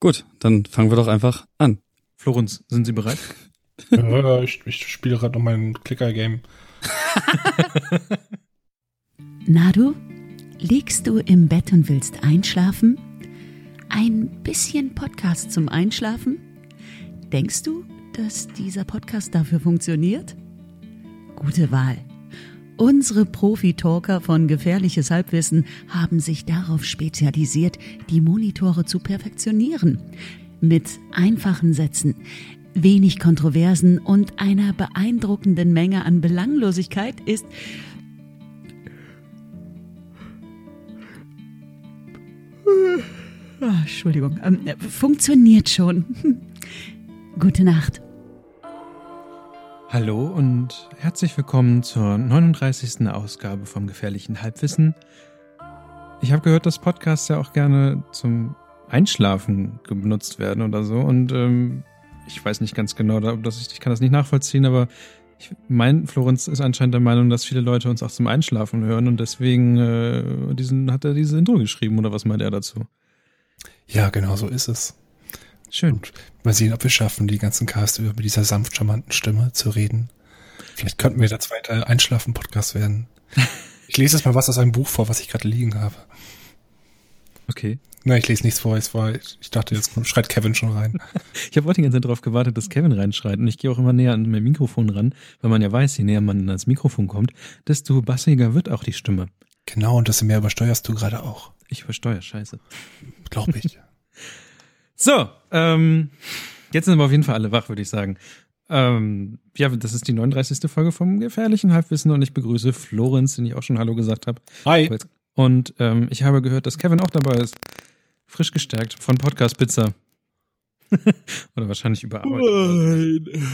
Gut, dann fangen wir doch einfach an. Florenz, sind Sie bereit? ja, ich, ich spiele gerade noch mein Clicker-Game. Na du, liegst du im Bett und willst einschlafen? Ein bisschen Podcast zum Einschlafen? Denkst du, dass dieser Podcast dafür funktioniert? Gute Wahl. Unsere Profi-Talker von Gefährliches Halbwissen haben sich darauf spezialisiert, die Monitore zu perfektionieren. Mit einfachen Sätzen, wenig Kontroversen und einer beeindruckenden Menge an Belanglosigkeit ist Ah, Entschuldigung, ähm, funktioniert schon. Gute Nacht. Hallo und herzlich willkommen zur 39. Ausgabe vom gefährlichen Halbwissen. Ich habe gehört, dass Podcasts ja auch gerne zum Einschlafen genutzt werden oder so. Und ähm, ich weiß nicht ganz genau, ob das, ich kann das nicht nachvollziehen, aber ich mein, Florenz ist anscheinend der Meinung, dass viele Leute uns auch zum Einschlafen hören und deswegen äh, diesen, hat er dieses Intro geschrieben oder was meint er dazu? Ja, genau so ist es. Schön. Und mal sehen, ob wir schaffen, die ganzen Cast über mit dieser sanft charmanten Stimme zu reden. Vielleicht könnten wir der zweite Einschlafen-Podcast werden. Ich lese jetzt mal was aus einem Buch vor, was ich gerade liegen habe. Okay. Nein, ich lese nichts vor. Es war, ich dachte, jetzt schreit Kevin schon rein. ich habe auch die ganze Zeit darauf gewartet, dass Kevin reinschreit. Und ich gehe auch immer näher an mein Mikrofon ran, weil man ja weiß, je näher man ans Mikrofon kommt, desto bassiger wird auch die Stimme. Genau, und desto mehr übersteuerst du gerade auch. Ich übersteuere, scheiße. Glaube ich. so, ähm, jetzt sind wir auf jeden Fall alle wach, würde ich sagen. Ähm, ja, das ist die 39. Folge vom Gefährlichen Halbwissen und ich begrüße Florenz, den ich auch schon Hallo gesagt habe. Hi. Und ähm, ich habe gehört, dass Kevin auch dabei ist. Frisch gestärkt von Podcast Pizza. Oder wahrscheinlich überarbeitet. Nein.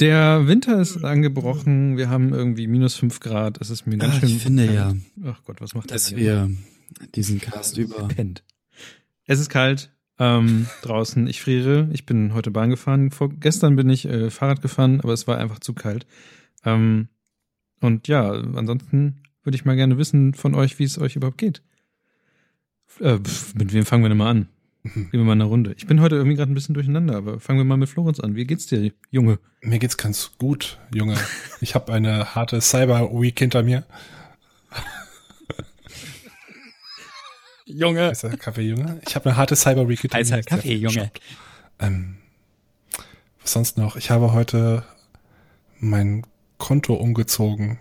Der Winter ist angebrochen. Wir haben irgendwie minus fünf Grad. Es ist mir ganz ah, schön. Ich finde ja. Ach Gott, was macht dass wir diesen Cast über. Pennt. Es ist kalt ähm, draußen. Ich friere. Ich bin heute Bahn gefahren. Vor, gestern bin ich äh, Fahrrad gefahren, aber es war einfach zu kalt. Ähm, und ja, ansonsten würde ich mal gerne wissen von euch, wie es euch überhaupt geht. Äh, pf, mit wem fangen wir denn mal an? Gehen wir mal eine Runde. Ich bin heute irgendwie gerade ein bisschen durcheinander, aber fangen wir mal mit Florenz an. Wie geht's dir, Junge? Mir geht's ganz gut, Junge. Ich habe eine harte Cyber Week hinter mir. Junge. Heißt der Kaffee, Junge? Ich habe eine harte Cyber Week hinter Heißer. Kaffee, Junge. Ähm, was sonst noch? Ich habe heute mein Konto umgezogen.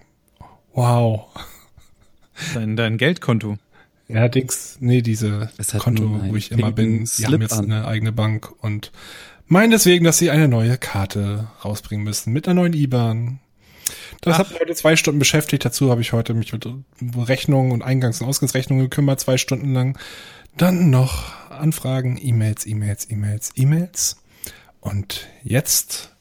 Wow. Dein, dein Geldkonto. Ja, Dings, nee, diese Konto, wo ich immer bin, die haben jetzt an. eine eigene Bank und meinen deswegen, dass sie eine neue Karte rausbringen müssen mit einer neuen IBAN. Das Ach. hat mich heute zwei Stunden beschäftigt. Dazu habe ich heute mich mit Rechnungen und Eingangs- und Ausgangsrechnungen gekümmert, zwei Stunden lang. Dann noch Anfragen, E-Mails, E-Mails, E-Mails, E-Mails. Und jetzt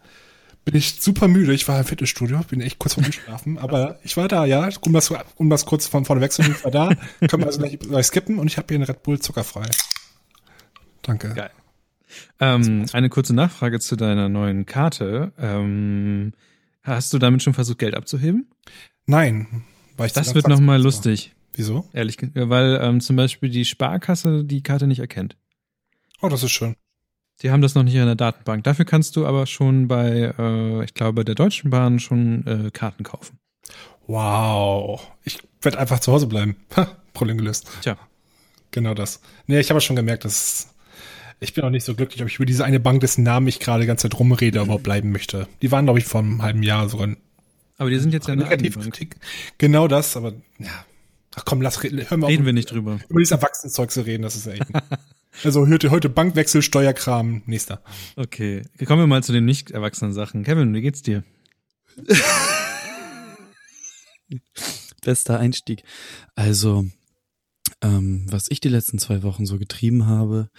bin ich super müde. Ich war im Fitnessstudio, bin echt kurz vorm Einschlafen, aber ich war da, ja. Um das, um das kurz von vorne wechseln, ich war da. Können wir also gleich, gleich skippen und ich habe hier einen Red Bull zuckerfrei. Danke. Geil. Ähm, eine kurze Nachfrage zu deiner neuen Karte. Ähm, hast du damit schon versucht, Geld abzuheben? Nein. Weil ich das wird nochmal lustig. Wieso? Ehrlich, weil ähm, zum Beispiel die Sparkasse die Karte nicht erkennt. Oh, das ist schön. Die haben das noch nicht in der Datenbank. Dafür kannst du aber schon bei, äh, ich glaube, bei der Deutschen Bahn schon äh, Karten kaufen. Wow. Ich werde einfach zu Hause bleiben. Ha, Problem gelöst. Tja. Genau das. Nee, ich habe schon gemerkt, dass ich bin auch nicht so glücklich, ob ich über diese eine Bank, dessen Namen ich gerade die ganze Zeit rumrede, überhaupt bleiben möchte. Die waren, glaube ich, vor einem halben Jahr sogar. Aber die sind jetzt ja Negativkritik. Genau das, aber ja. Ach komm, lass hör mal Reden auf, wir nicht drüber. Über dieses Erwachsenenzeug zu reden, das ist echt. Also heute, heute Bankwechsel, Steuerkram, nächster. Okay, kommen wir mal zu den nicht erwachsenen Sachen. Kevin, wie geht's dir? Bester Einstieg. Also, ähm, was ich die letzten zwei Wochen so getrieben habe,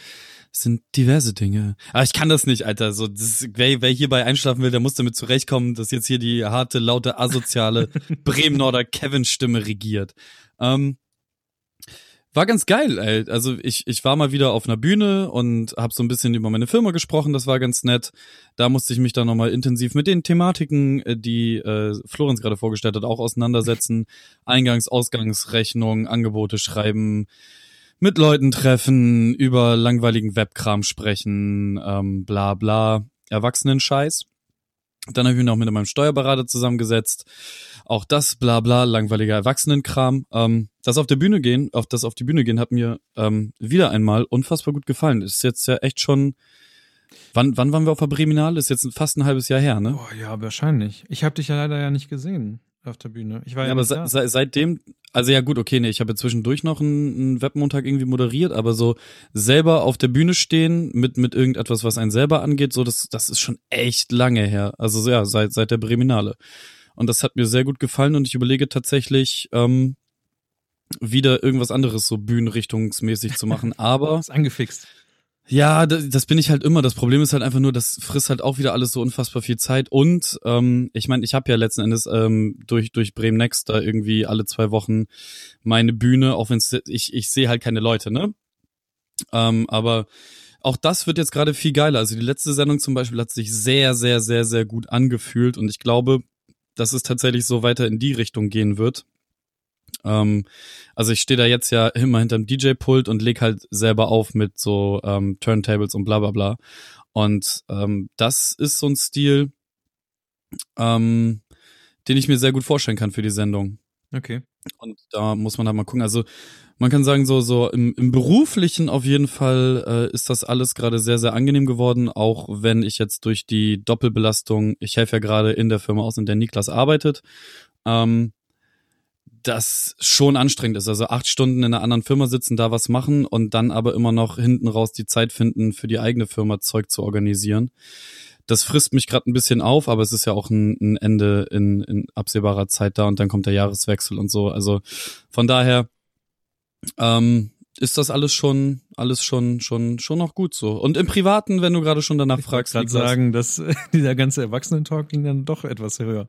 sind diverse Dinge. Aber ich kann das nicht, Alter. So, das, wer, wer hierbei einschlafen will, der muss damit zurechtkommen, dass jetzt hier die harte, laute, asoziale Bremen-Norder Kevin-Stimme regiert. Ähm, war ganz geil, ey. Also ich, ich war mal wieder auf einer Bühne und habe so ein bisschen über meine Firma gesprochen, das war ganz nett. Da musste ich mich dann nochmal intensiv mit den Thematiken, äh, die äh, Florenz gerade vorgestellt hat, auch auseinandersetzen. Eingangs-, Ausgangsrechnung, Angebote schreiben, mit Leuten treffen, über langweiligen Webkram sprechen, ähm, bla bla, Erwachsenen-Scheiß. Dann habe ich mich noch mit meinem Steuerberater zusammengesetzt. Auch das, bla bla, langweiliger Erwachsenenkram. Ähm, das auf der Bühne gehen, auf das auf die Bühne gehen, hat mir ähm, wieder einmal unfassbar gut gefallen. Ist jetzt ja echt schon. Wann, wann waren wir auf der Breminale? Ist jetzt fast ein halbes Jahr her, ne? Oh ja, wahrscheinlich. Ich habe dich ja leider ja nicht gesehen auf der Bühne. Ich war ja, ja aber se se seitdem, also ja gut, okay, nee, ich habe ja zwischendurch noch einen, einen Webmontag irgendwie moderiert, aber so selber auf der Bühne stehen mit mit irgendetwas, was einen selber angeht, so das das ist schon echt lange her. Also ja, seit seit der Breminale. Und das hat mir sehr gut gefallen und ich überlege tatsächlich ähm, wieder irgendwas anderes so bühnenrichtungsmäßig zu machen, aber ist angefixt. Ja, das, das bin ich halt immer. Das Problem ist halt einfach nur, das frisst halt auch wieder alles so unfassbar viel Zeit. Und ähm, ich meine, ich habe ja letzten Endes ähm, durch durch Bremen Next da irgendwie alle zwei Wochen meine Bühne, auch wenn ich ich sehe halt keine Leute, ne? Ähm, aber auch das wird jetzt gerade viel geiler. Also die letzte Sendung zum Beispiel hat sich sehr, sehr, sehr, sehr gut angefühlt und ich glaube, dass es tatsächlich so weiter in die Richtung gehen wird. Ähm, also ich stehe da jetzt ja immer hinterm DJ-Pult und leg halt selber auf mit so ähm, Turntables und bla bla bla. Und ähm, das ist so ein Stil, ähm, den ich mir sehr gut vorstellen kann für die Sendung. Okay. Und da muss man halt mal gucken. Also man kann sagen, so, so im, im beruflichen auf jeden Fall äh, ist das alles gerade sehr, sehr angenehm geworden, auch wenn ich jetzt durch die Doppelbelastung, ich helfe ja gerade in der Firma aus, in der Niklas arbeitet. Ähm, das schon anstrengend ist. Also acht Stunden in einer anderen Firma sitzen, da was machen und dann aber immer noch hinten raus die Zeit finden, für die eigene Firma Zeug zu organisieren. Das frisst mich gerade ein bisschen auf, aber es ist ja auch ein, ein Ende in, in absehbarer Zeit da und dann kommt der Jahreswechsel und so. Also von daher ähm, ist das alles schon, alles schon, schon, schon noch gut so. Und im Privaten, wenn du gerade schon danach ich fragst, ich sagen, dass dieser ganze Erwachsenen-Talk ging dann doch etwas höher.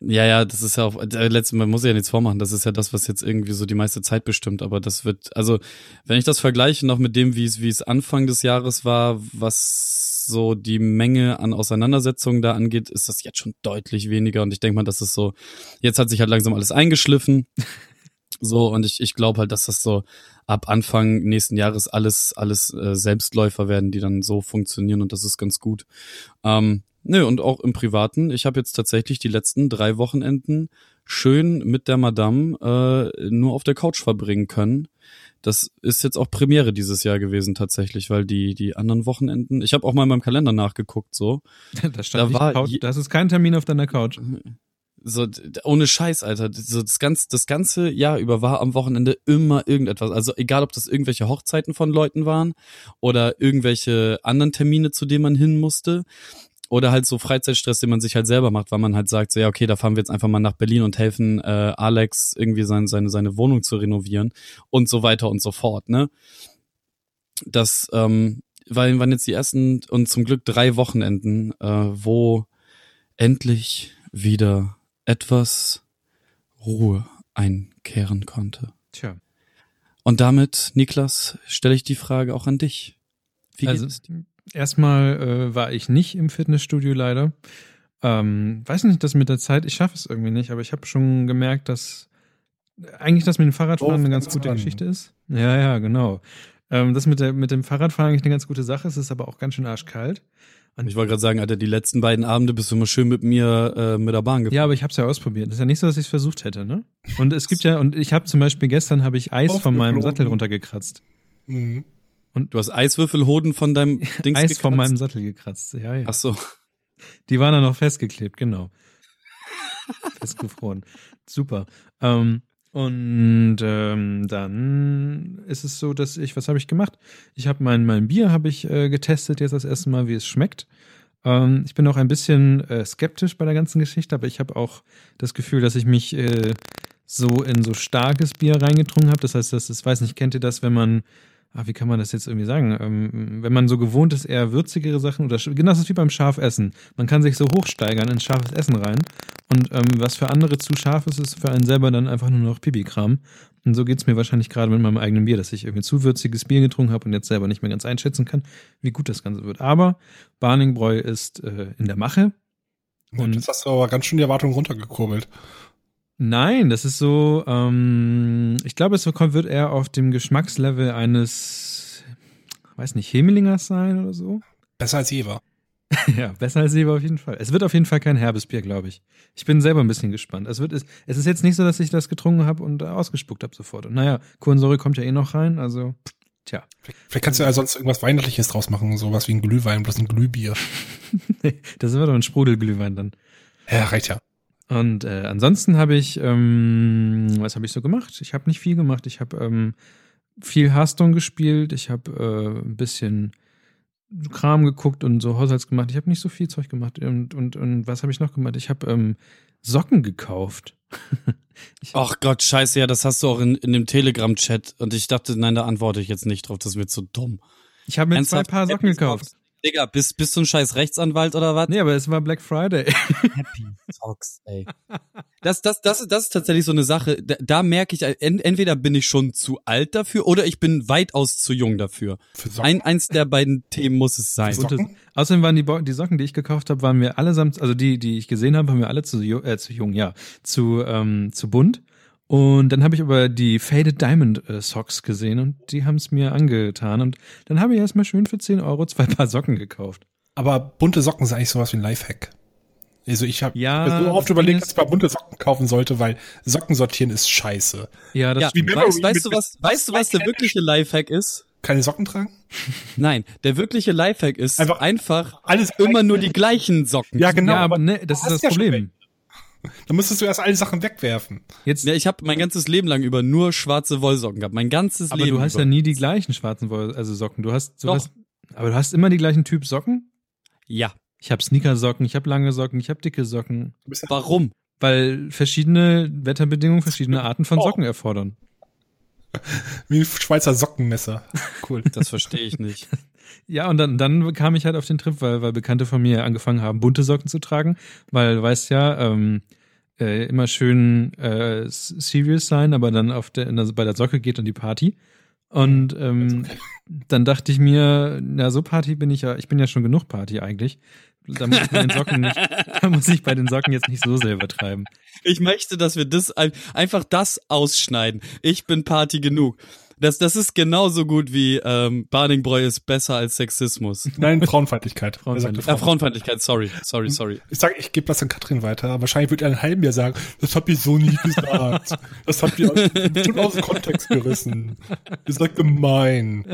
Ja, ja, das ist ja auch, äh, letzten, man muss ja nichts vormachen, das ist ja das, was jetzt irgendwie so die meiste Zeit bestimmt, aber das wird, also, wenn ich das vergleiche noch mit dem, wie es, wie es Anfang des Jahres war, was so die Menge an Auseinandersetzungen da angeht, ist das jetzt schon deutlich weniger. Und ich denke mal, dass es so, jetzt hat sich halt langsam alles eingeschliffen, so, und ich, ich glaube halt, dass das so ab Anfang nächsten Jahres alles, alles äh, Selbstläufer werden, die dann so funktionieren. Und das ist ganz gut. Ähm, Nö, und auch im Privaten. Ich habe jetzt tatsächlich die letzten drei Wochenenden schön mit der Madame äh, nur auf der Couch verbringen können. Das ist jetzt auch Premiere dieses Jahr gewesen tatsächlich, weil die die anderen Wochenenden, ich habe auch mal in meinem Kalender nachgeguckt so. da stand da war Couch, das ist kein Termin auf deiner Couch. So ohne Scheiß, Alter. So das ganze das ganze Jahr über war am Wochenende immer irgendetwas. Also egal, ob das irgendwelche Hochzeiten von Leuten waren oder irgendwelche anderen Termine, zu denen man hin musste oder halt so Freizeitstress, den man sich halt selber macht, weil man halt sagt, so ja, okay, da fahren wir jetzt einfach mal nach Berlin und helfen äh, Alex irgendwie sein, seine, seine Wohnung zu renovieren und so weiter und so fort, ne? Das ähm, weil waren jetzt die ersten und zum Glück drei Wochenenden, äh, wo endlich wieder etwas Ruhe einkehren konnte. Tja. Und damit, Niklas, stelle ich die Frage auch an dich. Wie also, geht es dir? Erstmal äh, war ich nicht im Fitnessstudio leider. Ähm, weiß nicht, dass mit der Zeit, ich schaffe es irgendwie nicht, aber ich habe schon gemerkt, dass eigentlich das mit dem Fahrradfahren oh, eine ganz gute. Geschichte ist. Ja, ja, genau. Ähm, das mit, der, mit dem Fahrradfahren eigentlich eine ganz gute Sache ist, ist aber auch ganz schön arschkalt. Und ich wollte gerade sagen, Alter, die letzten beiden Abende bist du immer schön mit mir äh, mit der Bahn gefahren. Ja, aber ich habe es ja ausprobiert. Das ist ja nicht so, dass ich es versucht hätte, ne? Und es gibt ja, und ich habe zum Beispiel gestern habe ich Eis von meinem Sattel runtergekratzt. Mhm. Und du hast Eiswürfelhoden von deinem Dings Eis gekratzt? von meinem Sattel gekratzt, ja, ja. Ach so. Die waren dann noch festgeklebt, genau. Festgefroren. Super. Ähm, und ähm, dann ist es so, dass ich, was habe ich gemacht? Ich habe mein, mein Bier habe ich äh, getestet jetzt das erste Mal, wie es schmeckt. Ähm, ich bin auch ein bisschen äh, skeptisch bei der ganzen Geschichte, aber ich habe auch das Gefühl, dass ich mich äh, so in so starkes Bier reingetrunken habe. Das heißt, das ist, weiß nicht, kennt ihr das, wenn man ach, wie kann man das jetzt irgendwie sagen? Ähm, wenn man so gewohnt ist, eher würzigere Sachen oder genau das ist wie beim Schafessen. Man kann sich so hochsteigern ins scharfes Essen rein und ähm, was für andere zu scharf ist, ist für einen selber dann einfach nur noch Pipi-Kram. Und so geht's mir wahrscheinlich gerade mit meinem eigenen Bier, dass ich irgendwie zu würziges Bier getrunken habe und jetzt selber nicht mehr ganz einschätzen kann, wie gut das Ganze wird. Aber Barningbräu ist äh, in der Mache. Und, und das hast du aber ganz schön die Erwartungen runtergekurbelt. Nein, das ist so, ähm, ich glaube, es wird eher auf dem Geschmackslevel eines, weiß nicht, Hemelingers sein oder so. Besser als Jever. ja, besser als Jever auf jeden Fall. Es wird auf jeden Fall kein herbes Bier, glaube ich. Ich bin selber ein bisschen gespannt. Es, wird, es, es ist jetzt nicht so, dass ich das getrunken habe und ausgespuckt habe sofort. Und naja, Kohlensäure kommt ja eh noch rein, also tja. Vielleicht kannst du ja sonst irgendwas Weihnachtliches draus machen, sowas wie ein Glühwein, bloß ein Glühbier. nee, das wird doch ein Sprudelglühwein dann. Ja, reicht ja. Und äh, ansonsten habe ich, ähm, was habe ich so gemacht? Ich habe nicht viel gemacht. Ich habe ähm, viel Hearthstone gespielt. Ich habe äh, ein bisschen Kram geguckt und so Haushalts gemacht. Ich habe nicht so viel Zeug gemacht. Und, und, und was habe ich noch gemacht? Ich habe ähm, Socken gekauft. Ach Gott, scheiße, ja, das hast du auch in, in dem Telegram-Chat. Und ich dachte, nein, da antworte ich jetzt nicht drauf. Das wird so dumm. Ich habe mir Ernsthaft? zwei Paar Socken gekauft. Digga, bist, bist du ein scheiß Rechtsanwalt oder was? Nee, aber es war Black Friday. Happy Socks, ey. Das, das, das, das ist tatsächlich so eine Sache, da, da merke ich, entweder bin ich schon zu alt dafür oder ich bin weitaus zu jung dafür. Ein, eins der beiden Themen muss es sein. Außerdem waren die, die Socken, die ich gekauft habe, waren mir allesamt, also die, die ich gesehen habe, waren mir alle zu, äh, zu jung, ja, zu, ähm, zu bunt. Und dann habe ich aber die Faded Diamond äh, Socks gesehen und die haben es mir angetan. Und dann habe ich erstmal schön für 10 Euro zwei Paar Socken gekauft. Aber bunte Socken sind eigentlich sowas wie ein Lifehack. Also ich habe ja, hab so oft überlegt, dass ich mal bunte Socken kaufen sollte, weil Socken sortieren ist scheiße. Ja, das ja, wie weißt, weißt du was, weißt du was der wirkliche Lifehack ist? Keine Socken tragen? Nein, der wirkliche Lifehack ist einfach, einfach alles immer nur die gleichen Socken. Ja, genau. Ja, aber ne, das ist das ja Problem. Dann müsstest du erst alle Sachen wegwerfen. Jetzt, ja, ich habe mein ganzes Leben lang über nur schwarze Wollsocken gehabt. Mein ganzes aber Leben. Aber du hast über. ja nie die gleichen schwarzen Woll, also Socken. Du hast, du Doch. hast, aber du hast immer die gleichen Typ Socken? Ja. Ich habe Sneakersocken, ich habe lange Socken, ich habe dicke Socken. Warum? Weil verschiedene Wetterbedingungen verschiedene Arten von oh. Socken oh. erfordern. Wie ein Schweizer Sockenmesser. Cool. Das verstehe ich nicht. Ja, und dann, dann kam ich halt auf den Trip, weil, weil Bekannte von mir angefangen haben, bunte Socken zu tragen, weil du weißt ja, ähm, äh, immer schön äh, serious sein, aber dann auf der, der, bei der Socke geht dann die Party. Und ähm, dann dachte ich mir, na so Party bin ich ja, ich bin ja schon genug Party eigentlich. Da muss ich bei den Socken nicht, da muss ich bei den Socken jetzt nicht so sehr übertreiben. Ich möchte, dass wir das einfach das ausschneiden. Ich bin Party genug. Das, das ist genauso gut wie ähm, Barningbräu ist besser als Sexismus. Nein, Frauenfeindlichkeit. Frauenfeindlichkeit. Äh, Frauenfeindlichkeit, sorry, sorry, sorry. Ich sag, ich gebe das an Katrin weiter, aber wahrscheinlich wird er in einem halben Jahr sagen, das habt ihr so nie gesagt. Das habt ihr schon aus dem Kontext gerissen. Ihr seid gemein.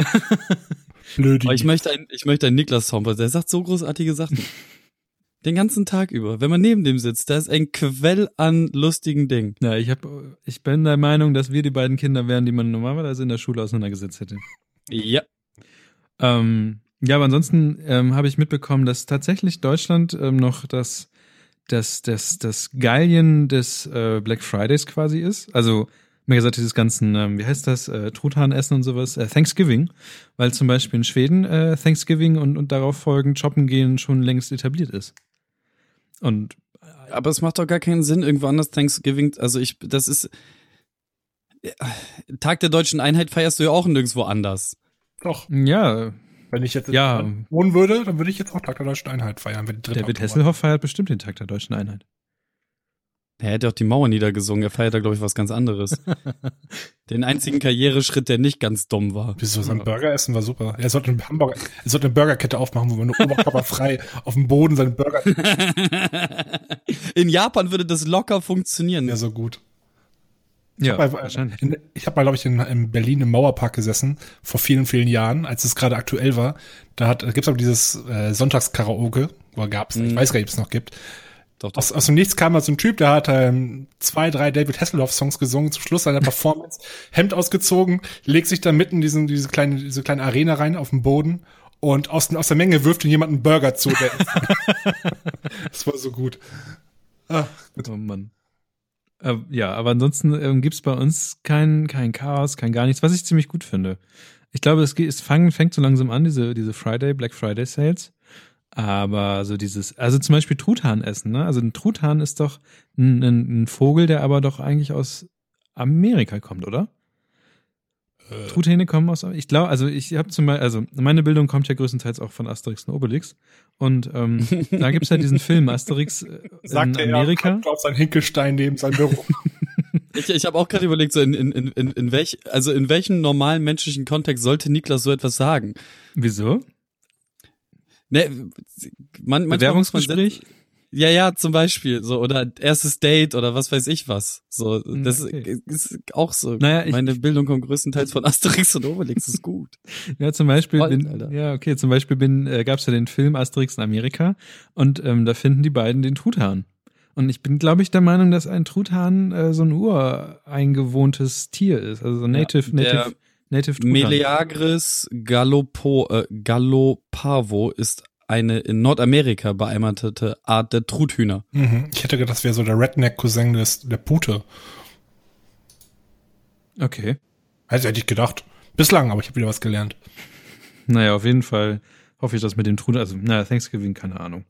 Blödi. Aber ich möchte ein, ich möchte einen Niklas-Song, der sagt so großartige Sachen. Den ganzen Tag über. Wenn man neben dem sitzt, da ist ein Quell an lustigen Dingen. Ja, ich hab, ich bin der Meinung, dass wir die beiden Kinder wären, die man normalerweise in der Schule auseinandergesetzt hätte. Ja. Ähm, ja, aber ansonsten ähm, habe ich mitbekommen, dass tatsächlich Deutschland ähm, noch das, das, das, das Gallien des äh, Black Fridays quasi ist. Also, mir gesagt, dieses ganzen, ähm, wie heißt das, äh, Truthahnessen und sowas, äh, Thanksgiving, weil zum Beispiel in Schweden äh, Thanksgiving und, und darauf folgend Shoppen gehen schon längst etabliert ist. Und aber es macht doch gar keinen Sinn, irgendwo anders Thanksgiving, also ich, das ist Tag der deutschen Einheit feierst du ja auch nirgendwo anders. Doch. Ja. Wenn ich jetzt ja. wohnen würde, dann würde ich jetzt auch Tag der deutschen Einheit feiern. Wenn David Hesselhoff feiert bestimmt den Tag der deutschen Einheit. Er hätte auch die Mauer niedergesungen. Er feiert da, glaube ich, was ganz anderes. Den einzigen Karriereschritt, der nicht ganz dumm war. Wieso? Sein Burgeressen war super. Er sollte eine Hamburger, er sollte eine Burgerkette aufmachen, wo man nur oberkörperfrei auf dem Boden seinen Burger. In Japan würde das locker funktionieren. Ja, so gut. Ich ja, hab mal, in, ich habe mal, glaube ich, in, in, Berlin im Mauerpark gesessen, vor vielen, vielen Jahren, als es gerade aktuell war. Da, hat, da gibt's aber dieses äh, Sonntagskaraoke, oder gab's, mhm. ich weiß gar nicht, ob es noch gibt. Doch, doch. Aus, aus dem Nichts kam mal so ein Typ, der hat ähm, zwei, drei David Hasselhoff-Songs gesungen, zum Schluss seiner Performance, Hemd ausgezogen, legt sich da mitten in diesen, diese kleine, diese kleine Arena rein auf dem Boden und aus, aus der Menge wirft ihm jemand einen Burger zu. das war so gut. Ach, Oh Mann. Äh, ja, aber ansonsten ähm, gibt's bei uns kein, kein Chaos, kein gar nichts, was ich ziemlich gut finde. Ich glaube, es, geht, es fang, fängt so langsam an, diese, diese Friday, Black Friday Sales. Aber so dieses, also zum Beispiel Truthahn essen, ne? Also ein Truthahn ist doch ein, ein, ein Vogel, der aber doch eigentlich aus Amerika kommt, oder? Äh. Truthähne kommen aus, ich glaube, also ich habe zum Beispiel, also meine Bildung kommt ja größtenteils auch von Asterix und Obelix. Und ähm, da gibt's ja diesen Film Asterix äh, in Sagt Amerika. Er, auf sein Hinkelstein neben seinem Büro. ich ich habe auch gerade überlegt, so in, in, in, in welch, also in welchem normalen menschlichen Kontext sollte Niklas so etwas sagen? Wieso? Ne, man, Bewerbungsgespräch? Ja, ja, zum Beispiel, so, oder erstes Date oder was weiß ich was. So, hm, das okay. ist, auch so. Naja, ich, Meine Bildung kommt größtenteils von Asterix und Obelix, ist gut. ja, zum Beispiel Voll, bin, Alter. ja, okay, zum Beispiel bin, äh, gab's ja den Film Asterix in Amerika und ähm, da finden die beiden den Truthahn. Und ich bin, glaube ich, der Meinung, dass ein Truthahn äh, so ein ureingewohntes Tier ist, also so native, ja, native, native Truthahn. Meleagris gallopo, äh, gallopavo ist eine in Nordamerika beheimatete Art der Truthühner. Mhm. Ich hätte gedacht, das wäre so der Redneck-Cousin des, der Pute. Okay. Also hätte ich gedacht. Bislang, aber ich habe wieder was gelernt. Naja, auf jeden Fall hoffe ich, dass mit dem Truthahn, also, naja, Thanksgiving, keine Ahnung.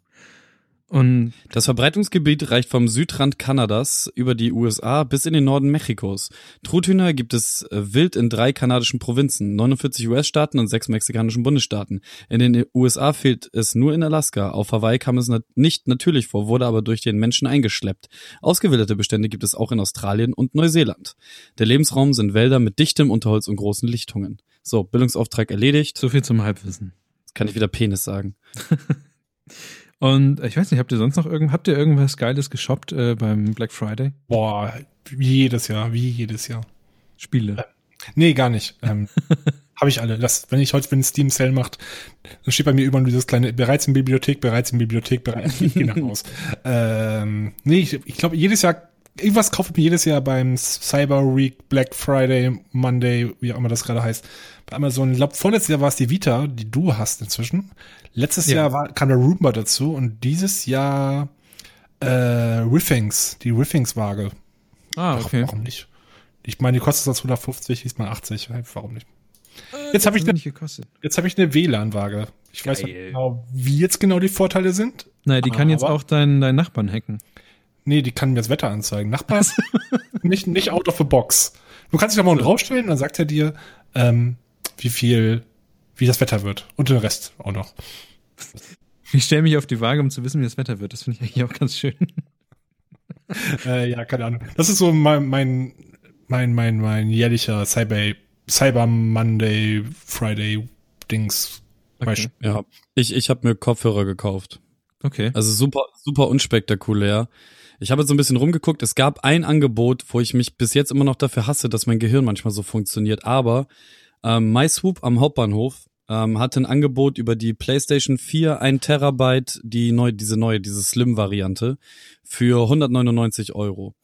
Und das Verbreitungsgebiet reicht vom Südrand Kanadas über die USA bis in den Norden Mexikos. Truthühner gibt es äh, wild in drei kanadischen Provinzen, 49 US-Staaten und sechs mexikanischen Bundesstaaten. In den USA fehlt es nur in Alaska. Auf Hawaii kam es nicht natürlich vor, wurde aber durch den Menschen eingeschleppt. Ausgewilderte Bestände gibt es auch in Australien und Neuseeland. Der Lebensraum sind Wälder mit dichtem Unterholz und großen Lichtungen. So, Bildungsauftrag erledigt. So viel zum Halbwissen. Jetzt kann ich wieder Penis sagen. Und ich weiß nicht, habt ihr sonst noch irgend, habt ihr irgendwas Geiles geshoppt äh, beim Black Friday? Boah, wie jedes Jahr, wie jedes Jahr. Spiele. Äh, nee, gar nicht. Ähm, Habe ich alle. Das, wenn ich heute, wenn Steam Sale macht, dann steht bei mir überall dieses kleine, bereits in Bibliothek, bereits in Bibliothek, bereits, ich gehe nach Haus. ähm, nee, ich, ich glaube, jedes Jahr, irgendwas kaufe ich mir jedes Jahr beim Cyber Week, Black Friday, Monday, wie auch immer das gerade heißt. Bei Amazon, ich glaube, vorletztes Jahr war es die Vita, die du hast inzwischen. Letztes ja. Jahr war, kam der Roomba dazu und dieses Jahr äh, Riffings, die Riffings-Waage. Ah, okay. Warum nicht? Ich meine, die kostet das 150, diesmal 80. Warum nicht? Äh, jetzt habe ich, ne, jetzt hab ich eine WLAN-Waage. Ich Geil. weiß nicht genau, wie jetzt genau die Vorteile sind. Naja, die kann jetzt auch deinen dein Nachbarn hacken. Nee, die kann mir das Wetter anzeigen. Nachbar, nicht, nicht out of the box. Du kannst dich da mal so. draufstellen, dann sagt er dir, ähm, wie viel wie das Wetter wird. Und den Rest auch noch. Ich stelle mich auf die Waage, um zu wissen, wie das Wetter wird. Das finde ich eigentlich auch ganz schön. äh, ja, keine Ahnung. Das ist so mein, mein, mein, mein, mein jährlicher Cyber, Cyber Monday, Friday Dings. Okay. Ja, ich, ich habe mir Kopfhörer gekauft. Okay. Also super, super unspektakulär. Ich habe jetzt so ein bisschen rumgeguckt. Es gab ein Angebot, wo ich mich bis jetzt immer noch dafür hasse, dass mein Gehirn manchmal so funktioniert. Aber ähm, MySwoop am Hauptbahnhof ähm, hatte ein Angebot über die PlayStation 4, ein Terabyte, die neu, diese neue, diese Slim-Variante, für 199 Euro.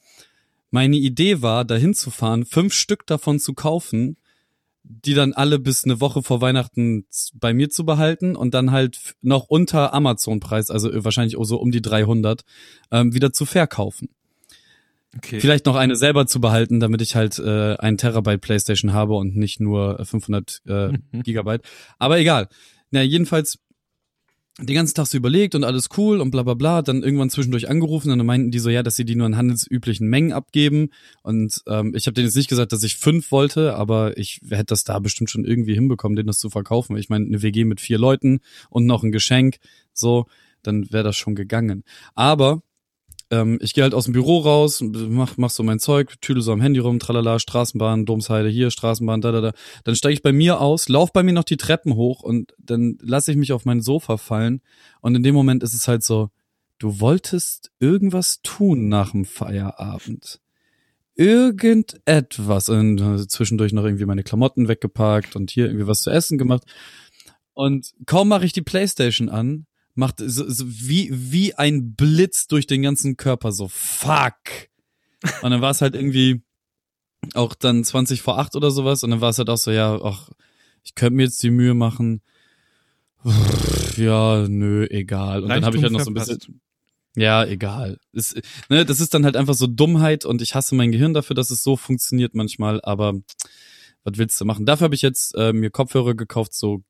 Meine Idee war, dahin zu fahren, fünf Stück davon zu kaufen, die dann alle bis eine Woche vor Weihnachten bei mir zu behalten und dann halt noch unter Amazon-Preis, also wahrscheinlich so um die 300, ähm, wieder zu verkaufen. Okay. Vielleicht noch eine selber zu behalten, damit ich halt äh, ein Terabyte PlayStation habe und nicht nur 500 äh, Gigabyte. Aber egal. Na, jedenfalls den ganzen Tag so überlegt und alles cool und bla bla bla, dann irgendwann zwischendurch angerufen und dann meinten die so, ja, dass sie die nur in handelsüblichen Mengen abgeben und ähm, ich habe denen jetzt nicht gesagt, dass ich fünf wollte, aber ich hätte das da bestimmt schon irgendwie hinbekommen, denen das zu verkaufen. Ich meine, eine WG mit vier Leuten und noch ein Geschenk, so, dann wäre das schon gegangen. Aber ähm, ich gehe halt aus dem Büro raus, mach, mach so mein Zeug, tüdel so am Handy rum, tralala, Straßenbahn, Domsheide hier, Straßenbahn, da, da, da. Dann steige ich bei mir aus, lauf bei mir noch die Treppen hoch und dann lasse ich mich auf mein Sofa fallen. Und in dem Moment ist es halt so, du wolltest irgendwas tun nach dem Feierabend. Irgendetwas. Und zwischendurch noch irgendwie meine Klamotten weggepackt und hier irgendwie was zu essen gemacht. Und kaum mache ich die Playstation an, macht so, so wie, wie ein Blitz durch den ganzen Körper, so fuck. Und dann war es halt irgendwie auch dann 20 vor 8 oder sowas und dann war es halt auch so, ja, ach, ich könnte mir jetzt die Mühe machen. Ja, nö, egal. Und dann habe ich halt noch so ein bisschen. Ja, egal. Das, ne, das ist dann halt einfach so Dummheit und ich hasse mein Gehirn dafür, dass es so funktioniert manchmal, aber was willst du machen? Dafür habe ich jetzt äh, mir Kopfhörer gekauft, so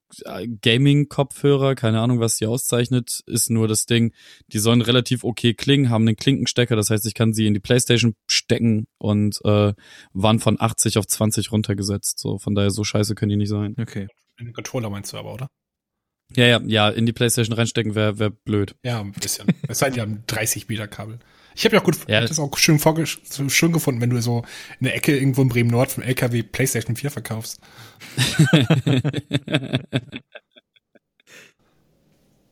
Gaming-Kopfhörer, keine Ahnung, was sie auszeichnet, ist nur das Ding, die sollen relativ okay klingen, haben einen Klinkenstecker, das heißt, ich kann sie in die Playstation stecken und äh, waren von 80 auf 20 runtergesetzt. So, von daher so scheiße können die nicht sein. Okay. In den Controller meinst du aber, oder? Ja, ja, ja, in die Playstation reinstecken wäre wär blöd. Ja, ein bisschen. es sei denn, die haben 30 Meter Kabel. Ich habe ja auch gut, ja. das auch schön, schön gefunden, wenn du so in der Ecke irgendwo in Bremen Nord vom LKW PlayStation 4 verkaufst.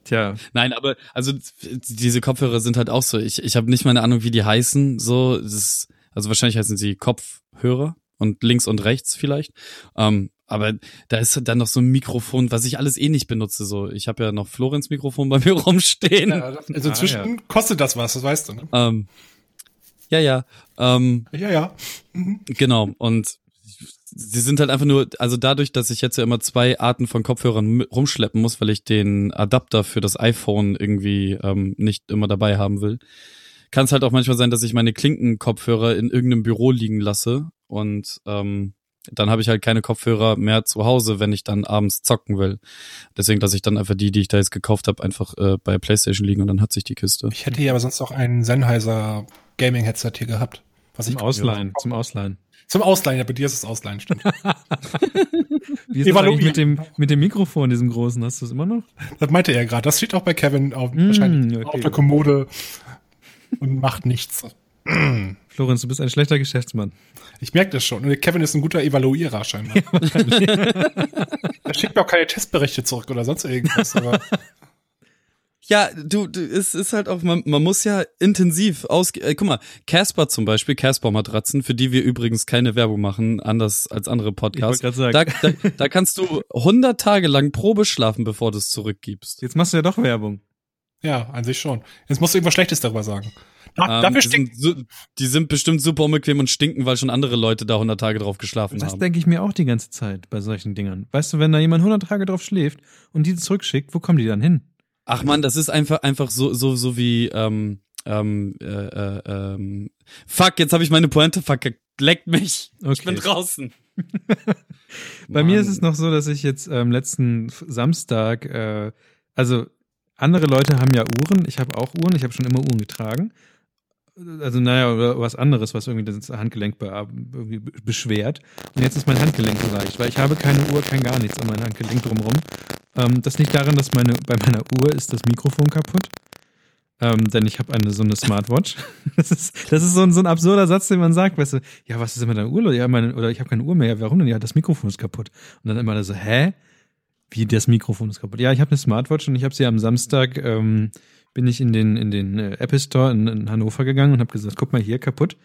Tja. Nein, aber also diese Kopfhörer sind halt auch so. Ich, ich habe nicht mal eine Ahnung, wie die heißen. So, das ist, also wahrscheinlich heißen sie Kopfhörer und links und rechts vielleicht. Ähm, aber da ist dann noch so ein Mikrofon, was ich alles eh nicht benutze. So, ich habe ja noch Florenz Mikrofon bei mir rumstehen. Ja, also inzwischen ah, ja. kostet das was, das weißt du. Ne? Ähm, ja, ja. Ähm, ja, ja. Mhm. Genau. Und sie sind halt einfach nur, also dadurch, dass ich jetzt ja immer zwei Arten von Kopfhörern rumschleppen muss, weil ich den Adapter für das iPhone irgendwie ähm, nicht immer dabei haben will, kann es halt auch manchmal sein, dass ich meine Klinkenkopfhörer in irgendeinem Büro liegen lasse und ähm, dann habe ich halt keine Kopfhörer mehr zu Hause, wenn ich dann abends zocken will. Deswegen lasse ich dann einfach die, die ich da jetzt gekauft habe, einfach äh, bei PlayStation liegen und dann hat sich die Kiste. Ich hätte hier aber sonst auch ein Sennheiser Gaming Headset hier gehabt. Was zum Ausleihen, zum Ausleihen. Zum Ausleihen, ja, bei dir ist es Ausleihen, stimmt. Wie ist das eigentlich mit dem, mit dem Mikrofon, diesem großen? Hast du es immer noch? Das meinte er gerade. Das steht auch bei Kevin auf, mm, wahrscheinlich okay. auf der Kommode und macht nichts. Florenz, du bist ein schlechter Geschäftsmann. Ich merke das schon. Und Kevin ist ein guter Evaluierer scheinbar. er schickt mir auch keine Testberichte zurück oder sonst irgendwas. Aber ja, du, du, es ist halt auch, man, man muss ja intensiv ausgehen. Äh, guck mal, Casper zum Beispiel, Casper Matratzen, für die wir übrigens keine Werbung machen, anders als andere Podcasts. Ich sagen. Da, da, da kannst du 100 Tage lang Probe schlafen, bevor du es zurückgibst. Jetzt machst du ja doch Werbung. Ja, an sich schon. Jetzt musst du irgendwas Schlechtes darüber sagen. Da, ähm, dafür die, sind, so, die sind bestimmt super unbequem und stinken, weil schon andere Leute da 100 Tage drauf geschlafen das haben. Das denke ich mir auch die ganze Zeit bei solchen Dingern. Weißt du, wenn da jemand 100 Tage drauf schläft und die zurückschickt, wo kommen die dann hin? Ach man, das ist einfach einfach so so so wie ähm, ähm, äh, äh, ähm, fuck, jetzt habe ich meine Pointe verkackt. Leckt mich. Okay. Ich bin draußen. Bei Mann. mir ist es noch so, dass ich jetzt ähm, letzten Samstag, äh, also andere Leute haben ja Uhren, ich habe auch Uhren, ich habe schon immer Uhren getragen. Also naja, oder was anderes, was irgendwie das Handgelenk be irgendwie beschwert. Und jetzt ist mein Handgelenk so leicht, weil ich habe keine Uhr, kein gar nichts an meinem Handgelenk drumherum. Ähm, das liegt daran, dass meine, bei meiner Uhr ist das Mikrofon kaputt. Ähm, denn ich habe eine so eine Smartwatch. Das ist, das ist so ein, so ein absurder Satz, den man sagt, weißt du, ja, was ist denn mit deiner Uhr? Ja, meine, oder ich habe keine Uhr mehr. Ja, warum denn? Ja, das Mikrofon ist kaputt. Und dann immer so, hä? Wie das Mikrofon ist kaputt? Ja, ich habe eine Smartwatch und ich habe sie am Samstag, ähm, bin ich in den, in den äh, Apple Store in, in Hannover gegangen und habe gesagt, guck mal hier, kaputt.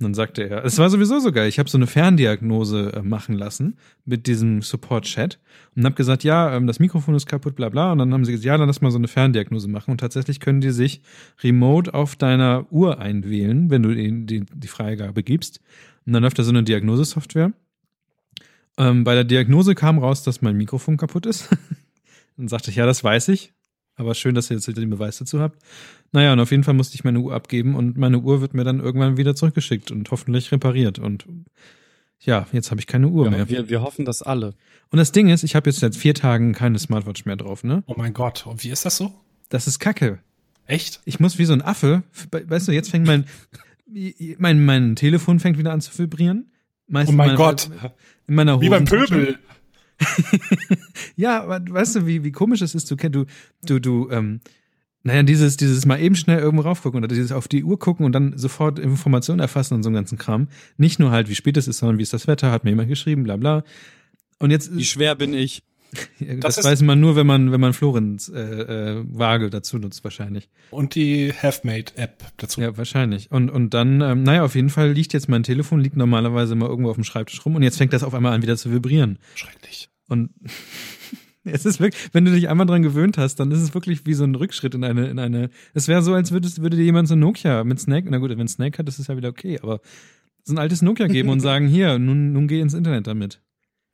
Und dann sagte er, es war sowieso so geil. Ich habe so eine Ferndiagnose äh, machen lassen mit diesem Support-Chat und habe gesagt, ja, ähm, das Mikrofon ist kaputt, bla bla. Und dann haben sie gesagt, ja, dann lass mal so eine Ferndiagnose machen. Und tatsächlich können die sich remote auf deiner Uhr einwählen, wenn du die, die, die Freigabe gibst. Und dann läuft da so eine Diagnosesoftware. Ähm, bei der Diagnose kam raus, dass mein Mikrofon kaputt ist. dann sagte ich, ja, das weiß ich. Aber schön, dass ihr jetzt den Beweis dazu habt. Naja, und auf jeden Fall musste ich meine Uhr abgeben und meine Uhr wird mir dann irgendwann wieder zurückgeschickt und hoffentlich repariert. Und ja, jetzt habe ich keine Uhr ja, mehr. Wir, wir hoffen das alle. Und das Ding ist, ich habe jetzt seit vier Tagen keine Smartwatch mehr drauf, ne? Oh mein Gott, und wie ist das so? Das ist Kacke. Echt? Ich muss wie so ein Affe, weißt du, jetzt fängt mein, mein, mein Telefon fängt wieder an zu vibrieren. Meist oh mein Gott. In meiner Wie beim Pöbel. ja, aber weißt du, wie, wie komisch es ist, du kennst, du, du, du, ähm, naja, dieses, dieses mal eben schnell irgendwo raufgucken oder dieses auf die Uhr gucken und dann sofort Informationen erfassen und so einen ganzen Kram. Nicht nur halt, wie spät es ist, sondern wie ist das Wetter, hat mir jemand geschrieben, bla bla. Und jetzt. Wie schwer bin ich? das, das weiß man nur, wenn man, wenn man Florenz äh, äh, Waage dazu nutzt, wahrscheinlich. Und die HaveMate-App dazu. Ja, wahrscheinlich. Und, und dann, ähm, naja, auf jeden Fall liegt jetzt mein Telefon, liegt normalerweise immer irgendwo auf dem Schreibtisch rum und jetzt fängt das auf einmal an, wieder zu vibrieren. Schrecklich. Und es ist wirklich, wenn du dich einmal dran gewöhnt hast, dann ist es wirklich wie so ein Rückschritt in eine, in eine, es wäre so, als würdest, würde dir jemand so ein Nokia mit Snake, na gut, wenn Snake hat, das ist ja wieder okay, aber so ein altes Nokia geben und sagen, hier, nun, nun geh ins Internet damit.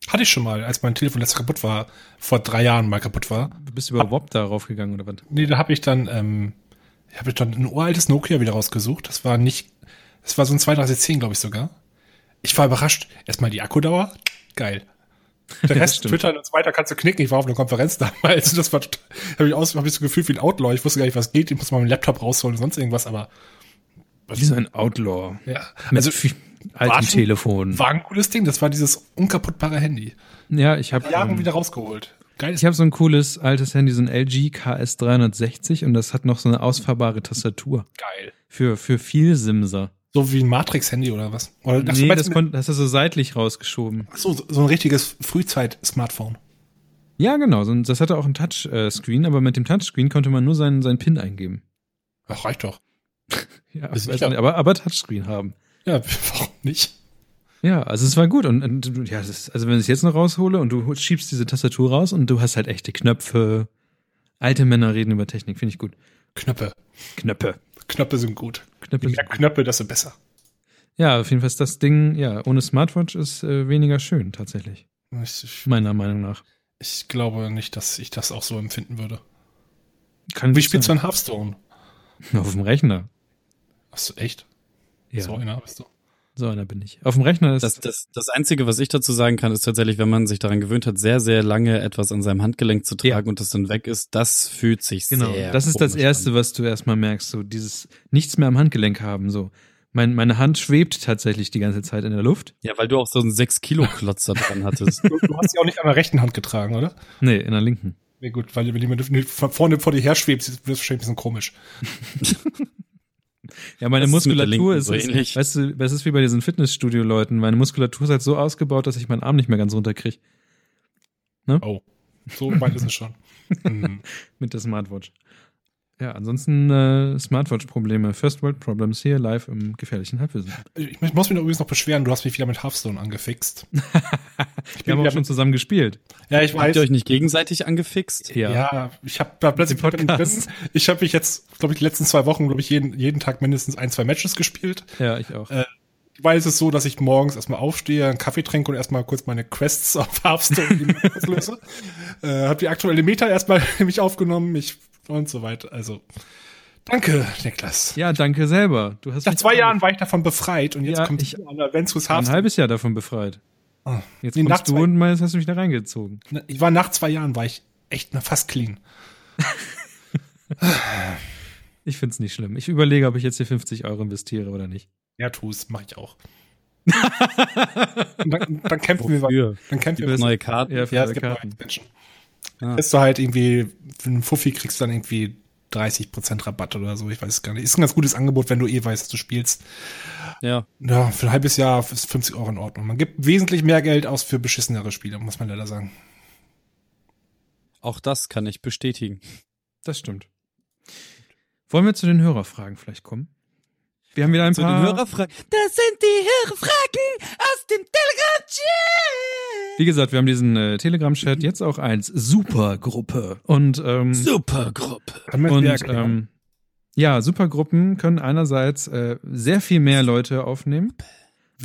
Hatte ich schon mal, als mein Telefon letztes kaputt war, vor drei Jahren mal kaputt war. Du bist über WOP da raufgegangen oder was? Nee, da habe ich dann, ähm, habe ich dann ein uraltes Nokia wieder rausgesucht. Das war nicht, das war so ein 3210, glaube ich sogar. Ich war überrascht. Erstmal die Akkudauer, geil. Der Rest, Twitter und so weiter kannst du knicken. Ich war auf einer Konferenz damals. Das war habe ich aus, habe ich so gefühlt wie ein Outlaw. Ich wusste gar nicht, was geht. Ich muss mal meinen Laptop rausholen und sonst irgendwas, aber. Wie so ein Outlaw. Ja. Also, alten Telefon. War ein cooles Ding. Das war dieses unkaputtbare Handy. Ja, ich habe Jahre ähm, wieder rausgeholt. Geil. Ich habe so ein cooles altes Handy, so ein LG KS360 und das hat noch so eine ausfahrbare Tastatur. Geil. Für, für viel Simser. So wie ein Matrix-Handy oder was? Oder nee, das, kon, das hast du so seitlich rausgeschoben. Ach so, so ein richtiges Frühzeit-Smartphone. Ja, genau. Das hatte auch ein Touchscreen, aber mit dem Touchscreen konnte man nur seinen, seinen PIN eingeben. Ach, reicht doch. ja, nicht, aber, aber Touchscreen haben. Ja, warum nicht? Ja, also es war gut und, und ja, ist, also wenn ich es jetzt noch raushole und du schiebst diese Tastatur raus und du hast halt echte Knöpfe. Alte Männer reden über Technik, finde ich gut. Knöpfe. Knöpfe. Knöpfe sind gut. Knöpfe Je mehr Knöpfe, desto besser. Ja, auf jeden Fall ist das Ding, ja, ohne Smartwatch ist äh, weniger schön, tatsächlich. Ich, Meiner Meinung nach. Ich glaube nicht, dass ich das auch so empfinden würde. Kann Wie spielst du ein Hearthstone? Auf dem Rechner. Hast du echt? Ja. So einer bist du. So einer bin ich. Auf dem Rechner ist. Das, das, das Einzige, was ich dazu sagen kann, ist tatsächlich, wenn man sich daran gewöhnt hat, sehr, sehr lange etwas an seinem Handgelenk zu tragen ja. und das dann weg ist, das fühlt sich genau. sehr. Das ist das Erste, an. was du erstmal merkst, so dieses nichts mehr am Handgelenk haben, so. Mein, meine Hand schwebt tatsächlich die ganze Zeit in der Luft. Ja, weil du auch so einen 6-Kilo-Klotz da dran hattest. du, du hast sie auch nicht an der rechten Hand getragen, oder? Nee, in der linken. Nee, gut, weil wenn die vorne vor dir her schwebt, wird es wahrscheinlich ein bisschen komisch. Ja, meine das Muskulatur ist, ist, so ist weißt du, das ist wie bei diesen Fitnessstudio-Leuten. Meine Muskulatur ist halt so ausgebaut, dass ich meinen Arm nicht mehr ganz runterkriege. Ne? Oh, so weit ist es schon. Mhm. Mit der Smartwatch. Ja, ansonsten äh, Smartwatch-Probleme, First World Problems hier live im gefährlichen Halbwissen. Ich muss mich übrigens noch beschweren, du hast mich wieder mit Hearthstone angefixt. ich Wir haben auch schon zusammen gespielt. Ja, ich weiß. Habt ihr euch nicht gegenseitig angefixt? Ja, ja ich habe da plötzlich Podcast. Ich habe mich jetzt, glaube ich, die letzten zwei Wochen, glaube ich, jeden, jeden Tag mindestens ein, zwei Matches gespielt. Ja, ich auch. Äh, weil es ist so, dass ich morgens erstmal aufstehe, einen Kaffee trinke und erstmal kurz meine Quests auf Hearthstone auslöse. äh, hab die aktuelle Meta erstmal mich aufgenommen. Ich und so weiter. Also, danke, Niklas. Ja, danke selber. Du hast Nach zwei Jahren war ich davon befreit und jetzt ja, kommt ich an Adventus Ein halbes Jahr davon befreit. Oh. Jetzt nee, kommst du und meinst, hast du mich da reingezogen. Ich war nach zwei Jahren, war ich echt fast clean. ich find's nicht schlimm. Ich überlege, ob ich jetzt hier 50 Euro investiere oder nicht. Ja, tu es, mach ich auch. dann, dann kämpfen Wofür? wir. Dann kämpfen wir. Neue Karten. Ja, ja es gibt Karten. neue Menschen. Ah. Kriegst du halt irgendwie, für einen Fuffi kriegst du dann irgendwie 30% Rabatt oder so, ich weiß es gar nicht. Ist ein ganz gutes Angebot, wenn du eh weißt, dass du spielst. Ja. Ja, für ein halbes Jahr ist 50 Euro in Ordnung. Man gibt wesentlich mehr Geld aus für beschissenere Spiele, muss man leider sagen. Auch das kann ich bestätigen. Das stimmt. Wollen wir zu den Hörerfragen vielleicht kommen? Wir haben wieder ein zu paar. Den Hörerfragen. Das sind die Hörerfragen. Wie gesagt, wir haben diesen äh, Telegram-Chat jetzt auch als Supergruppe. Und, ähm, Supergruppe. Und, ähm, ja, Supergruppen können einerseits äh, sehr viel mehr Leute aufnehmen.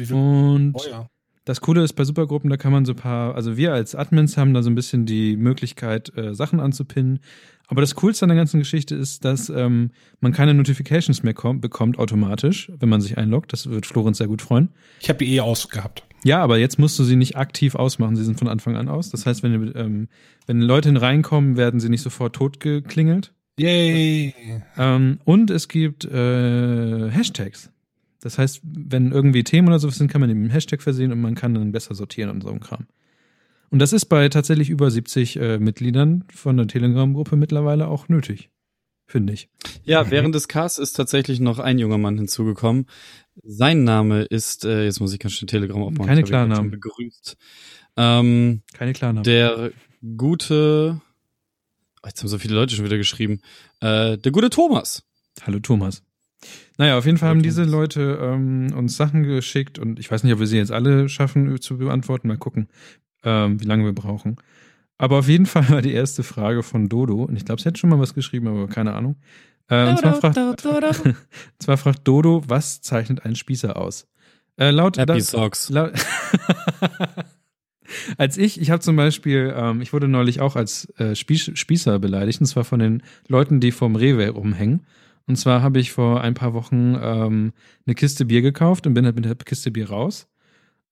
Und oh, ja. das Coole ist bei Supergruppen, da kann man so ein paar, also wir als Admins haben da so ein bisschen die Möglichkeit, äh, Sachen anzupinnen. Aber das Coolste an der ganzen Geschichte ist, dass ähm, man keine Notifications mehr kommt, bekommt automatisch, wenn man sich einloggt. Das wird Florenz sehr gut freuen. Ich habe die eh ausgehabt. Ja, aber jetzt musst du sie nicht aktiv ausmachen. Sie sind von Anfang an aus. Das heißt, wenn, ähm, wenn Leute reinkommen, werden sie nicht sofort totgeklingelt. Yay! Ähm, und es gibt äh, Hashtags. Das heißt, wenn irgendwie Themen oder sowas sind, kann man den Hashtag versehen und man kann dann besser sortieren und so ein Kram. Und das ist bei tatsächlich über 70 äh, Mitgliedern von der Telegram-Gruppe mittlerweile auch nötig, finde ich. Ja, während des Casts ist tatsächlich noch ein junger Mann hinzugekommen. Sein Name ist, äh, jetzt muss ich ganz schnell Telegram aufmachen. Keine Klarnamen. Begrüßt. Ähm, Keine Klarnamen. Der gute, oh, jetzt haben so viele Leute schon wieder geschrieben, äh, der gute Thomas. Hallo Thomas. Naja, auf jeden Fall haben diese Leute ähm, uns Sachen geschickt und ich weiß nicht, ob wir sie jetzt alle schaffen zu beantworten. Mal gucken ähm, wie lange wir brauchen. Aber auf jeden Fall war die erste Frage von Dodo, und ich glaube, sie hat schon mal was geschrieben, aber keine Ahnung. Äh, und zwar fragt, zwar fragt Dodo, was zeichnet ein Spießer aus? Äh, laut Happy das, Socks. Laut, als ich, ich habe zum Beispiel, ähm, ich wurde neulich auch als äh, Spieß, Spießer beleidigt, und zwar von den Leuten, die vorm Rewe rumhängen. Und zwar habe ich vor ein paar Wochen ähm, eine Kiste Bier gekauft und bin halt mit der Kiste Bier raus.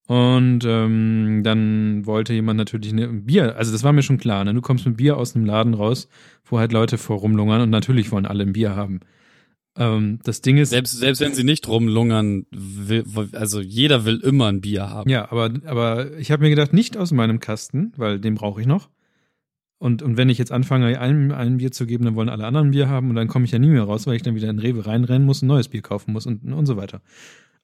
Und ähm, dann wollte jemand natürlich ein Bier, also das war mir schon klar, ne? Du kommst mit Bier aus einem Laden raus, wo halt Leute vor rumlungern und natürlich wollen alle ein Bier haben. Ähm, das Ding ist. Selbst, selbst wenn sie nicht rumlungern, will, also jeder will immer ein Bier haben. Ja, aber, aber ich habe mir gedacht, nicht aus meinem Kasten, weil den brauche ich noch. Und, und wenn ich jetzt anfange, einem ein Bier zu geben, dann wollen alle anderen ein Bier haben und dann komme ich ja nie mehr raus, weil ich dann wieder in Rewe reinrennen muss, ein neues Bier kaufen muss und, und so weiter.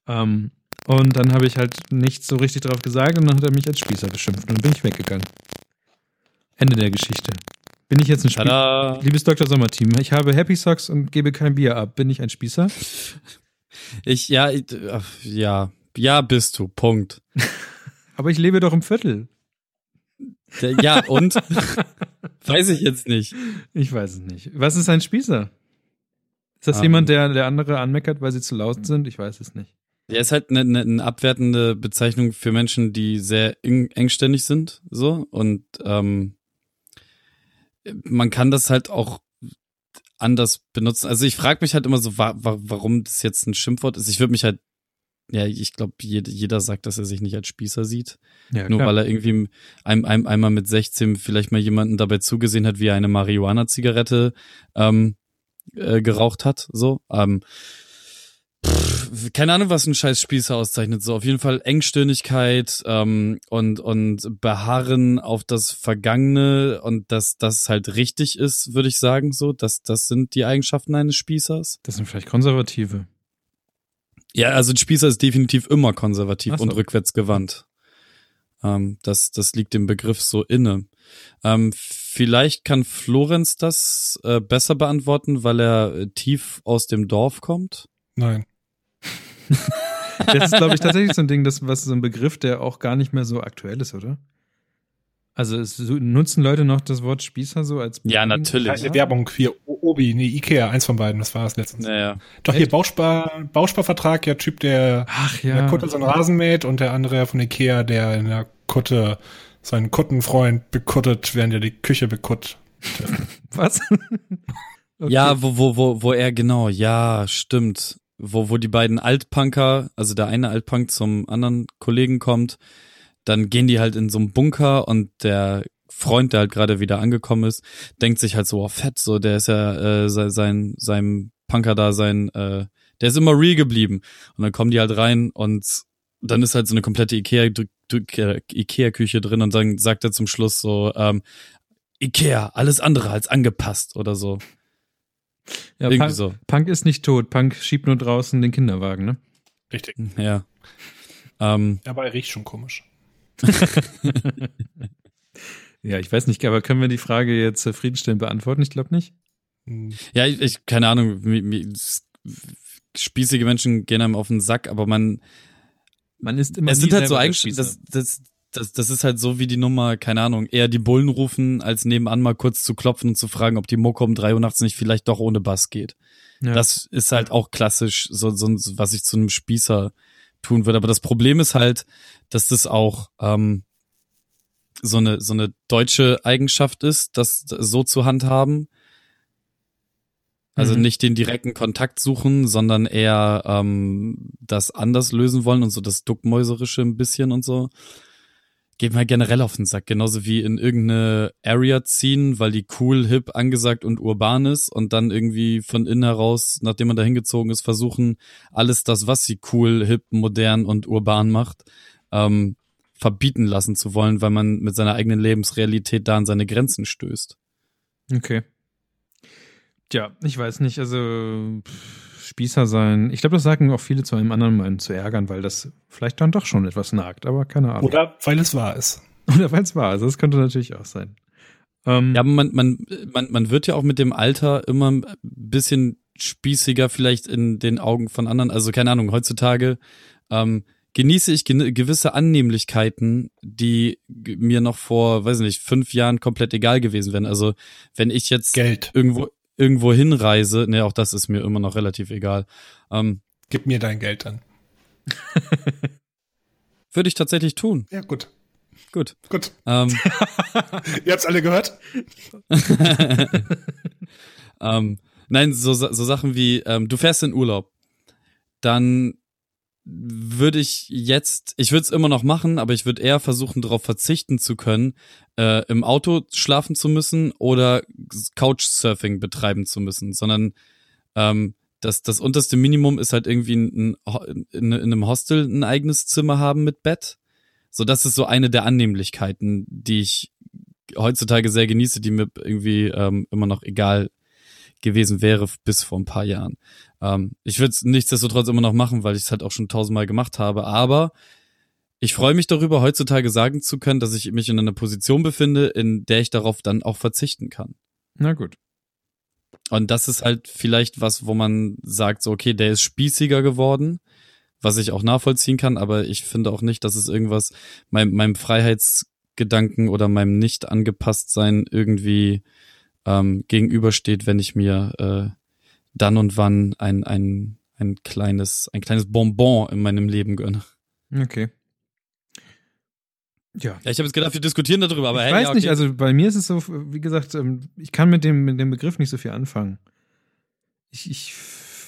Ähm, und dann habe ich halt nichts so richtig drauf gesagt und dann hat er mich als Spießer beschimpft und dann bin ich weggegangen. Ende der Geschichte. Bin ich jetzt ein Spießer? Liebes Dr. Sommerteam, ich habe Happy Socks und gebe kein Bier ab. Bin ich ein Spießer? Ich, ja, ich, ja, ja, bist du. Punkt. Aber ich lebe doch im Viertel. Ja, und? weiß ich jetzt nicht. Ich weiß es nicht. Was ist ein Spießer? Ist das um, jemand, der, der andere anmeckert, weil sie zu laut sind? Ich weiß es nicht. Der ist halt eine, eine, eine abwertende Bezeichnung für Menschen, die sehr eng, engständig sind, so und ähm, man kann das halt auch anders benutzen. Also ich frage mich halt immer so, wa wa warum das jetzt ein Schimpfwort ist. Ich würde mich halt, ja, ich glaube, jeder, jeder sagt, dass er sich nicht als Spießer sieht. Ja, Nur weil er irgendwie ein, ein, einmal mit 16 vielleicht mal jemanden dabei zugesehen hat, wie er eine Marihuana-Zigarette ähm, äh, geraucht hat. So. Ähm, keine Ahnung, was ein scheiß Spießer auszeichnet. So auf jeden Fall Engstirnigkeit ähm, und und Beharren auf das Vergangene und dass das halt richtig ist, würde ich sagen. So, das das sind die Eigenschaften eines Spießers. Das sind vielleicht Konservative. Ja, also ein Spießer ist definitiv immer konservativ so. und rückwärtsgewandt. Ähm, das das liegt dem Begriff so inne. Ähm, vielleicht kann Florenz das äh, besser beantworten, weil er äh, tief aus dem Dorf kommt. Nein. Das ist, glaube ich, tatsächlich so ein Ding, das, was so ein Begriff, der auch gar nicht mehr so aktuell ist, oder? Also es, nutzen Leute noch das Wort Spießer so als Ja, natürlich. Eine ja. Werbung hier Obi, nee, Ikea, eins von beiden, das war es letztens. Naja. Doch Echt? hier Bauspar, Bausparvertrag, ja Typ, der Ach, ja. in der Kutte so einen Rasen mäht und der andere von Ikea, der in der Kutte seinen Kuttenfreund bekuttet, während er die Küche bekutt. Was? okay. Ja, wo, wo, wo, wo er genau, ja, stimmt wo, wo die beiden Altpunker, also der eine Altpunk zum anderen Kollegen kommt, dann gehen die halt in so einen Bunker und der Freund, der halt gerade wieder angekommen ist, denkt sich halt so, oh fett, so, der ist ja äh, sein, sein Punker da, sein, äh, der ist immer real geblieben. Und dann kommen die halt rein und dann ist halt so eine komplette Ikea, Ikea-Küche drin und dann sagt er zum Schluss so, ähm, Ikea, alles andere als angepasst oder so. Ja, Irgendwie Punk, so. Punk ist nicht tot. Punk schiebt nur draußen den Kinderwagen, ne? Richtig. Ja. Ähm. Aber er riecht schon komisch. ja, ich weiß nicht, aber können wir die Frage jetzt zufriedenstellend beantworten? Ich glaube nicht. Ja, ich, ich keine Ahnung. Spießige Menschen gehen einem auf den Sack, aber man man ist immer es sind halt so eigentlich das, das das, das ist halt so wie die Nummer, keine Ahnung, eher die Bullen rufen, als nebenan mal kurz zu klopfen und zu fragen, ob die Moko um drei Uhr nachts nicht vielleicht doch ohne Bass geht. Ja. Das ist halt auch klassisch, so, so, was ich zu einem Spießer tun würde. Aber das Problem ist halt, dass das auch ähm, so eine so eine deutsche Eigenschaft ist, das so zu handhaben. Also mhm. nicht den direkten Kontakt suchen, sondern eher ähm, das anders lösen wollen und so das Duckmäuserische ein bisschen und so geht mir generell auf den Sack, genauso wie in irgendeine Area ziehen, weil die cool, hip, angesagt und urban ist und dann irgendwie von innen heraus, nachdem man da hingezogen ist, versuchen, alles das, was sie cool, hip, modern und urban macht, ähm, verbieten lassen zu wollen, weil man mit seiner eigenen Lebensrealität da an seine Grenzen stößt. Okay. Tja, ich weiß nicht, also pff Spießer sein. Ich glaube, das sagen auch viele zu einem anderen, um einen zu ärgern, weil das vielleicht dann doch schon etwas nagt, aber keine Ahnung. Oder weil es wahr ist. Oder weil es wahr ist. Das könnte natürlich auch sein. Ähm, ja, aber man, man, man, man wird ja auch mit dem Alter immer ein bisschen spießiger vielleicht in den Augen von anderen. Also keine Ahnung, heutzutage ähm, genieße ich gewisse Annehmlichkeiten, die mir noch vor, weiß nicht, fünf Jahren komplett egal gewesen wären. Also wenn ich jetzt Geld. irgendwo irgendwo hinreise, ne, auch das ist mir immer noch relativ egal. Ähm, Gib mir dein Geld dann. Würde ich tatsächlich tun. Ja, gut. Gut. Gut. Ähm, Ihr habt's alle gehört? ähm, nein, so, so Sachen wie, ähm, du fährst in Urlaub. Dann würde ich jetzt, ich würde es immer noch machen, aber ich würde eher versuchen, darauf verzichten zu können, äh, im Auto schlafen zu müssen oder Couchsurfing betreiben zu müssen, sondern ähm, das, das unterste Minimum ist halt irgendwie ein, ein, in, in einem Hostel ein eigenes Zimmer haben mit Bett. So, das ist so eine der Annehmlichkeiten, die ich heutzutage sehr genieße, die mir irgendwie ähm, immer noch egal gewesen wäre bis vor ein paar Jahren. Ähm, ich würde es nichtsdestotrotz immer noch machen, weil ich es halt auch schon tausendmal gemacht habe, aber ich freue mich darüber, heutzutage sagen zu können, dass ich mich in einer Position befinde, in der ich darauf dann auch verzichten kann. Na gut. Und das ist halt vielleicht was, wo man sagt, so, okay, der ist spießiger geworden, was ich auch nachvollziehen kann, aber ich finde auch nicht, dass es irgendwas meinem, meinem Freiheitsgedanken oder meinem nicht angepasst sein irgendwie ähm, gegenübersteht, wenn ich mir äh, dann und wann ein, ein, ein kleines, ein kleines Bonbon in meinem Leben gönne. Okay. Ja. ja ich habe jetzt gedacht, wir diskutieren darüber, aber ich hey, weiß ja, okay. nicht, also bei mir ist es so, wie gesagt, ähm, ich kann mit dem, mit dem Begriff nicht so viel anfangen. Ich, ich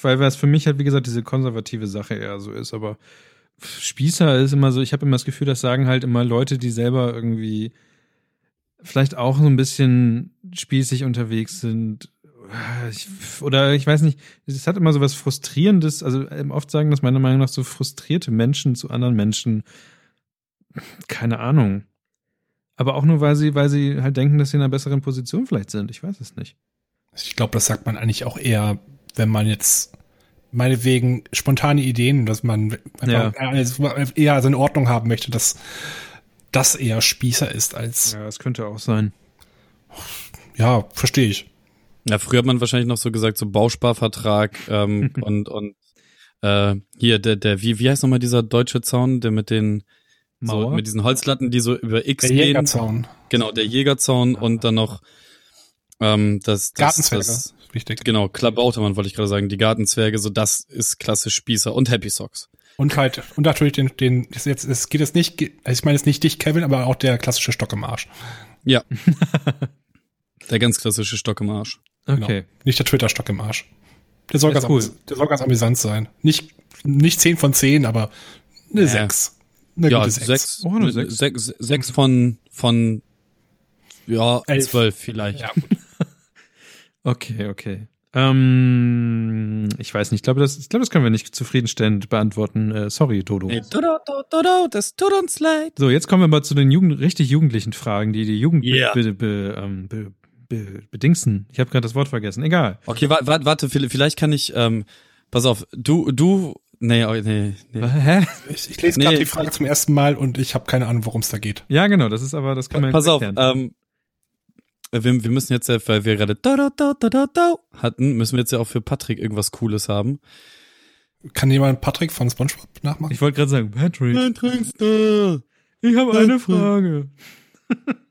weil es für mich halt, wie gesagt, diese konservative Sache eher so ist, aber Spießer ist immer so, ich habe immer das Gefühl, das sagen halt immer Leute, die selber irgendwie vielleicht auch so ein bisschen spießig unterwegs sind. Ich, oder ich weiß nicht, es hat immer so was Frustrierendes, also ähm, oft sagen das meiner Meinung nach so frustrierte Menschen zu anderen Menschen keine Ahnung. Aber auch nur, weil sie, weil sie halt denken, dass sie in einer besseren Position vielleicht sind. Ich weiß es nicht. Ich glaube, das sagt man eigentlich auch eher, wenn man jetzt meinetwegen spontane Ideen, dass man ja. eher seine Ordnung haben möchte, dass das eher Spießer ist als. Ja, das könnte auch sein. Ja, verstehe ich. Ja, früher hat man wahrscheinlich noch so gesagt, so Bausparvertrag ähm, und, und äh, hier, der, der, wie, wie heißt nochmal dieser deutsche Zaun, der mit den? So, mit diesen Holzlatten, die so über X der gehen. Der Jägerzaun. Genau, der Jägerzaun und dann noch ähm, das, das Gartenzwerge, das, wichtig. Genau, Klabautermann wollte ich gerade sagen, die Gartenzwerge, so das ist klassisch Spießer und Happy Socks. Und halt, und natürlich den, den, jetzt, es geht jetzt nicht, also ich meine jetzt nicht dich, Kevin, aber auch der klassische Stock im Arsch. Ja. der ganz klassische Stock im Arsch. Okay. Genau. Nicht der Twitter-Stock im Arsch. Der soll, ganz, cool. der soll ganz amüsant sein. Nicht, nicht 10 von 10, aber eine ja. 6. Eine ja, sechs. Sechs, oh, eine sechs. Sechs, sechs von, von, ja, Elf. zwölf vielleicht. Ja. okay, okay. Ähm, ich weiß nicht, ich glaube, das, ich glaube, das können wir nicht zufriedenstellend beantworten. Äh, sorry, Dodo. Hey, Dodo, Dodo, das tut uns leid. So, jetzt kommen wir mal zu den Jugend, richtig jugendlichen Fragen, die die Jugend yeah. be, be, ähm, be, be, bedingsen. Ich habe gerade das Wort vergessen. Egal. Okay, warte, warte, vielleicht kann ich, ähm, pass auf, du, du Nee, oh, nee, nee. Hä? Ich, ich lese nee. gerade die Frage zum ersten Mal und ich habe keine Ahnung, worum es da geht. Ja, genau, das ist aber, das kann man Pass auf, ähm, wir, wir müssen jetzt ja, weil wir gerade da, da, da, da, da, da hatten, müssen wir jetzt ja auch für Patrick irgendwas Cooles haben. Kann jemand Patrick von SpongeBob nachmachen? Ich wollte gerade sagen, Patrick. Patrickster. Ich habe eine Frage.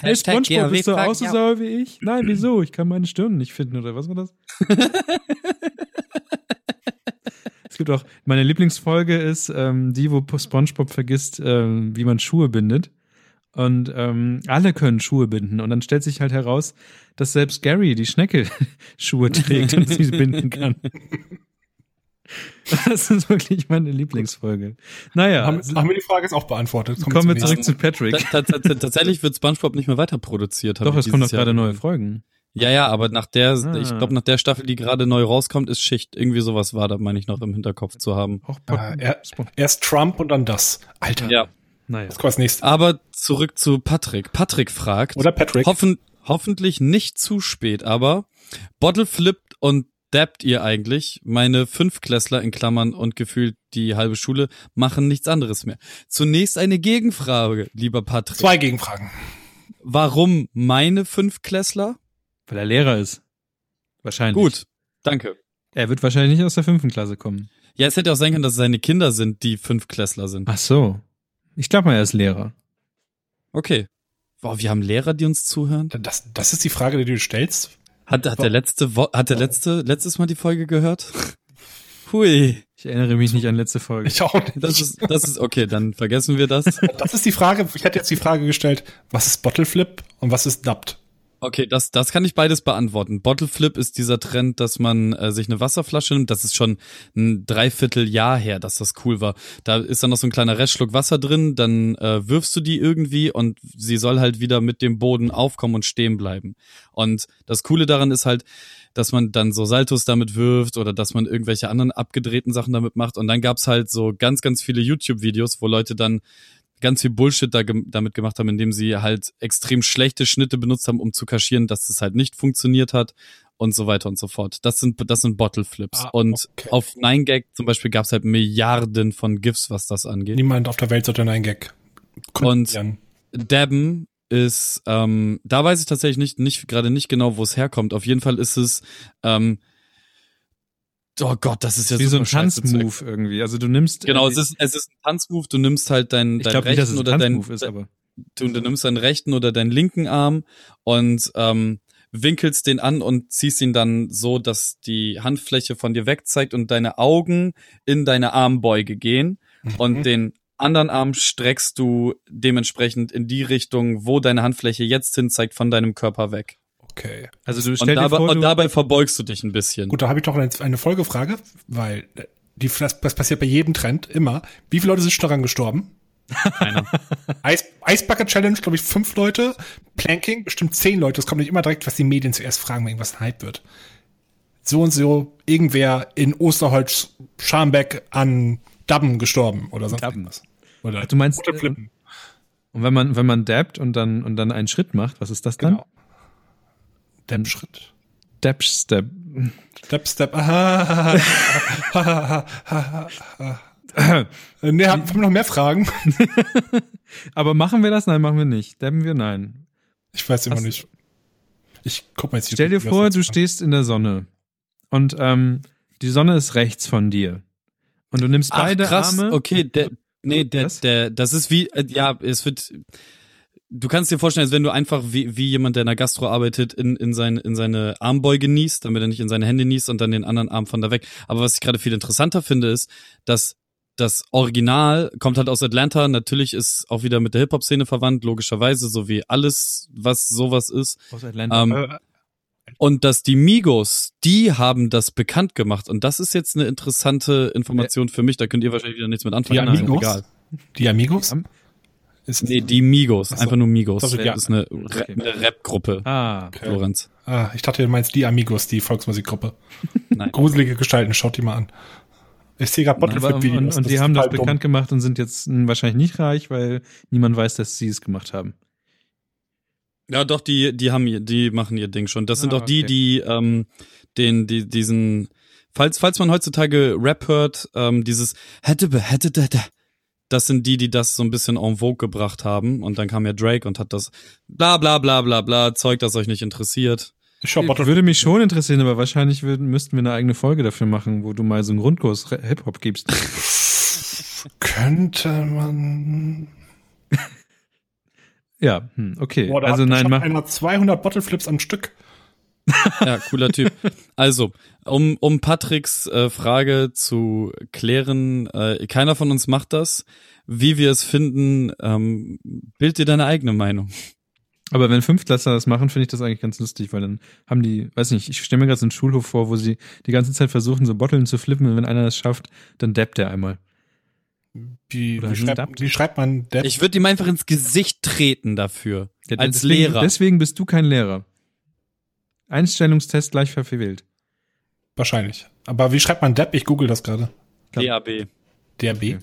hey, SpongeBob, bist du auch so sauer wie ich? Nein, wieso? Ich kann meine Stirn nicht finden, oder was war das? Es gibt auch, meine Lieblingsfolge ist ähm, die, wo SpongeBob vergisst, ähm, wie man Schuhe bindet. Und ähm, alle können Schuhe binden. Und dann stellt sich halt heraus, dass selbst Gary die Schnecke Schuhe trägt und sie binden kann. Das ist wirklich meine Lieblingsfolge. Naja. Haben, haben wir die Frage jetzt auch beantwortet? Kommen, kommen wir zurück zu Patrick. Tatsächlich wird SpongeBob nicht mehr weiter produziert. Doch, es kommen doch gerade neue Folgen. Ja, ja, aber nach der, ah. ich glaube, nach der Staffel, die gerade neu rauskommt, ist Schicht. Irgendwie sowas war da, meine ich, noch im Hinterkopf zu haben. Auch äh, er, erst Trump und dann das. Alter. Ja. Naja. Das kommt nächste. Aber zurück zu Patrick. Patrick fragt. Oder Patrick. Hoffen, hoffentlich nicht zu spät, aber Bottle flippt und dabbt ihr eigentlich? Meine Fünfklässler in Klammern und gefühlt die halbe Schule machen nichts anderes mehr. Zunächst eine Gegenfrage, lieber Patrick. Zwei Gegenfragen. Warum meine Fünfklässler? Weil er Lehrer ist. Wahrscheinlich. Gut, danke. Er wird wahrscheinlich nicht aus der fünften Klasse kommen. Ja, es hätte auch sein können, dass es seine Kinder sind, die Fünfklässler sind. Ach so. Ich glaube mal, er ist Lehrer. Okay. Wow, wir haben Lehrer, die uns zuhören. Das, das ist die Frage, die du stellst. Hat, hat der letzte, hat der letzte, letztes Mal die Folge gehört? Hui. Ich erinnere mich nicht an letzte Folge. Ich auch nicht. Das ist, das ist okay, dann vergessen wir das. Das ist die Frage. Ich hätte jetzt die Frage gestellt, was ist Bottle Flip und was ist Dubbed? Okay, das, das kann ich beides beantworten. Bottle Flip ist dieser Trend, dass man äh, sich eine Wasserflasche nimmt. Das ist schon ein Dreivierteljahr her, dass das cool war. Da ist dann noch so ein kleiner Restschluck Wasser drin, dann äh, wirfst du die irgendwie und sie soll halt wieder mit dem Boden aufkommen und stehen bleiben. Und das Coole daran ist halt, dass man dann so Saltos damit wirft oder dass man irgendwelche anderen abgedrehten Sachen damit macht. Und dann gab's halt so ganz, ganz viele YouTube-Videos, wo Leute dann ganz viel Bullshit da, damit gemacht haben, indem sie halt extrem schlechte Schnitte benutzt haben, um zu kaschieren, dass das halt nicht funktioniert hat und so weiter und so fort. Das sind das sind Bottle Flips ah, und okay. auf 9gag zum Beispiel gab es halt Milliarden von GIFs, was das angeht. Niemand auf der Welt sollte 9gag. Und Dabben ist, ähm, da weiß ich tatsächlich nicht, nicht gerade nicht genau, wo es herkommt. Auf jeden Fall ist es ähm, Oh Gott, das ist ja wie so ein Tanzmove irgendwie. Also du nimmst genau, es ist es ist ein Tanzmove. Du nimmst halt deinen deinen rechten nicht, oder deinen ist, aber du, du nimmst deinen rechten oder deinen linken Arm und ähm, winkelst den an und ziehst ihn dann so, dass die Handfläche von dir weg zeigt und deine Augen in deine Armbeuge gehen mhm. und den anderen Arm streckst du dementsprechend in die Richtung, wo deine Handfläche jetzt hin zeigt, von deinem Körper weg. Okay. Also du stellst dir vor, und dabei verbeugst du dich ein bisschen. Gut, da habe ich doch eine, eine Folgefrage, weil äh, die, das, das passiert bei jedem Trend immer. Wie viele Leute sind schon daran gestorben? Keiner. Ice, Ice Bucket Challenge, glaube ich, fünf Leute. Planking, bestimmt zehn Leute. Das kommt nicht immer direkt, was die Medien zuerst fragen, wenn irgendwas ein Hype wird. So und so, irgendwer in Osterholz, Scharmbeck an Dubben gestorben oder sonst irgendwas. Oder Ach, du meinst, Flippen. Und wenn man, wenn man dabbt und dann, und dann einen Schritt macht, was ist das dann? Genau. Dab-Schritt. Dab-Step. Dab-Step. Aha. nee, haben wir noch mehr Fragen? Aber machen wir das? Nein, machen wir nicht. Dabben wir? Nein. Ich weiß immer Hast, nicht. Ich guck mal jetzt Stell dir vor, du stehst in der Sonne und ähm, die Sonne ist rechts von dir. Und du nimmst Ach, beide krass. Arme. Okay, der, nee, der, der, das ist wie, äh, ja, es wird, du kannst dir vorstellen, als wenn du einfach wie, wie jemand, der in der Gastro arbeitet, in, in, sein, in seine Armbeuge niest, damit er nicht in seine Hände niest und dann den anderen Arm von da weg. Aber was ich gerade viel interessanter finde, ist, dass das Original kommt halt aus Atlanta. Natürlich ist auch wieder mit der Hip-Hop-Szene verwandt, logischerweise, so wie alles, was sowas ist. Aus Atlanta. Ähm, äh, und dass die Migos, die haben das bekannt gemacht. Und das ist jetzt eine interessante Information für mich. Da könnt ihr wahrscheinlich wieder nichts mit anfangen. Die Amigos? Egal. Die Amigos? Ist nee, die Migos. So. Einfach nur Migos. Das, ja. ist eine, okay. eine Rap-Gruppe. Ah, okay. Lorenz. Ah, ich dachte, du meinst die Amigos, die Volksmusikgruppe. Nein. Gruselige Gestalten, schaut die mal an. Ich sehe gerade Bottleflip-Videos. Und, und die haben das bekannt dumm. gemacht und sind jetzt wahrscheinlich nicht reich, weil niemand weiß, dass sie es gemacht haben. Ja, doch, die, die haben, die machen ihr Ding schon. Das sind ah, doch die, okay. die, ähm, den, die, diesen, falls, falls man heutzutage Rap hört, ähm, dieses hätte, hätte, hätte, das sind die, die das so ein bisschen en vogue gebracht haben. Und dann kam ja Drake und hat das bla bla bla bla bla Zeug, das euch nicht interessiert. Ich würde mich schon interessieren, aber wahrscheinlich würden, müssten wir eine eigene Folge dafür machen, wo du mal so einen Grundkurs Hip-Hop gibst. Könnte man. Ja, hm, okay. Boah, also nein, mach einer 200 Bottle Flips am Stück. Ja, cooler Typ. Also, um, um Patricks äh, Frage zu klären, äh, keiner von uns macht das. Wie wir es finden, ähm, bild dir deine eigene Meinung. Aber wenn Fünftklässler das machen, finde ich das eigentlich ganz lustig, weil dann haben die, weiß nicht, ich stelle mir gerade so einen Schulhof vor, wo sie die ganze Zeit versuchen, so Botteln zu flippen und wenn einer das schafft, dann dappt er einmal. Wie, wie, schreibt, wie schreibt man Depp? Ich würde ihm einfach ins Gesicht treten dafür. Ja, als deswegen, Lehrer. Deswegen bist du kein Lehrer. Einstellungstest gleich verfehlt. Wahrscheinlich. Aber wie schreibt man Depp? Ich google das gerade. DAB. DAB? Okay.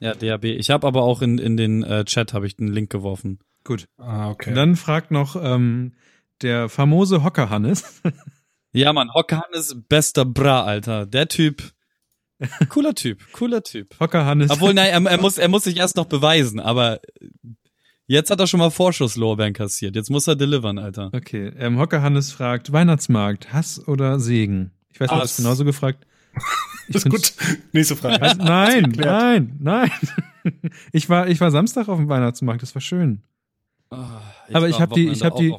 Ja, DAB. Ich habe aber auch in, in den äh, Chat habe ich den Link geworfen. Gut. Ah, okay. Und dann fragt noch ähm, der famose Hocker Hannes. ja, Mann, Hocker Hannes, bester Bra, Alter. Der Typ, Cooler Typ, cooler Typ. Hocker Hannes. Obwohl, nein, er, er, muss, er muss sich erst noch beweisen, aber jetzt hat er schon mal Vorschusslorbeeren kassiert. Jetzt muss er delivern, Alter. Okay, ähm, Hocker Hannes fragt, Weihnachtsmarkt, Hass oder Segen? Ich weiß nicht, hast du genauso gefragt? Ich ist gut. Nächste Frage. Also, nein, nein, nein. Ich war, ich war Samstag auf dem Weihnachtsmarkt, das war schön. Oh, ich Aber ich habe die, ich habe die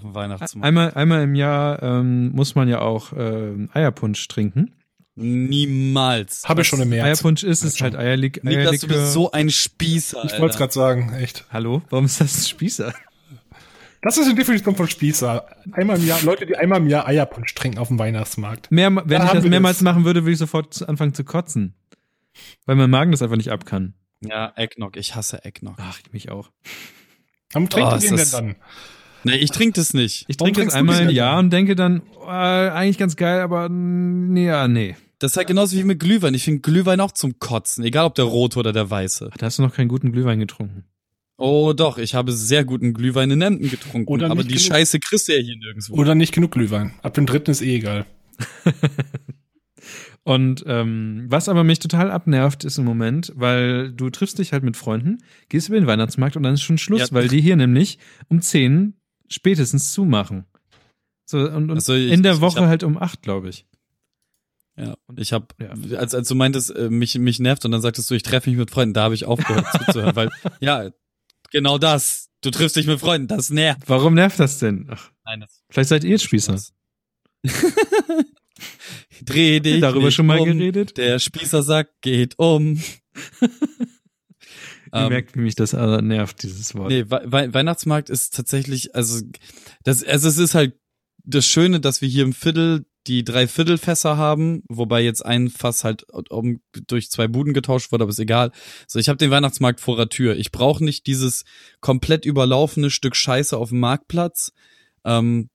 einmal, einmal im Jahr ähm, muss man ja auch äh, Eierpunsch trinken. Niemals. Habe ich schon im März. Eierpunsch ist es halt Eierlik Eierlikör. Niklas, du bist so ein Spießer. Ich wollte es gerade sagen, echt. Hallo? Warum ist das ein Spießer? Das ist eine Definition von Spießer. Einmal im Jahr, Leute, die einmal im Jahr Eierpunsch trinken auf dem Weihnachtsmarkt. Mehr, wenn da ich das mehrmals das. machen würde, würde ich sofort anfangen zu kotzen. Weil mein Magen das einfach nicht ab kann. Ja, Eggnog. Ich hasse Eggnog. Ach, ich mich auch. Warum trinkt oh, den denn dann? Nee, ich trinke das nicht. Ich trinke das einmal im Jahr und denke dann, oh, eigentlich ganz geil, aber nee, ja, nee. Das ist halt genauso wie mit Glühwein. Ich finde Glühwein auch zum Kotzen, egal ob der rote oder der weiße. Da hast du noch keinen guten Glühwein getrunken. Oh doch, ich habe sehr guten Glühwein in Emden getrunken, Oder aber die genug. Scheiße kriegst du ja hier nirgendwo. Oder nicht genug Glühwein. Ab dem dritten ist eh egal. Und ähm, was aber mich total abnervt, ist im Moment, weil du triffst dich halt mit Freunden, gehst über den Weihnachtsmarkt und dann ist schon Schluss, ja. weil die hier nämlich um zehn spätestens zumachen. So, und, und also ich, in der Woche hab, halt um acht, glaube ich. Ja, und ich habe, ja. als, als du meintest, äh, mich, mich nervt und dann sagtest du, ich treffe mich mit Freunden, da habe ich aufgehört zuzuhören, weil, ja, genau das. Du triffst dich mit Freunden, das nervt. Warum nervt das denn? Ach, Nein, das vielleicht seid ihr Spießer. Dreh dich. Darüber schon mal um. geredet? Der Spießer sagt, geht um. Ihr um, merkt, wie mich das nervt, dieses Wort. Nee, We Weihnachtsmarkt ist tatsächlich, also, das, also es ist halt das Schöne, dass wir hier im Viertel die drei Viertelfässer haben, wobei jetzt ein Fass halt um, durch zwei Buden getauscht wurde, aber ist egal. So, ich habe den Weihnachtsmarkt vor der Tür. Ich brauche nicht dieses komplett überlaufene Stück Scheiße auf dem Marktplatz. Ähm,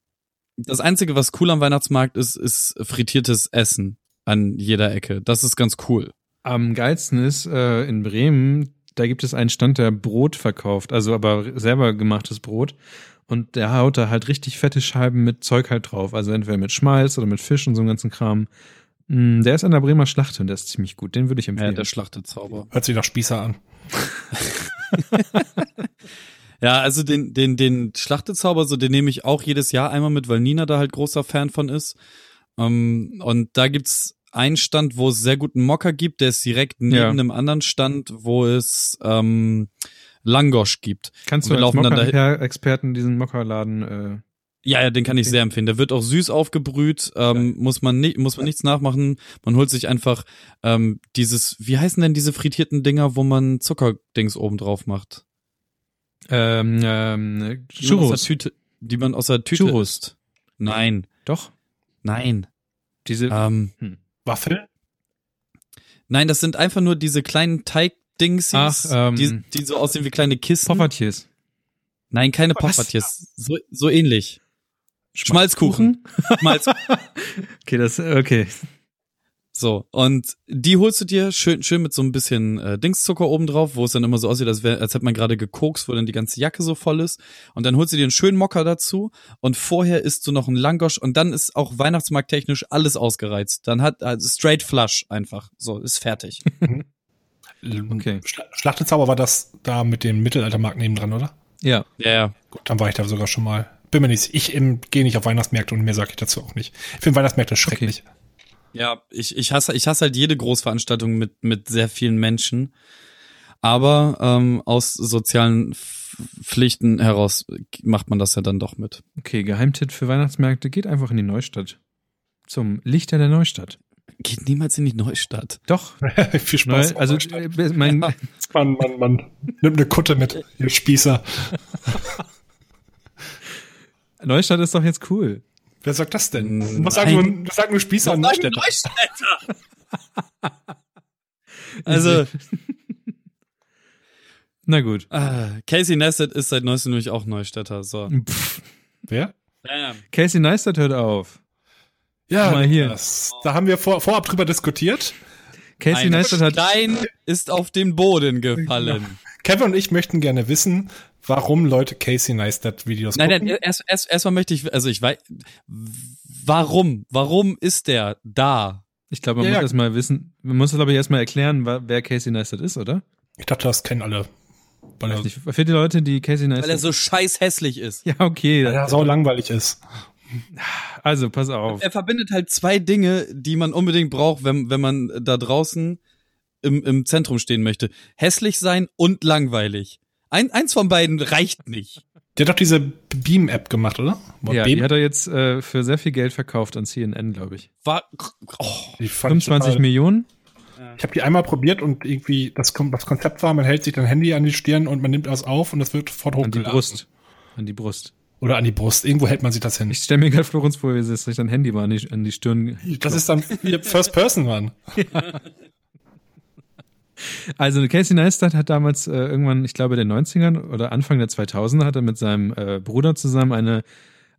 das Einzige, was cool am Weihnachtsmarkt ist, ist frittiertes Essen an jeder Ecke. Das ist ganz cool. Am geilsten ist äh, in Bremen, da gibt es einen Stand, der Brot verkauft, also aber selber gemachtes Brot. Und der haut da halt richtig fette Scheiben mit Zeug halt drauf. Also entweder mit Schmalz oder mit Fisch und so einem ganzen Kram. Mm, der ist an der Bremer Schlachte und der ist ziemlich gut. Den würde ich empfehlen. Ja, der Schlachtezauber. Hört sich nach Spießer an. ja, also den, den, den Schlachtezauber, so den nehme ich auch jedes Jahr einmal mit, weil Nina da halt großer Fan von ist. Um, ähm, und da gibt's einen Stand, wo es sehr guten Mocker gibt, der ist direkt neben ja. einem anderen Stand, wo es ähm, Langosch gibt. Kannst du als Mokka-Experten diesen Mokka-Laden äh, ja, ja, den kann ich sehr empfehlen. Der wird auch süß aufgebrüht, ähm, muss man nicht, muss man nichts nachmachen. Man holt sich einfach ähm, dieses, wie heißen denn diese frittierten Dinger, wo man Zuckerdings oben drauf macht? Ähm, ähm, Churros. Die man, Tüte, die man aus der Tüte Churros. isst. Nein. Doch? Nein. Diese ähm, hm. Waffel? Nein, das sind einfach nur diese kleinen Teig Dingsies, ähm, die, die so aussehen wie kleine Kisten. Poffertjes. Nein, keine Poffertjes. So, so ähnlich. Schmalzkuchen. Schmalzkuchen. okay, das, okay. So, und die holst du dir schön, schön mit so ein bisschen äh, Dingszucker oben drauf, wo es dann immer so aussieht, als, wär, als hätte man gerade gekokst, wo dann die ganze Jacke so voll ist. Und dann holst du dir einen schönen Mocker dazu und vorher isst du noch einen Langosch und dann ist auch weihnachtsmarkttechnisch alles ausgereizt. Dann hat also straight flush einfach. So, ist fertig. Okay. Schlachtezauber war das da mit dem Mittelaltermarkt nebendran, oder? Ja. Ja, ja. Gut, dann war ich da sogar schon mal. Bin mir nicht, ich gehe nicht auf Weihnachtsmärkte und mehr sage ich dazu auch nicht. Ich finde Weihnachtsmärkte schrecklich. Okay. Ja, ich, ich hasse, ich hasse halt jede Großveranstaltung mit, mit sehr vielen Menschen. Aber ähm, aus sozialen Pflichten heraus macht man das ja dann doch mit. Okay, Geheimtipp für Weihnachtsmärkte, geht einfach in die Neustadt. Zum Lichter der Neustadt. Geht niemals in die Neustadt. Doch. Viel Spaß. Neu, also äh, mein ja. Mann, Mann, Mann. Nimm eine Kutte mit, ihr Spießer. Neustadt ist doch jetzt cool. Wer sagt das denn? Was sagen nur, was sagen nur Spießer und Neustädter? Neustädter. also. Na gut. Ah, Casey Neistat ist seit 19 nämlich auch Neustädter. So. Pff. Wer? Casey Neistat hört auf. Ja, mal hier. Das, da haben wir vor, vorab drüber diskutiert. Casey Neistat hat. Stein ist auf den Boden gefallen. Kevin und ich möchten gerne wissen, warum Leute Casey Neistat Videos nein, gucken. Nein, nein, erst, erst, erstmal möchte ich, also ich weiß, warum? Warum ist der da? Ich glaube, man ja, muss ja. erstmal wissen, man muss, glaube ich, erstmal erklären, wer Casey Neistat ist, oder? Ich dachte, das kennen alle. Weil er, für die Leute, die Casey Neistat. Weil er so scheiß hässlich ist. Ja, okay. Weil er so langweilig ist. Also, pass auf. Er verbindet halt zwei Dinge, die man unbedingt braucht, wenn, wenn man da draußen im, im Zentrum stehen möchte. Hässlich sein und langweilig. Ein, eins von beiden reicht nicht. Der hat doch diese Beam-App gemacht, oder? ja, Beam? die hat er jetzt äh, für sehr viel Geld verkauft an CNN, glaube ich. War, oh, 25 Millionen? Ich habe die einmal probiert und irgendwie das, das Konzept war, man hält sich dein Handy an die Stirn und man nimmt das auf und das wird sofort hochgeladen. An die Brust. An die Brust. Oder an die Brust. Irgendwo hält man sich das hin. Ich stelle mir gerade Florenz vor, wie sich dein Handy mal an die, an die Stirn. Das ist dann First Person, Mann. Ja. Also Casey Neistat hat damals äh, irgendwann, ich glaube, in den 90ern oder Anfang der 2000er hat er mit seinem äh, Bruder zusammen eine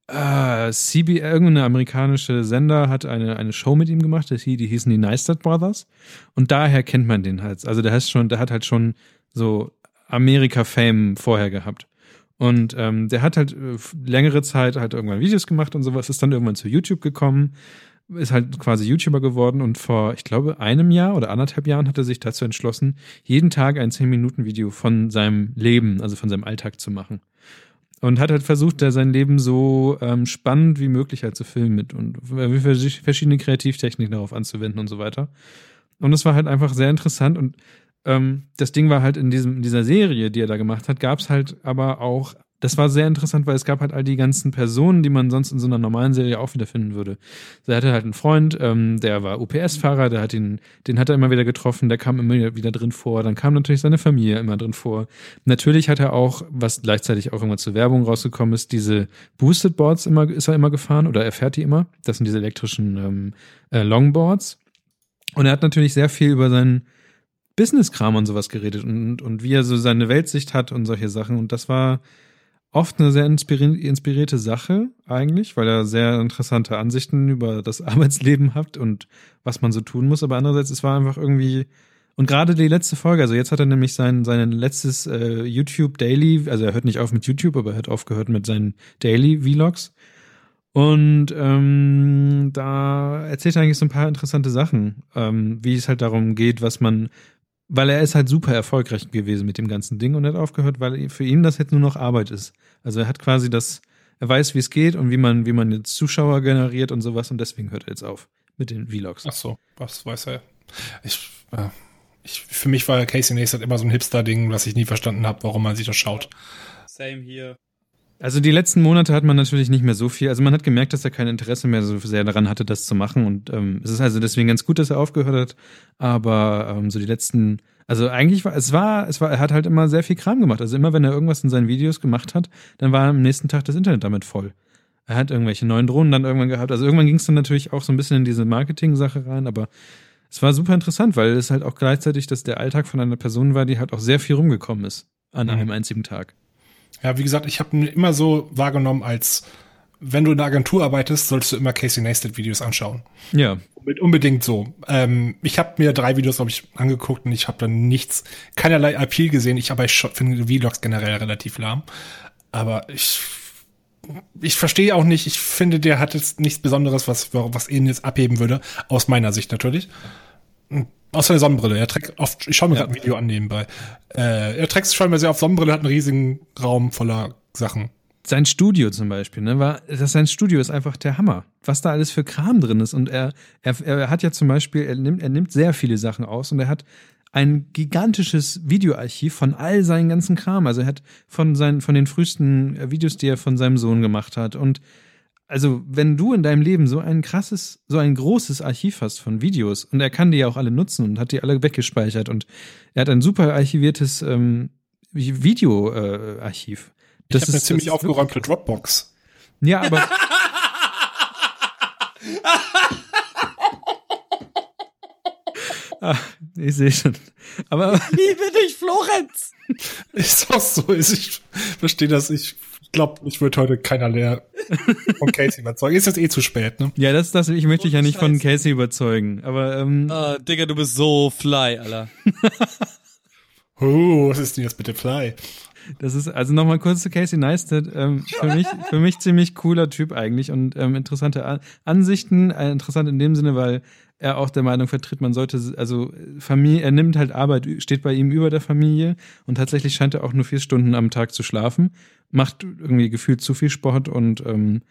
äh, CB, irgendeine amerikanische Sender hat eine, eine Show mit ihm gemacht, die, die hießen die Neistat Brothers. Und daher kennt man den halt. Also der heißt schon, der hat halt schon so Amerika-Fame vorher gehabt. Und ähm, der hat halt äh, längere Zeit halt irgendwann Videos gemacht und sowas, ist dann irgendwann zu YouTube gekommen, ist halt quasi YouTuber geworden und vor, ich glaube, einem Jahr oder anderthalb Jahren hat er sich dazu entschlossen, jeden Tag ein 10-Minuten-Video von seinem Leben, also von seinem Alltag zu machen. Und hat halt versucht, da sein Leben so ähm, spannend wie möglich halt zu filmen mit und verschiedene Kreativtechniken darauf anzuwenden und so weiter. Und es war halt einfach sehr interessant und ähm, das Ding war halt in diesem in dieser Serie, die er da gemacht hat, gab es halt aber auch das war sehr interessant, weil es gab halt all die ganzen Personen, die man sonst in so einer normalen Serie auch wiederfinden würde. So, er hatte halt einen Freund, ähm, der war UPS-Fahrer, der hat ihn, den hat er immer wieder getroffen, der kam immer wieder drin vor. Dann kam natürlich seine Familie immer drin vor. Natürlich hat er auch, was gleichzeitig auch immer zur Werbung rausgekommen ist, diese Boosted Boards immer, ist er immer gefahren oder er fährt die immer. Das sind diese elektrischen ähm, äh, Longboards. Und er hat natürlich sehr viel über seinen Business-Kram und sowas geredet und, und wie er so seine Weltsicht hat und solche Sachen. Und das war oft eine sehr inspirierte Sache eigentlich, weil er sehr interessante Ansichten über das Arbeitsleben hat und was man so tun muss. Aber andererseits, es war einfach irgendwie und gerade die letzte Folge, also jetzt hat er nämlich sein sein letztes äh, YouTube Daily, also er hört nicht auf mit YouTube, aber er hat aufgehört mit seinen Daily Vlogs. Und ähm, da erzählt er eigentlich so ein paar interessante Sachen, ähm, wie es halt darum geht, was man weil er ist halt super erfolgreich gewesen mit dem ganzen Ding und hat aufgehört, weil für ihn das jetzt nur noch Arbeit ist. Also er hat quasi das, er weiß, wie es geht und wie man, wie man jetzt Zuschauer generiert und sowas und deswegen hört er jetzt auf mit den Vlogs. Ach so, was weiß er? Ich, äh, ich für mich war Casey Neistat immer so ein Hipster-Ding, was ich nie verstanden habe, warum man sich das schaut. Same hier. Also die letzten Monate hat man natürlich nicht mehr so viel. Also man hat gemerkt, dass er kein Interesse mehr so sehr daran hatte, das zu machen. Und ähm, es ist also deswegen ganz gut, dass er aufgehört hat. Aber ähm, so die letzten, also eigentlich war es war, es war, er hat halt immer sehr viel Kram gemacht. Also immer wenn er irgendwas in seinen Videos gemacht hat, dann war am nächsten Tag das Internet damit voll. Er hat irgendwelche neuen Drohnen dann irgendwann gehabt. Also irgendwann ging es dann natürlich auch so ein bisschen in diese Marketing-Sache rein, aber es war super interessant, weil es halt auch gleichzeitig, dass der Alltag von einer Person war, die halt auch sehr viel rumgekommen ist an mhm. einem einzigen Tag. Ja, wie gesagt, ich habe immer so wahrgenommen, als wenn du in der Agentur arbeitest, solltest du immer Casey Neistat Videos anschauen. Ja. Unbedingt so. Ähm, ich habe mir drei Videos, glaube ich, angeguckt und ich habe dann nichts, keinerlei Appeal gesehen. Ich aber ich finde Vlogs generell relativ lahm. Aber ich ich verstehe auch nicht, ich finde, der hat jetzt nichts Besonderes, was, was ihn jetzt abheben würde, aus meiner Sicht natürlich. Außer der Sonnenbrille. Er trägt oft, ich schaue mir ja. gerade ein Video an nebenbei. Äh, er trägt schon mal sehr auf Sonnenbrille, hat einen riesigen Raum voller Sachen. Sein Studio zum Beispiel, ne, war, das sein Studio ist einfach der Hammer. Was da alles für Kram drin ist. Und er, er, er hat ja zum Beispiel, er nimmt, er nimmt sehr viele Sachen aus und er hat ein gigantisches Videoarchiv von all seinen ganzen Kram. Also er hat von seinen, von den frühesten Videos, die er von seinem Sohn gemacht hat und also wenn du in deinem Leben so ein krasses, so ein großes Archiv hast von Videos und er kann die ja auch alle nutzen und hat die alle weggespeichert und er hat ein super archiviertes ähm, Videoarchiv. Äh, das ich ist eine ziemlich aufgeräumte Dropbox. Ja, aber ah, ich sehe schon. Aber liebe dich, Florenz. Ist auch so. Ich verstehe das. Ich glaube, ich würde heute keiner leer von Casey überzeugen. Ist jetzt eh zu spät, ne? Ja, das, das, ich möchte dich ja nicht von Casey überzeugen, aber, ähm. Ah, Digga, du bist so fly, Alter. oh, was ist denn jetzt mit dem Fly? Das ist, also nochmal kurz zu Casey Neistat, ähm, für mich, für mich ziemlich cooler Typ eigentlich und ähm, interessante Ansichten, äh, interessant in dem Sinne, weil er auch der Meinung vertritt, man sollte, also Familie, er nimmt halt Arbeit, steht bei ihm über der Familie und tatsächlich scheint er auch nur vier Stunden am Tag zu schlafen, macht irgendwie gefühlt zu viel Sport und ähm,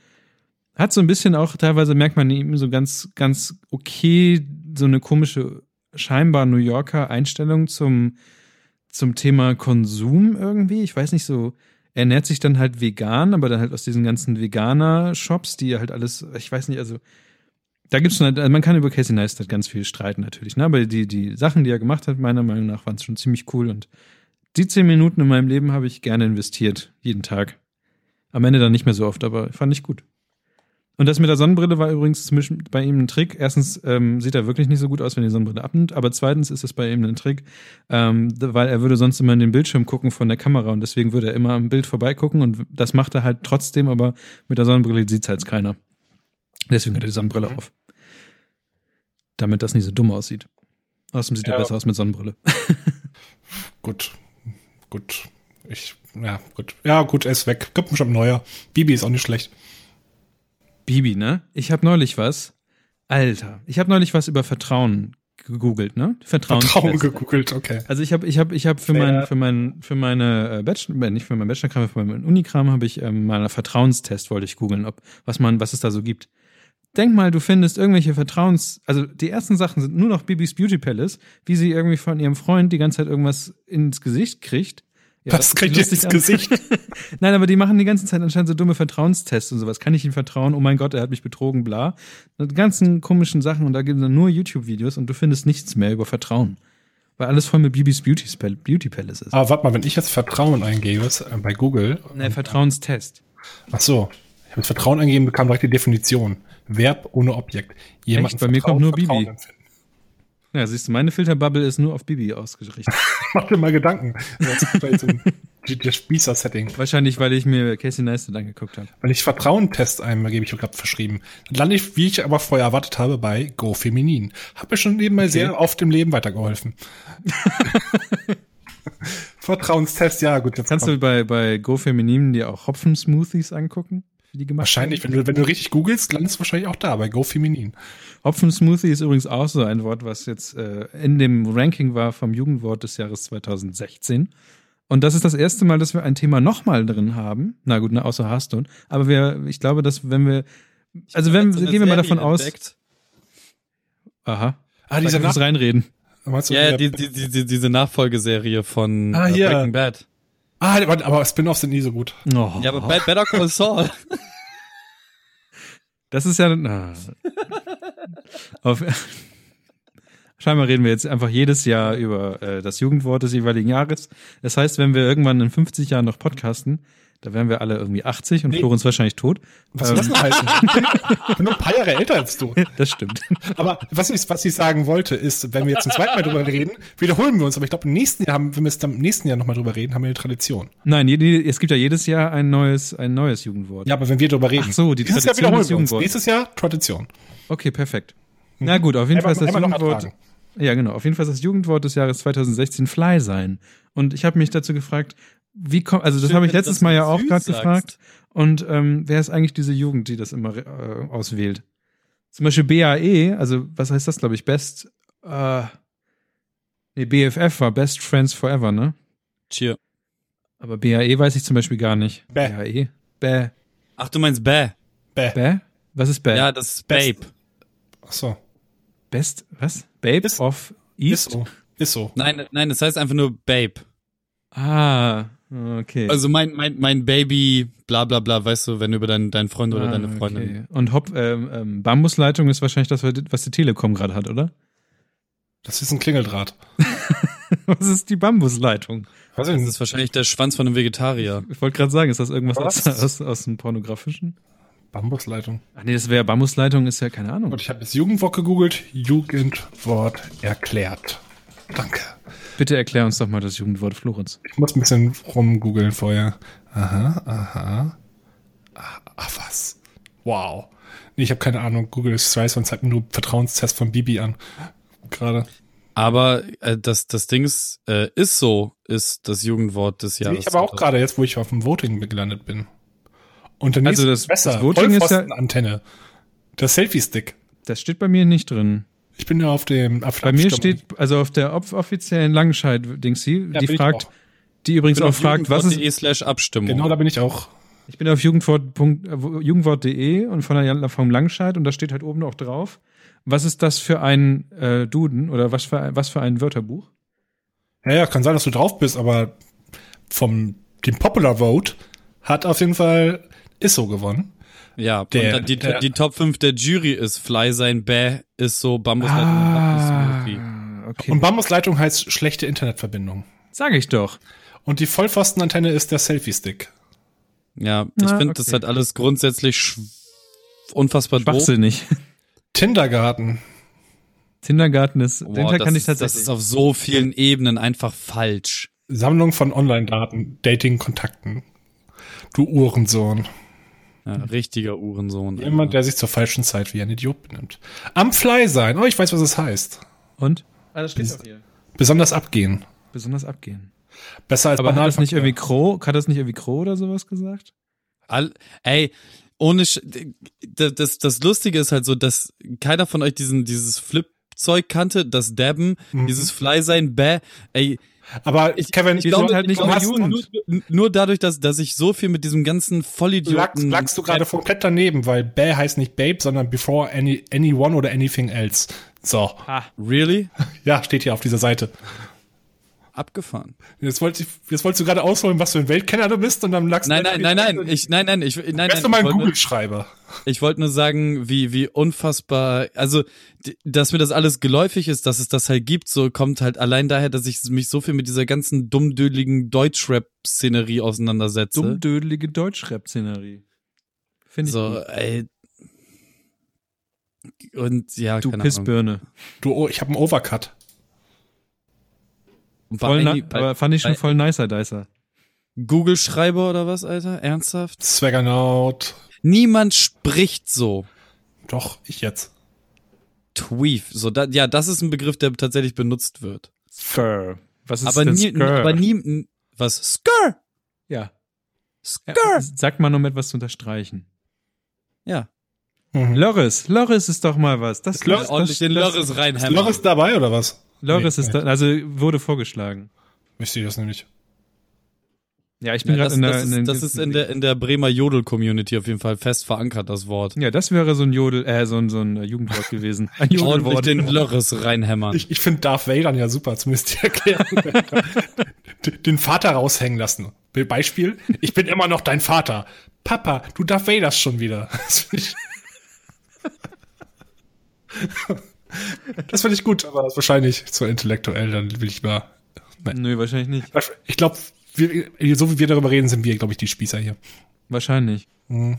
hat so ein bisschen auch, teilweise merkt man ihm so ganz, ganz okay, so eine komische, scheinbar New Yorker Einstellung zum, zum Thema Konsum irgendwie. Ich weiß nicht so, er ernährt sich dann halt vegan, aber dann halt aus diesen ganzen Veganer-Shops, die halt alles, ich weiß nicht, also da gibt's schon, also man kann über Casey Neistat ganz viel streiten natürlich, ne? aber die, die Sachen, die er gemacht hat, meiner Meinung nach, waren schon ziemlich cool und die zehn Minuten in meinem Leben habe ich gerne investiert, jeden Tag. Am Ende dann nicht mehr so oft, aber fand ich gut. Und das mit der Sonnenbrille war übrigens bei ihm ein Trick. Erstens ähm, sieht er wirklich nicht so gut aus, wenn die Sonnenbrille abnimmt, aber zweitens ist es bei ihm ein Trick, ähm, weil er würde sonst immer in den Bildschirm gucken von der Kamera und deswegen würde er immer am Bild vorbeigucken und das macht er halt trotzdem, aber mit der Sonnenbrille sieht's halt keiner. Deswegen hat er die Sonnenbrille auf. Damit das nicht so dumm aussieht. Außerdem sieht ja. er besser aus mit Sonnenbrille. Gut. Gut. Ich, ja, gut. Ja, gut, er ist weg. Gibt bestimmt neuer. Bibi ist auch nicht schlecht. Bibi, ne? Ich habe neulich was. Alter, ich habe neulich was über Vertrauen gegoogelt, ne? Vertrauen, Vertrauen gegoogelt, okay. Also ich habe ich habe ich habe für mein für mein für meine äh, Bachelor äh, nicht für mein Bachelorkram, für meinen Unikram habe ich ähm, mal einen Vertrauenstest wollte ich googeln, ob was man was es da so gibt. Denk mal, du findest irgendwelche Vertrauens, also die ersten Sachen sind nur noch Bibis Beauty Palace, wie sie irgendwie von ihrem Freund die ganze Zeit irgendwas ins Gesicht kriegt ja, Was kriegt jetzt ins Gesicht? Nein, aber die machen die ganze Zeit anscheinend so dumme Vertrauenstests und sowas. Kann ich ihm vertrauen? Oh mein Gott, er hat mich betrogen, bla. Die ganzen komischen Sachen und da gibt es nur YouTube-Videos und du findest nichts mehr über Vertrauen. Weil alles voll mit Bibis Beauty, Beauty Palace ist. Aber warte mal, wenn ich jetzt Vertrauen eingebe äh, bei Google. Ne, Vertrauenstest. Ach so. Ich habe Vertrauen eingeben, bekam direkt die Definition. Verb ohne Objekt. Jemand Echt? Bei mir kommt nur Bibi. Empfinden. Ja, siehst du, meine Filterbubble ist nur auf Bibi ausgerichtet. Mach dir mal Gedanken. Das Spießer-Setting. Wahrscheinlich, weil ich mir Casey Neistat angeguckt habe. Wenn ich Vertrauentest eingebe, ich gerade verschrieben, dann lande ich, wie ich aber vorher erwartet habe, bei Go Feminin. Hab mir schon nebenbei okay. sehr oft im Leben weitergeholfen. Vertrauenstest, ja, gut. Kannst du bei, bei Go Feminin dir auch Hopfen-Smoothies angucken? Wie die gemacht wahrscheinlich, wenn du, wenn du richtig googelst, landest du wahrscheinlich auch da, bei Go Feminin. Hopfen-Smoothie ist übrigens auch so ein Wort, was jetzt äh, in dem Ranking war vom Jugendwort des Jahres 2016. Und das ist das erste Mal, dass wir ein Thema nochmal drin haben. Na gut, ne, außer Hearthstone. Aber wir, ich glaube, dass wenn wir, also wenn, so gehen wir mal davon entdeckt. aus. Aha. Ah, dieser Nach reinreden. Ja, die, die, die, diese Nachfolgeserie von ah, äh, Breaking Bad. Ah, aber Spin-offs sind nie so gut. Oh. Ja, aber Better Call Saul. Das ist ja. Na, auf, scheinbar reden wir jetzt einfach jedes Jahr über äh, das Jugendwort des jeweiligen Jahres. Das heißt, wenn wir irgendwann in 50 Jahren noch podcasten, da wären wir alle irgendwie 80 und nee. Florenz wahrscheinlich tot. Was ähm. soll das denn heißen? ich bin nur ein paar Jahre älter als du. Das stimmt. Aber was ich, was ich sagen wollte, ist, wenn wir jetzt zum zweiten Mal drüber reden, wiederholen wir uns. Aber ich glaube, im nächsten Jahr haben, wenn wir es im nächsten Jahr nochmal drüber reden, haben wir eine Tradition. Nein, es gibt ja jedes Jahr ein neues, ein neues Jugendwort. Ja, aber wenn wir drüber reden. Ach so, die Dieses Tradition Jahr wiederholen wir uns. Nächstes Jahr Tradition. Okay, perfekt. Mhm. Na gut, auf jeden Fall ist das Jugendwort. Ja, genau. Auf jeden Fall ist das Jugendwort des Jahres 2016 Fly sein. Und ich habe mich dazu gefragt, wie kommt, also das habe ich letztes Mal ja auch gerade gefragt. Und ähm, wer ist eigentlich diese Jugend, die das immer äh, auswählt? Zum Beispiel BAE, also was heißt das, glaube ich, Best, äh, nee, BFF war Best Friends Forever, ne? Cheer. Aber BAE weiß ich zum Beispiel gar nicht. Bäh. BAE? Bäh. Ach, du meinst Bäh. Bäh. Bäh? Was ist Bäh? Ja, das ist Babe. Ach so. Best, was? Babe ist, of East? Ist so. Ist so. Nein, nein, das heißt einfach nur Babe. Ah, okay. Also mein, mein, mein Baby, bla bla bla, weißt du, wenn du über deinen deinen Freund oder ah, deine Freundin. Okay. Und Hop, ähm, ähm, Bambusleitung ist wahrscheinlich das, was die Telekom gerade hat, oder? Das ist ein Klingeldraht. was ist die Bambusleitung? Was das ist wahrscheinlich der Schwanz von einem Vegetarier. Ich wollte gerade sagen, ist das irgendwas aus, aus, aus dem Pornografischen? Bambusleitung. Ach nee, das wäre Bambusleitung, ist ja keine Ahnung. Und ich habe das Jugendwort gegoogelt. Jugendwort erklärt. Danke. Bitte erklär uns doch mal das Jugendwort Florenz. Ich muss ein bisschen rumgoogeln vorher. Aha, aha. Ach, ah, was? Wow. Nee, ich habe keine Ahnung. Google ist weiß und zeigt nur Vertrauenstest von Bibi an. Gerade. Aber äh, das, das Ding ist, äh, ist so, ist das Jugendwort des Jahres. Ich aber auch gerade jetzt, wo ich auf dem Voting gelandet bin. Und dann also das, besser. das Voting ist ja Antenne. Der Selfie-Stick. Das steht bei mir nicht drin. Ich bin ja auf dem auf Bei mir steht, also auf der offiziellen Langscheid-Dings hier, ja, die fragt, die übrigens auch fragt, was ist. slash Abstimmung. Genau, da bin ich auch. Ich bin auf jugendwort.de jugendwort und von der vom Langscheid und da steht halt oben auch drauf, was ist das für ein äh, Duden oder was für, was für ein Wörterbuch? Ja, ja, kann sein, dass du drauf bist, aber vom dem Popular Vote hat auf jeden Fall Isso gewonnen. Ja, der, die, der, die Top 5 der Jury ist Fly sein Bäh, ist so Bambusleitung ah, und okay. Und Bambusleitung heißt schlechte Internetverbindung. Sage ich doch. Und die Vollpfostenantenne ist der Selfie-Stick. Ja, ich ah, finde, okay. das hat alles grundsätzlich unfassbar Schwachsinnig. Kindergarten. Kindergarten ist, Boah, den kann ich tatsächlich. Das ist auf so vielen Ebenen einfach falsch. Sammlung von Online-Daten, Dating-Kontakten. Du Uhrensohn. Ja, richtiger Uhrensohn. Jemand, der sich zur falschen Zeit wie ein Idiot benimmt. Am Fly sein. Oh, ich weiß, was es heißt. Und? Ah, das steht Bes hier. Besonders abgehen. Besonders abgehen. Besser als Aber hat das nicht irgendwie Crow, hat das nicht irgendwie Crow oder sowas gesagt? Aber hat das nicht irgendwie Crow, hat das nicht irgendwie Crow oder sowas gesagt? All, ey, ohne Sch das, das, das Lustige ist halt so, dass keiner von euch diesen dieses Flip Zeug kannte, das Dabben, mhm. dieses Fly sein, bäh, ey, aber ich, Kevin, ich glaube halt nicht glaube, nur, nur, dadurch, dass, dass ich so viel mit diesem ganzen Vollidioten. Lagst, lagst du gerade komplett daneben, weil Bäh heißt nicht Babe, sondern Before any, Anyone oder Anything Else. So. Ah, really? Ja, steht hier auf dieser Seite abgefahren. Jetzt, wollte ich, jetzt wolltest du gerade ausholen, was für ein Weltkenner du bist und dann lagst nein, nein, nein, nein, ich, nein, nein, ich, nein, nein. Du mal ein Google-Schreiber? Ich wollte nur sagen, wie, wie unfassbar, also, dass mir das alles geläufig ist, dass es das halt gibt, so kommt halt allein daher, dass ich mich so viel mit dieser ganzen dummdödeligen Deutschrap-Szenerie auseinandersetze. Dummdödelige Deutschrap-Szenerie. Finde ich. So, gut. ey. Und ja, du Pissbirne. Du, oh, ich habe einen Overcut. Voll na, aber fand ich schon voll nicer, Dicer. Google-Schreiber oder was, Alter? Ernsthaft? Swaggernaut. Niemand spricht so. Doch, ich jetzt. Tweef. So, da, ja, das ist ein Begriff, der tatsächlich benutzt wird. Skr. Was ist aber denn nie, Skr? Aber nie, was? Skr! Ja. Skr! Ja, sag mal, um etwas zu unterstreichen. Ja. Mhm. Loris. Loris ist doch mal was. Das ist Loris, ordentlich den Loris reinhämmern. Ist Loris dabei oder was? Loris nee, ist da, also wurde vorgeschlagen. Wisst ihr das nämlich? Ja, ich bin ja, gerade in der. Das, ist, das ist in der in der Bremer Jodel-Community auf jeden Fall fest verankert, das Wort. Ja, das wäre so ein Jodel, äh, so ein, so ein Jugendwort gewesen. Ein Jugendwort. den Loris reinhämmern. Ich, ich finde Darth Vader ja super, zumindest die Erklärung. den Vater raushängen lassen. Beispiel, ich bin immer noch dein Vater. Papa, du Darth Vaderst schon wieder. Das finde ich gut, aber das ist wahrscheinlich zu intellektuell, dann will ich mal. Nein. Nö, wahrscheinlich nicht. Ich glaube, so wie wir darüber reden, sind wir, glaube ich, die Spießer hier. Wahrscheinlich. Mhm.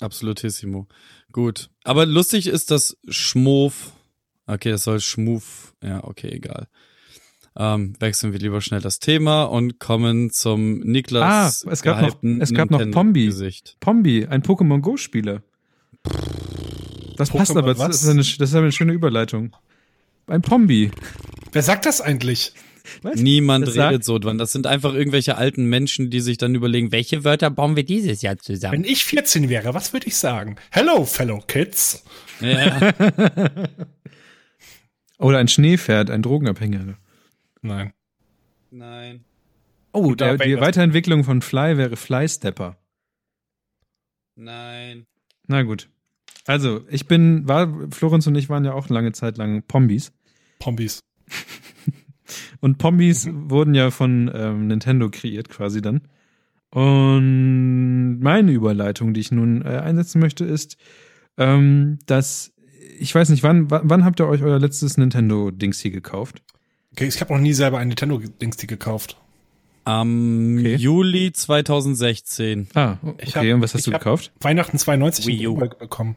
Absolutissimo. Gut. Aber lustig ist das Schmof. Okay, das soll Schmuf. Ja, okay, egal. Ähm, wechseln wir lieber schnell das Thema und kommen zum Niklas. Ah, es gab noch, es gab noch Pombi. Pombi, ein Pokémon Go Das passt aber, das ist, eine, das ist eine schöne Überleitung. Ein Pombi. Wer sagt das eigentlich? Was? Niemand das redet sagt? so Das sind einfach irgendwelche alten Menschen, die sich dann überlegen, welche Wörter bauen wir dieses Jahr zusammen. Wenn ich 14 wäre, was würde ich sagen? Hello, fellow kids. Ja. Oder ein Schneepferd, ein Drogenabhängiger. Nein. Nein. Oh, der, die Weiterentwicklung von Fly wäre Flystepper. Nein. Na gut. Also, ich bin, war, Florenz und ich waren ja auch lange Zeit lang Pombis. Pombis. und Pombis mhm. wurden ja von ähm, Nintendo kreiert quasi dann. Und meine Überleitung, die ich nun äh, einsetzen möchte, ist, ähm, dass ich weiß nicht, wann, wann habt ihr euch euer letztes Nintendo-Dings hier gekauft? Okay, ich habe noch nie selber ein Nintendo-Dings hier gekauft. Am okay. Juli 2016. Ah, okay. Hab, und was hast du gekauft? Weihnachten 92 Wii U bekommen.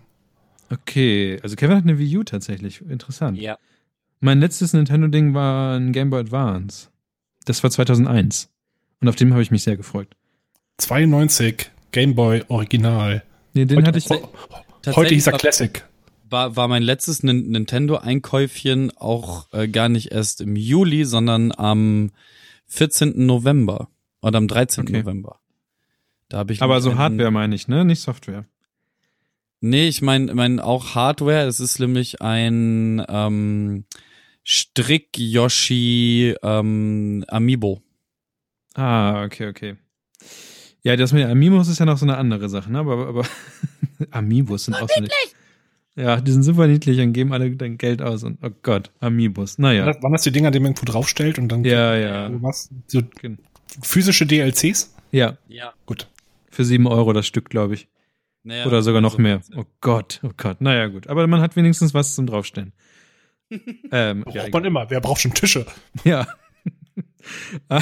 Okay, also Kevin hat eine Wii U tatsächlich. Interessant. Ja. Mein letztes Nintendo-Ding war ein Game Boy Advance. Das war 2001. Und auf dem habe ich mich sehr gefreut. 92, Game Boy Original. Nee, den heute, hatte ich. Heute hieß er Classic. War, war mein letztes Nintendo-Einkäufchen auch äh, gar nicht erst im Juli, sondern am 14. November. Oder am 13. Okay. November. Da habe ich. Aber so Hardware meine ich, ne? Nicht Software. Nee, ich meine mein auch Hardware. Es ist nämlich ein ähm, Strick-Yoshi ähm, Amiibo. Ah, okay, okay. Ja, das mit Amiibos ist ja noch so eine andere Sache, ne? Aber, aber Amiibos sind auch so niedlich. Ja, die sind super niedlich und geben alle dein Geld aus und oh Gott, Amiibos. Naja. Das, waren das die Dinger, die man irgendwo draufstellt und dann ja, ja. was? So physische DLCs? Ja. Ja. Gut. Für sieben Euro das Stück, glaube ich. Naja, Oder sogar noch mehr. Oh Gott, oh Gott. Naja, gut. Aber man hat wenigstens was zum Draufstellen. ähm, braucht ja, man immer. Wer braucht schon Tische? Ja.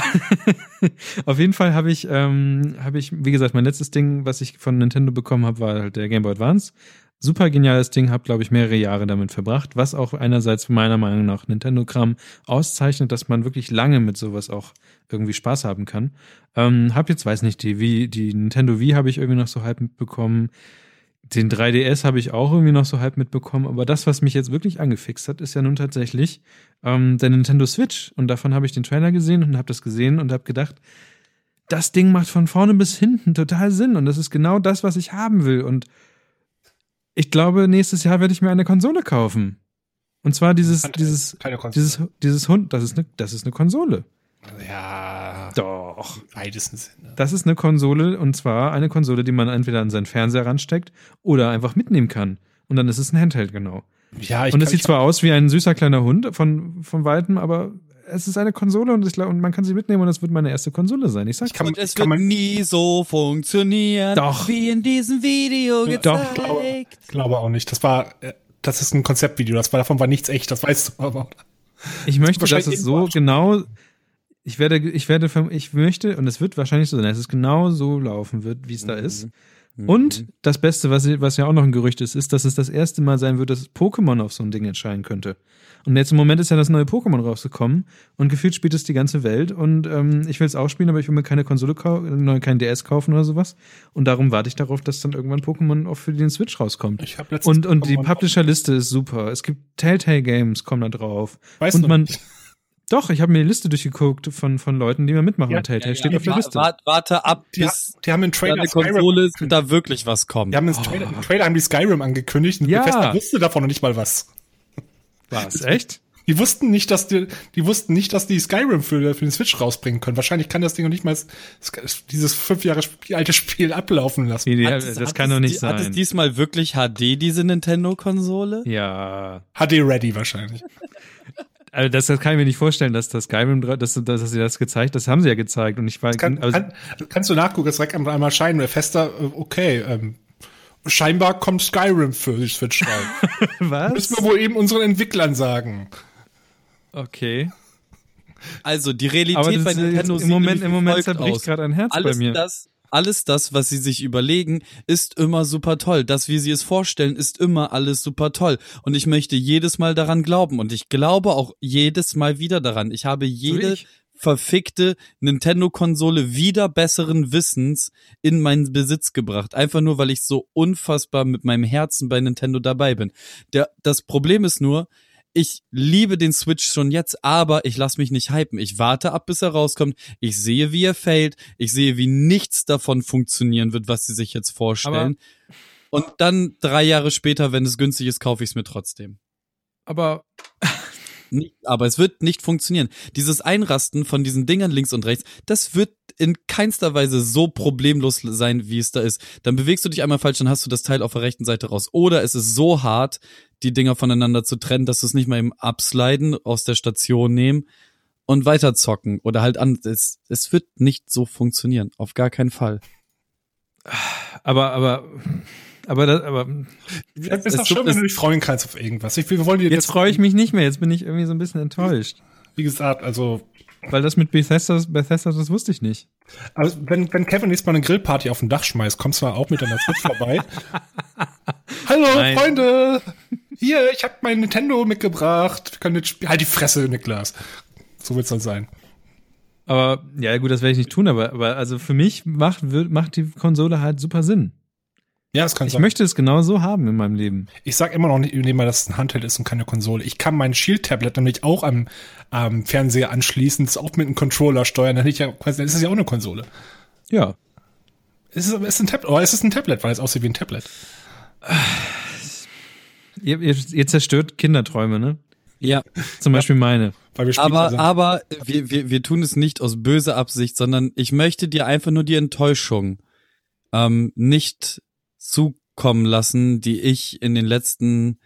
Auf jeden Fall habe ich, ähm, habe ich, wie gesagt, mein letztes Ding, was ich von Nintendo bekommen habe, war halt der Game Boy Advance super geniales Ding, habe glaube ich mehrere Jahre damit verbracht, was auch einerseits meiner Meinung nach Nintendo-Kram auszeichnet, dass man wirklich lange mit sowas auch irgendwie Spaß haben kann. Ähm, hab jetzt, weiß nicht, die, wie, die Nintendo Wii habe ich irgendwie noch so halb mitbekommen. Den 3DS habe ich auch irgendwie noch so halb mitbekommen, aber das, was mich jetzt wirklich angefixt hat, ist ja nun tatsächlich ähm, der Nintendo Switch. Und davon habe ich den Trailer gesehen und habe das gesehen und habe gedacht, das Ding macht von vorne bis hinten total Sinn und das ist genau das, was ich haben will. Und ich glaube, nächstes Jahr werde ich mir eine Konsole kaufen. Und zwar dieses, Handheld, dieses, dieses, dieses Hund, das ist eine, das ist eine Konsole. Ja. Doch. Im weitesten Sinne. Das ist eine Konsole und zwar eine Konsole, die man entweder an seinen Fernseher ransteckt oder einfach mitnehmen kann. Und dann ist es ein Handheld, genau. Ja, ich Und es sieht zwar aus wie ein süßer kleiner Hund von, von Weitem, aber es ist eine Konsole und, ich glaub, und man kann sie mitnehmen und es wird meine erste Konsole sein. Ich sag ich kann, und es kann wird nie so funktionieren, Doch. wie in diesem Video gezeigt. Doch, glaube, glaube auch nicht. Das war, äh, das ist ein Konzeptvideo. Das war, davon war nichts echt. Das weißt du aber. Ich möchte, dass es so genau ich werde, ich werde, ich möchte, und es wird wahrscheinlich so sein, dass es genau so laufen wird, wie es da ist. Mhm. Und das Beste, was, was ja auch noch ein Gerücht ist, ist, dass es das erste Mal sein wird, dass Pokémon auf so ein Ding entscheiden könnte. Und jetzt im Moment ist ja das neue Pokémon rausgekommen und gefühlt spielt es die ganze Welt und ähm, ich will es auch spielen, aber ich will mir keine Konsole kaufen, kein DS kaufen oder sowas. Und darum warte ich darauf, dass dann irgendwann Pokémon auch für den Switch rauskommt. Ich hab und und die Publisher-Liste ist super. Es gibt Telltale Games, kommen da drauf. Weißt und du man, doch, ich habe mir die Liste durchgeguckt von, von Leuten, die mir mitmachen. Ja, Telltale Ja, steht ja, auf der Liste. Warte, warte ab, Die, bis die haben einen Trailer eine Konsole ist und da wirklich was kommt. Die haben einen Trailer, im Trailer haben die Skyrim angekündigt und Ja. Bethesda wusste davon noch nicht mal was. Was? Echt? Die wussten nicht, dass die, die wussten nicht, dass die Skyrim für, für den Switch rausbringen können. Wahrscheinlich kann das Ding noch nicht mal dieses fünf Jahre alte Spiel ablaufen lassen. Die, die, Hat das es- hat kann doch nicht die- sein. Hat es diesmal wirklich HD, diese Nintendo-Konsole? ja. HD ready wahrscheinlich. Also das, das kann ich mir nicht vorstellen, dass das Skyrim, dass, dass, dass sie das gezeigt, das haben sie ja gezeigt und ich war, Kann, also, kann, kannst du nachgucken, es direkt einmal erscheinen. Fester, okay, ähm, scheinbar kommt Skyrim für die Switch rein. was? Müssen wir wohl eben unseren Entwicklern sagen. Okay. Also die Realität das bei ist Nintendo im Moment, im Moment zerbricht gerade ein Herz bei alles mir. das, alles das, was sie sich überlegen, ist immer super toll. Das, wie sie es vorstellen, ist immer alles super toll. Und ich möchte jedes Mal daran glauben. Und ich glaube auch jedes Mal wieder daran. Ich habe jede ich. verfickte Nintendo-Konsole wieder besseren Wissens in meinen Besitz gebracht. Einfach nur, weil ich so unfassbar mit meinem Herzen bei Nintendo dabei bin. Der, das Problem ist nur, ich liebe den Switch schon jetzt, aber ich lasse mich nicht hypen. Ich warte ab, bis er rauskommt. Ich sehe, wie er fällt. Ich sehe, wie nichts davon funktionieren wird, was sie sich jetzt vorstellen. Und dann drei Jahre später, wenn es günstig ist, kaufe ich es mir trotzdem. Aber Nicht, aber es wird nicht funktionieren. Dieses Einrasten von diesen Dingern links und rechts, das wird in keinster Weise so problemlos sein, wie es da ist. Dann bewegst du dich einmal falsch, dann hast du das Teil auf der rechten Seite raus. Oder es ist so hart, die Dinger voneinander zu trennen, dass du es nicht mal im Absliden aus der Station nehmen und weiter zocken. Oder halt an. Es, es wird nicht so funktionieren. Auf gar keinen Fall. aber, aber, aber, das, aber Es ist doch schön, wenn du dich freuen kannst auf irgendwas. Ich, wir wollen jetzt freue ich mich nicht mehr. Jetzt bin ich irgendwie so ein bisschen enttäuscht. Wie gesagt, also, Weil das mit Bethesda, Bethesda, das wusste ich nicht. also wenn, wenn Kevin nächstes Mal eine Grillparty auf dem Dach schmeißt, kommst du auch mit deiner Switch vorbei. Hallo, Nein. Freunde! Hier, ich habe mein Nintendo mitgebracht. Wir können jetzt spielen. Halt die Fresse, Niklas. So wird's dann sein. Aber ja, gut, das werde ich nicht tun, aber, aber also für mich macht, wird, macht die Konsole halt super Sinn. Ja, das kann Ich sein. möchte es genau so haben in meinem Leben. Ich sag immer noch nicht, immer, dass es ein Handheld ist und keine Konsole. Ich kann mein Shield-Tablet nämlich auch am, am Fernseher anschließen, das auch mit einem Controller steuern. Dann ich ja, quasi- dann ist es ja auch eine Konsole. Ja. Es ist, es ist ein Tablet, oder es ist ein Tablet, weil es aussieht wie ein Tablet. Ihr, ihr, ihr zerstört Kinderträume, ne? Ja. Zum Beispiel meine. Weil wir spielen Aber, aber wir, wir, wir tun es nicht aus böser Absicht, sondern ich möchte dir einfach nur die Enttäuschung ähm, nicht zukommen lassen, die ich in den letzten,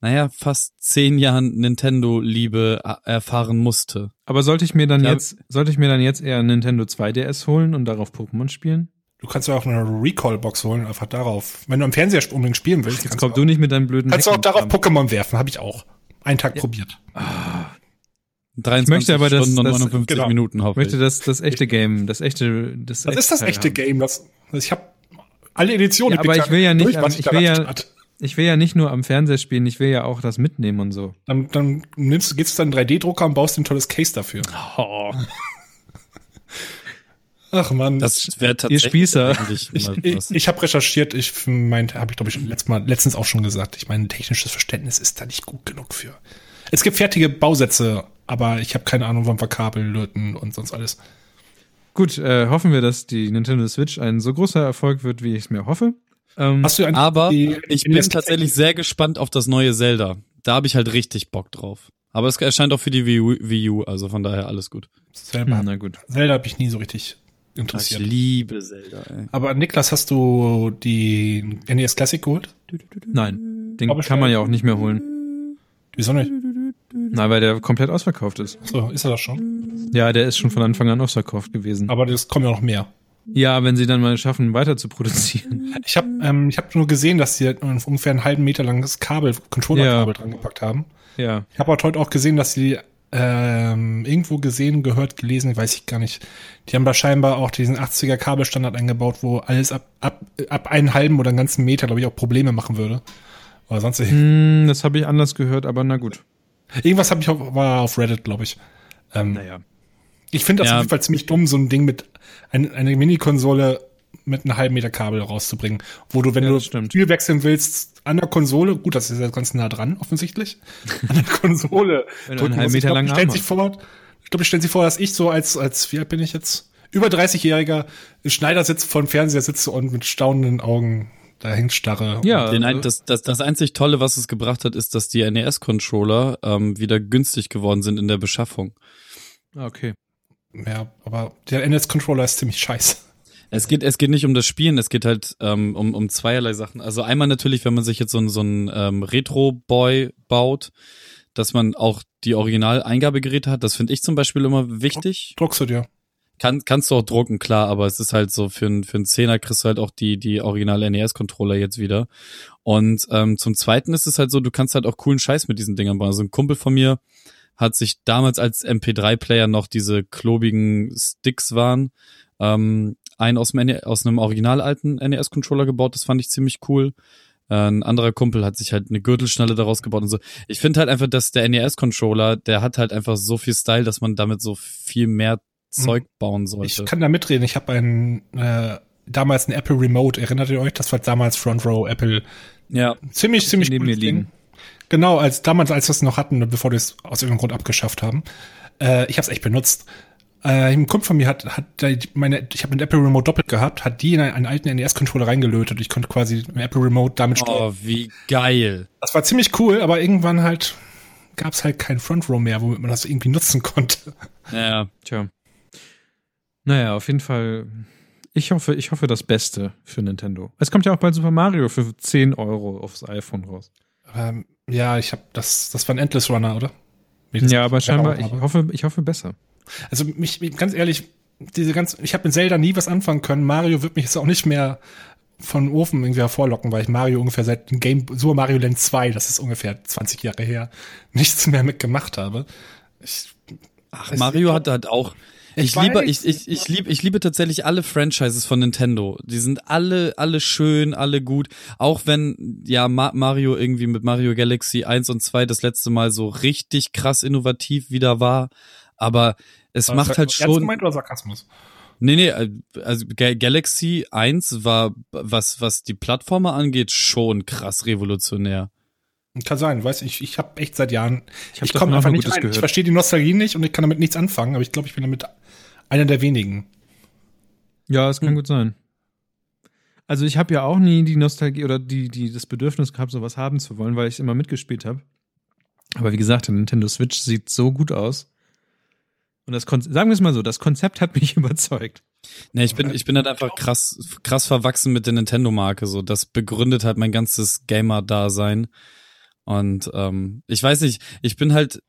naja, fast zehn Jahren Nintendo-Liebe erfahren musste. Aber sollte ich mir dann Ja. jetzt, sollte ich mir dann jetzt eher ein Nintendo 2DS holen und darauf Pokémon spielen? Du kannst ja auch eine Recall-Box holen, einfach darauf. Wenn du am Fernseher unbedingt spielen willst, Jetzt kannst, komm du, nicht mit deinem blöden kannst du auch darauf Pokémon werfen, habe ich auch. Einen Tag probiert. 23 möchte aber, Stunden und dass- 59 genau. Minuten Ich hoffe möchte ich. das, das echte Game, das echte, das, Das ist das Teil echte haben. Game. Das, das ich habe alle Editionen. Ja, aber ich will ja nicht durch, ich da will ja-. Ich will ja nicht nur am Fernseher spielen, ich will ja auch das mitnehmen und so. Dann, dann nimmst, gehst du dann 3D-Drucker und baust dir ein tolles Case dafür. Oh. Ach man, das wäre tatsächlich. Ihr Spießer. Ich, ich, ich habe recherchiert. Ich meinte, habe ich glaube ich letztes Mal, letztens auch schon gesagt. Ich meine, technisches Verständnis ist da nicht gut genug für. Es gibt fertige Bausätze, aber ich habe keine Ahnung, wann wir Kabel löten und sonst alles. Gut, äh, hoffen wir, dass die Nintendo Switch ein so großer Erfolg wird, wie ich es mir hoffe. Ähm, Hast du aber ich bin tatsächlich sehr gespannt auf das neue Zelda. Da habe ich halt richtig Bock drauf. Aber es erscheint auch für die Wii U, Wii U also von daher alles gut. Selber, hm, na gut. Zelda habe ich nie so richtig interessiert. Ich liebe Zelda. Ey. Aber Niklas, hast du die NES Classic geholt? Nein, den kann man ja auch nicht mehr holen. Wieso nicht? Nein, weil der komplett ausverkauft ist. So, ist er das schon? Ja, der ist schon von Anfang an ausverkauft gewesen. Aber es kommen ja noch mehr. Ja, wenn sie dann mal schaffen, weiter zu produzieren. Ich habe ähm, ich hab nur gesehen, dass sie ungefähr einen halben Meter langes Kabel, Controller-Kabel ja. dran gepackt haben. Ja. Ich habe heute auch gesehen, dass sie ähm, irgendwo gesehen, gehört, gelesen, weiß ich gar nicht. Die haben da scheinbar auch diesen 80er Kabelstandard eingebaut, wo alles ab, ab, ab einen halben oder einen ganzen Meter, glaube ich, auch Probleme machen würde. Oder sonst hm, Das habe ich anders gehört, aber na gut. Irgendwas habe ich auf, war auf Reddit, glaube ich. Ähm, naja. Ich finde das ja. auf jeden Fall ziemlich dumm, so ein Ding mit ein, eine Mini-Konsole mit einem halben Meter Kabel rauszubringen, wo du, wenn ja, du Spiel wechseln willst, an der Konsole, gut, das ist ja ganz nah dran, offensichtlich, an der Konsole wenn drücken, einen halben Meter lang stellt sich vor, ich glaube, ich stelle sich vor, dass ich so als, als, wie alt bin ich jetzt? Über 30-jähriger Schneider sitzt vor dem Fernseher sitze und mit staunenden Augen da hängt starre. Ja, den ein, das, das, das einzig Tolle, was es gebracht hat, ist, dass die NES-Controller ähm, wieder günstig geworden sind in der Beschaffung. Ah, okay. Ja, aber der NES-Controller ist ziemlich scheiße. Es geht, es geht nicht um das Spielen, es geht halt ähm, um, um zweierlei Sachen. Also einmal natürlich, wenn man sich jetzt so, ein so ein ähm, Retro-Boy baut, dass man auch die Original-Eingabegeräte hat. Das finde ich zum Beispiel immer wichtig. Druckst du dir? Kann, kannst du auch drucken, klar, aber es ist halt so, für, ein, für einen Zehner kriegst du halt auch die, die Original-NES-Controller jetzt wieder. Und ähm, zum Zweiten ist es halt so, du kannst halt auch coolen Scheiß mit diesen Dingern bauen. Also ein Kumpel von mir hat sich damals als MP3-Player noch diese klobigen Sticks waren, ähm, einen aus, dem, e, aus einem original alten NES-Controller gebaut, das fand ich ziemlich cool. Äh, ein anderer Kumpel hat sich halt eine Gürtelschnalle daraus gebaut und so. Ich finde halt einfach, dass der NES-Controller, der hat halt einfach so viel Style, dass man damit so viel mehr Zeug bauen sollte. Ich kann da mitreden. Ich habe einen äh, damals ein Apple Remote. Erinnert ihr euch? Das war damals Front Row Apple. Ja. Ziemlich, ziemlich neben mir liegen. Genau, als damals, als wir es noch hatten, bevor wir es aus irgendeinem Grund abgeschafft haben. Äh, ich habe es echt benutzt. Äh, ein Kumpel von mir hat, hat meine, ich habe einen Apple Remote doppelt gehabt, hat die in einen, einen alten NES-Controller reingelötet. Ich konnte quasi mit Apple Remote damit steuern. Oh, wie geil. Das war ziemlich cool, aber irgendwann halt gab es halt kein Front Row mehr, womit man das irgendwie nutzen konnte. Ja, tja. Naja, auf jeden Fall. Ich hoffe, ich hoffe das Beste für Nintendo. Es kommt ja auch bald Super Mario für 10 Euro aufs iPhone raus. Ähm, ja, ich habe das, das war ein Endless Runner, oder? Ja, aber scheinbar, ich hoffe, ich hoffe besser. Also mich, ganz ehrlich, diese ganz, ich habe mit Zelda nie was anfangen können. Mario wird mich jetzt auch nicht mehr von Ofen irgendwie hervorlocken, weil ich Mario ungefähr seit Game Super Mario Land 2, das ist ungefähr 20 Jahre her, nichts mehr mitgemacht habe. Ich, Ach, Mario hat halt auch ich, ich liebe, ich, ich, ich liebe, ich liebe tatsächlich alle Franchises von Nintendo. Die sind alle, alle schön, alle gut. Auch wenn, ja, Mario irgendwie mit Mario Galaxy 1 und 2 das letzte Mal so richtig krass innovativ wieder war. Aber es Aber macht halt schon. Gemeint oder Sarkasmus? Nee, nee, äh, also Galaxy 1 war, was, was die Plattformer angeht, schon krass revolutionär. Kann sein, weiß ich, ich habe echt seit Jahren, ich, ich komme einfach nicht rein. Gehört. Ich verstehe die Nostalgie nicht und ich kann damit nichts anfangen, aber ich glaube, ich bin damit einer der wenigen. Ja, es kann hm. gut sein. Also ich habe ja auch nie die Nostalgie oder die, die das Bedürfnis gehabt, sowas haben zu wollen, weil ich immer mitgespielt habe. Aber wie gesagt, der Nintendo Switch sieht so gut aus. Und das Konzept, sagen wir es mal so, das Konzept hat mich überzeugt. Nee, ich bin, ich bin halt einfach krass, krass verwachsen mit der Nintendo-Marke. So, das begründet halt mein ganzes Gamer-Dasein. Und ähm, ich weiß nicht, ich bin halt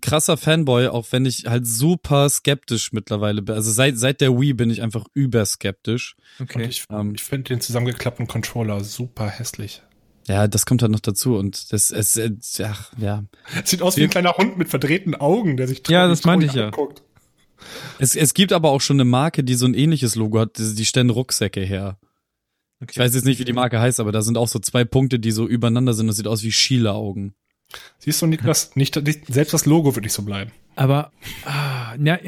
krasser Fanboy, auch wenn ich halt super skeptisch mittlerweile bin. Also seit, seit der Wii bin ich einfach überskeptisch. Okay. Und ich, ähm, ich finde den zusammengeklappten Controller super hässlich. Ja, das kommt halt noch dazu und das es, es ach, ja. Sieht aus wie ein kleiner Hund mit verdrehten Augen, der sich Ja, das meinte ich ja. Anguckt. Es, es gibt aber auch schon eine Marke, die so ein ähnliches Logo hat, die, die stellen Rucksäcke her. Okay. Ich weiß jetzt nicht, wie die Marke heißt, aber da sind auch so zwei Punkte, die so übereinander sind. Das sieht aus wie Schiele-Augen. Siehst du, Niklas, nicht, nicht, selbst das Logo wird nicht so bleiben. Aber, ah, ja,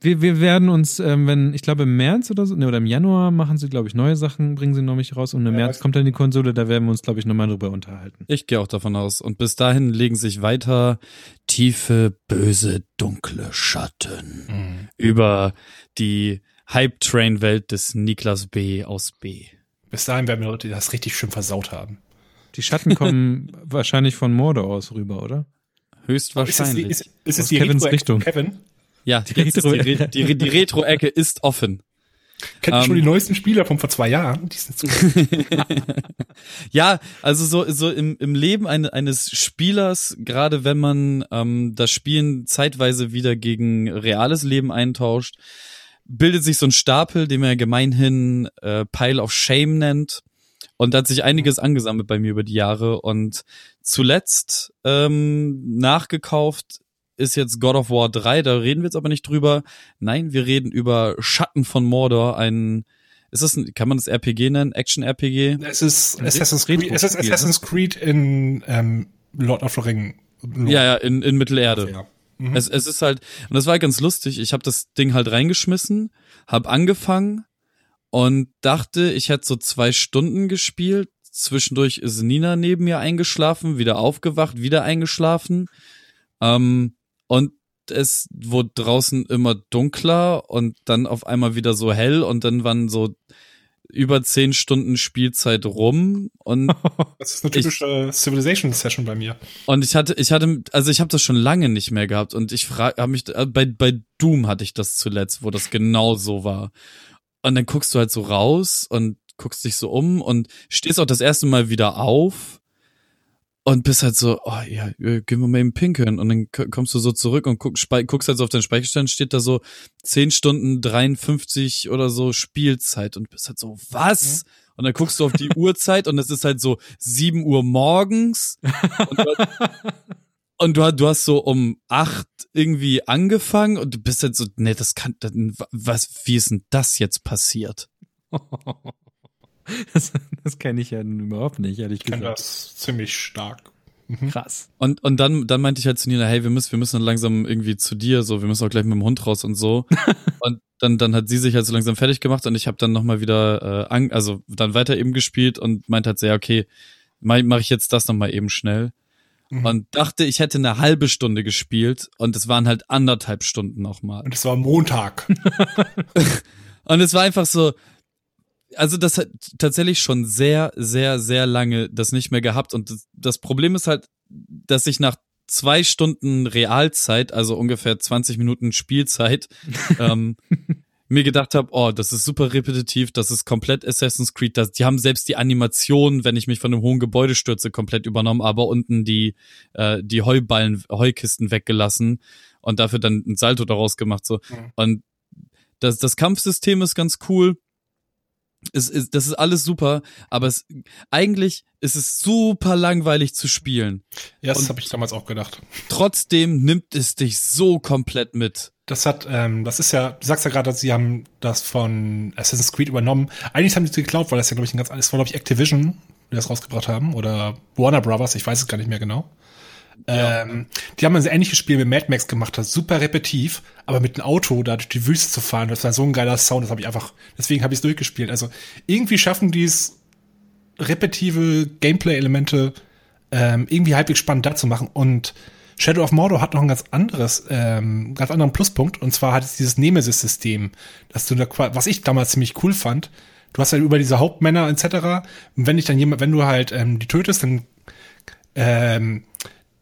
wir, wir werden uns, ähm, wenn, ich glaube im März oder so, ne, oder im Januar machen sie, glaube ich, neue Sachen, bringen sie noch mich raus und im ja, März kommt dann die Konsole, da werden wir uns, glaube ich, nochmal drüber unterhalten. Ich gehe auch davon aus. Und bis dahin legen sich weiter tiefe, böse, dunkle Schatten mhm. über die Hype-Train-Welt des Niklas B. aus B. Bis dahin werden wir Leute das richtig schön versaut haben. Die Schatten kommen wahrscheinlich von Mordor aus rüber, oder? Höchstwahrscheinlich. Ist es, ist, ist es die Kevins Richtung? Kevin? Ja, die, Retro die, die, die Retro-Ecke ist offen. Kennt um, schon die ähm, neuesten Spieler von vor zwei Jahren? ja, also so, so im, im Leben eine, eines Spielers, gerade wenn man ähm, das Spielen zeitweise wieder gegen reales Leben eintauscht, bildet sich so ein Stapel, den man gemeinhin äh, Pile of Shame nennt. Und da hat sich einiges angesammelt bei mir über die Jahre. Und zuletzt ähm, nachgekauft ist jetzt God of War 3, da reden wir jetzt aber nicht drüber. Nein, wir reden über Schatten von Mordor, ein ist das ein, kann man das RPG nennen? Action-RPG? Es ist Assassin's Creed, es ist Assassin's Creed in ähm, Lord of the Ring. Ja, ja, in, in Mittelerde. Ja. Mhm. Es, es ist halt, und das war ganz lustig, ich habe das Ding halt reingeschmissen, hab angefangen und dachte, ich hätte so zwei Stunden gespielt. Zwischendurch ist Nina neben mir eingeschlafen, wieder aufgewacht, wieder eingeschlafen. Ähm, und es wurde draußen immer dunkler und dann auf einmal wieder so hell und dann waren so über zehn Stunden Spielzeit rum und das ist eine typische ich, Civilization Session bei mir. Und ich hatte, ich hatte, also ich habe das schon lange nicht mehr gehabt und ich frage, habe mich äh, bei bei Doom hatte ich das zuletzt, wo das genau so war. Und dann guckst du halt so raus und guckst dich so um und stehst auch das erste Mal wieder auf und bist halt so, oh ja, gehen wir mal eben pinkeln. Und dann kommst du so zurück und guck, guckst halt so auf deinen Speicherstand, steht da so 10 Stunden 53 oder so Spielzeit und bist halt so, was? Mhm. Und dann guckst du auf die Uhrzeit und es ist halt so 7 Uhr morgens. Und du, hast, und du, du hast so um 8 irgendwie angefangen und du bist halt so, nee, das kann, was, wie ist denn das jetzt passiert? Das, das kenne ich ja überhaupt nicht, ehrlich gesagt. Ich kenne das ziemlich stark. Mhm. Krass. Und, und dann, dann meinte ich halt zu Nina, hey, wir müssen, wir müssen dann langsam irgendwie zu dir, so, wir müssen auch gleich mit dem Hund raus und so. und dann, dann hat sie sich halt so langsam fertig gemacht und ich habe dann nochmal wieder, äh, an, also dann weiter eben gespielt und meinte halt so, ja, okay, mache mach ich jetzt das nochmal eben schnell. Mhm. Und dachte, ich hätte eine halbe Stunde gespielt und es waren halt anderthalb Stunden nochmal. Und es war Montag. und es war einfach so, also das hat tatsächlich schon sehr, sehr, sehr lange das nicht mehr gehabt. Und das, Problem ist halt, dass ich nach zwei Stunden Realzeit, also ungefähr 20 Minuten Spielzeit, ähm, mir gedacht habe, oh, das ist super repetitiv, das ist komplett Assassin's Creed. Das, die haben selbst die Animation, wenn ich mich von einem hohen Gebäude stürze, komplett übernommen, aber unten die, äh, die Heuballen, Heukisten weggelassen und dafür dann ein Salto daraus gemacht. So. Mhm. Und das, das Kampfsystem ist ganz cool es ist, das ist alles super, aber es, eigentlich ist es super langweilig zu spielen. Ja, das habe ich damals auch gedacht. Trotzdem nimmt es dich so komplett mit. Das hat, ähm, das ist ja, du sagst ja gerade, dass sie haben das von Assassin's Creed übernommen. Eigentlich haben sie es geklaut, weil das ja, glaube ich, ein ganz, das war, glaube ich, Activision, die das rausgebracht haben, oder Warner Brothers, ich weiß es gar nicht mehr genau. Ähm, die haben ein ähnliches Spiel mit Mad Max gemacht, das super repetitiv, aber mit einem Auto da durch die Wüste zu fahren, das war so ein geiler Sound, das habe ich einfach, deswegen habe ich es durchgespielt. Also irgendwie schaffen die es, repetitive Gameplay-Elemente ähm, irgendwie halbwegs spannend da zu machen. Und Shadow of Mordor hat noch ein ganz anderes, ähm, ganz anderen Pluspunkt, und zwar hat es dieses Nemesis-System, dass du da, was ich damals ziemlich cool fand, du hast halt über diese Hauptmänner etc. Und wenn dich dann jemand, wenn du halt ähm, die tötest, dann ähm,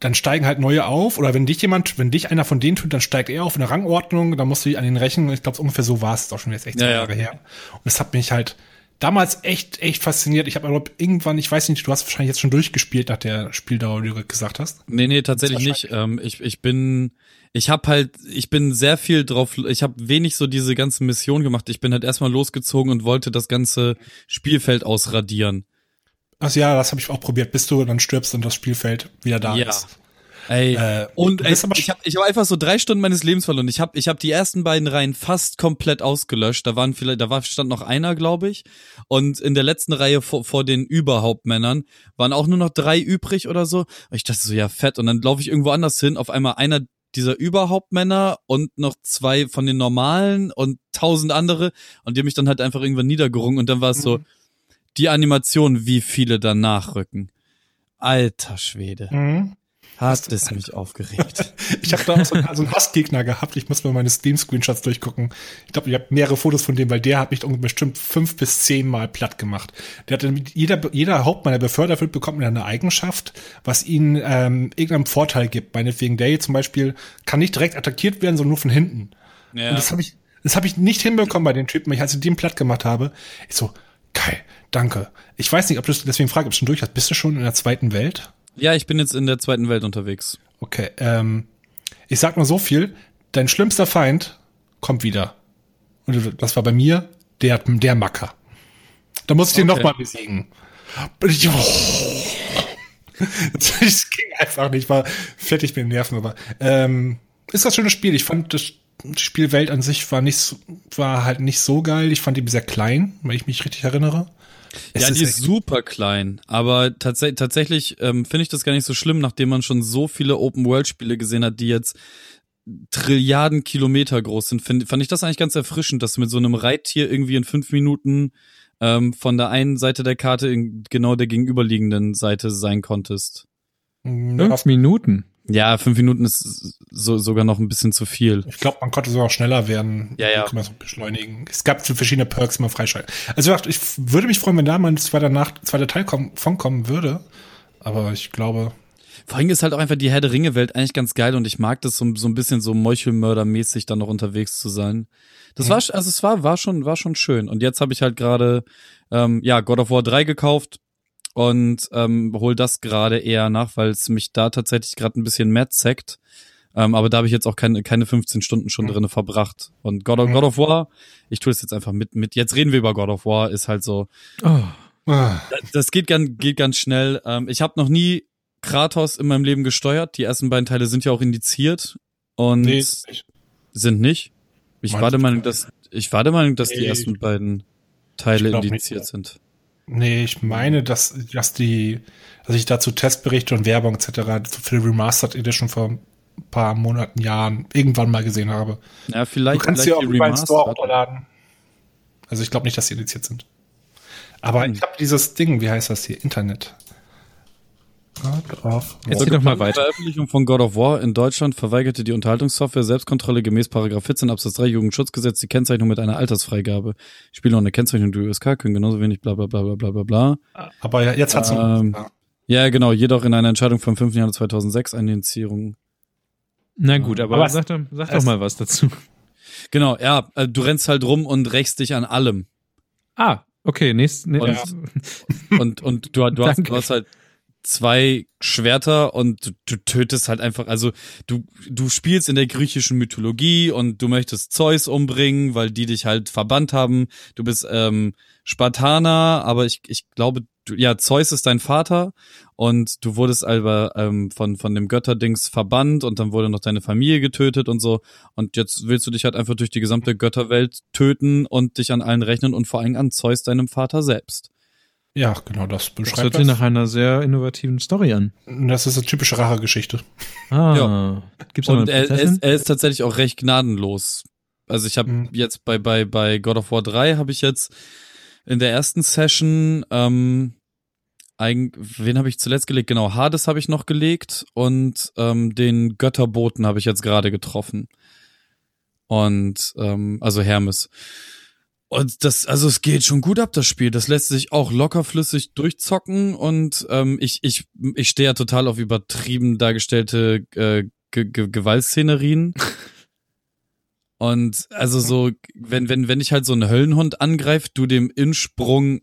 dann steigen halt neue auf oder wenn dich jemand, wenn dich einer von denen tut, dann steigt er auf in der Rangordnung, dann musst du dich an den rächen. Ich glaube, ungefähr so war es auch schon jetzt echt zwei ja, Jahre ja. her. Und das hat mich halt damals echt, echt fasziniert. Ich habe aber irgendwann, ich weiß nicht, du hast wahrscheinlich jetzt schon durchgespielt nach der Spieldauer, die du gesagt hast. Nee, nee, tatsächlich nicht. Ähm, ich, ich bin, ich habe halt, ich bin sehr viel drauf, ich habe wenig so diese ganzen Missionen gemacht. Ich bin halt erstmal losgezogen und wollte das ganze Spielfeld ausradieren. Ach ja, das habe ich auch probiert, bis du dann stirbst und das Spielfeld wieder da ja. ist. Ey, äh, und ey, ich habe ich hab einfach so drei Stunden meines Lebens verloren. Ich habe ich hab die ersten beiden Reihen fast komplett ausgelöscht. Da waren vielleicht, da war stand noch einer, glaube ich. Und in der letzten Reihe vor, vor den Überhauptmännern waren auch nur noch drei übrig oder so. Und ich dachte so, ja fett. Und dann laufe ich irgendwo anders hin. Auf einmal einer dieser Überhauptmänner und noch zwei von den normalen und tausend andere und die haben mich dann halt einfach irgendwann niedergerungen und dann war es mhm. so, die Animation, wie viele dann nachrücken. Alter Schwede. Mhm. Hat es mich aufgeregt. ich habe da auch so, so einen Hassgegner gehabt. Ich muss mal meine Steam-Screenshots durchgucken. Ich glaube, ich habe mehrere Fotos von dem, weil der hat mich bestimmt fünf bis zehn Mal platt gemacht. Der hat jeder, jeder Hauptmann, der befördert wird, bekommt eine Eigenschaft, was ihm ähm, irgendeinen Vorteil gibt. Meinetwegen, der hier zum Beispiel kann nicht direkt attackiert werden, sondern nur von hinten. Ja. Und das habe ich, das habe ich nicht hinbekommen bei den Typen, ich als ich den platt gemacht habe. Ich so, geil, danke. Ich weiß nicht, ob du deswegen frage, ob du schon durch hast. Bist du schon in der zweiten Welt? Ja, ich bin jetzt in der zweiten Welt unterwegs. Okay, ähm, ich sag nur so viel, dein schlimmster Feind kommt wieder. Und das war bei mir der, der Macker. Da muss ich okay. den nochmal besiegen. Ich, das ging einfach nicht, war fertig mit den Nerven, aber ähm, ist das schönes Spiel. Ich fand das Spielwelt an sich war nicht so, war halt nicht so geil. Ich fand die sehr klein, wenn ich mich richtig erinnere. Es ja, ist die ist super klein, aber tats tatsächlich ähm, finde ich das gar nicht so schlimm, nachdem man schon so viele Open-World-Spiele gesehen hat, die jetzt Trilliarden Kilometer groß sind, find, fand ich das eigentlich ganz erfrischend, dass du mit so einem Reittier irgendwie in fünf Minuten ähm, von der einen Seite der Karte in genau der gegenüberliegenden Seite sein konntest. Fünf Minuten? Ja, fünf Minuten ist so, sogar noch ein bisschen zu viel. Ich glaube, man konnte sogar schneller werden. Ja, ja. Kann man so beschleunigen. Es gab verschiedene Perks, die man freischalten. Also ich würde mich freuen, wenn da mal ein zweiter, Nach zweiter Teil kommen, von kommen würde. Aber ich glaube. Vor allem ist halt auch einfach die Herr der Ringe-Welt eigentlich ganz geil und ich mag das so, so ein bisschen so Meuchelmörder-mäßig dann noch unterwegs zu sein. Das mhm. war, also es war, war schon, war schon schön. Und jetzt habe ich halt gerade, ähm, ja, God of War 3 gekauft und ähm, hol das gerade eher nach, weil es mich da tatsächlich gerade ein bisschen mehr zeckt. Ähm, aber da habe ich jetzt auch keine, keine 15 Stunden schon mhm. drinne verbracht. Und God of, God of War, ich tue es jetzt einfach mit, mit. Jetzt reden wir über God of War, ist halt so. Oh. Das, das geht ganz, geht ganz schnell. Ähm, ich habe noch nie Kratos in meinem Leben gesteuert. Die ersten beiden Teile sind ja auch indiziert und nee, nicht. sind nicht. Ich war der Meinung, dass ich war der Meinung, dass nee, die ersten beiden Teile indiziert nicht. sind. Nee, ich meine, dass, dass die, dass ich dazu Testberichte und Werbung etc. für die Remastered Edition vor ein paar Monaten, Jahren irgendwann mal gesehen habe. Ja, vielleicht. Du kannst sie auch über den Store runterladen. Also ich glaube nicht, dass sie indiziert sind. Aber hm. ich habe dieses Ding, wie heißt das hier? Internet. God of War. Jetzt geht doch mal weiter. Veröffentlichung von God of War in Deutschland verweigerte die Unterhaltungssoftware Selbstkontrolle gemäß Paragraph 14 Absatz 3 Jugendschutzgesetz die Kennzeichnung mit einer Altersfreigabe. Spiele ohne Kennzeichnung der USK können genauso wenig bla bla bla bla bla bla Aber jetzt hat's ähm, Ja, genau, jedoch in einer Entscheidung vom 5. Januar 2006 eine Indizierung. Na gut, aber, aber sag, doch, sag doch mal was dazu. Genau, ja, äh, du rennst halt rum und rächst dich an allem. Ah, okay, nächst, ne, und, ja. und, und du, du, hast, du hast halt zwei Schwerter und du, tötest halt einfach, also du, du spielst in der griechischen Mythologie und du möchtest Zeus umbringen, weil die dich halt verbannt haben. Du bist ähm, Spartaner, aber ich, ich glaube, du, ja, Zeus ist dein Vater und du wurdest aber ähm, von, von dem Götterdings verbannt und dann wurde noch deine Familie getötet und so. Und jetzt willst du dich halt einfach durch die gesamte Götterwelt töten und dich an allen rechnen und vor allem an Zeus, deinem Vater selbst. Ja, genau, das beschreibt das. hört sich nach einer sehr innovativen Story an. Das ist eine typische Rachegeschichte. Ah, ja. gibt's Und er, er, ist, er ist tatsächlich auch recht gnadenlos. Also ich habe mhm. jetzt bei, bei, bei God of War 3 habe ich jetzt in der ersten Session, ähm, ein, wen habe ich zuletzt gelegt? Genau, Hades habe ich noch gelegt und ähm, den Götterboten habe ich jetzt gerade getroffen. Und ähm, also Hermes. Und das, also es geht schon gut ab, das Spiel. Das lässt sich auch lockerflüssig durchzocken und ähm, ich, ich, ich stehe ja total auf übertrieben dargestellte äh, G G Gewaltszenerien. und also so, wenn, wenn, wenn ich halt so einen Höllenhund angreift, du dem Insprung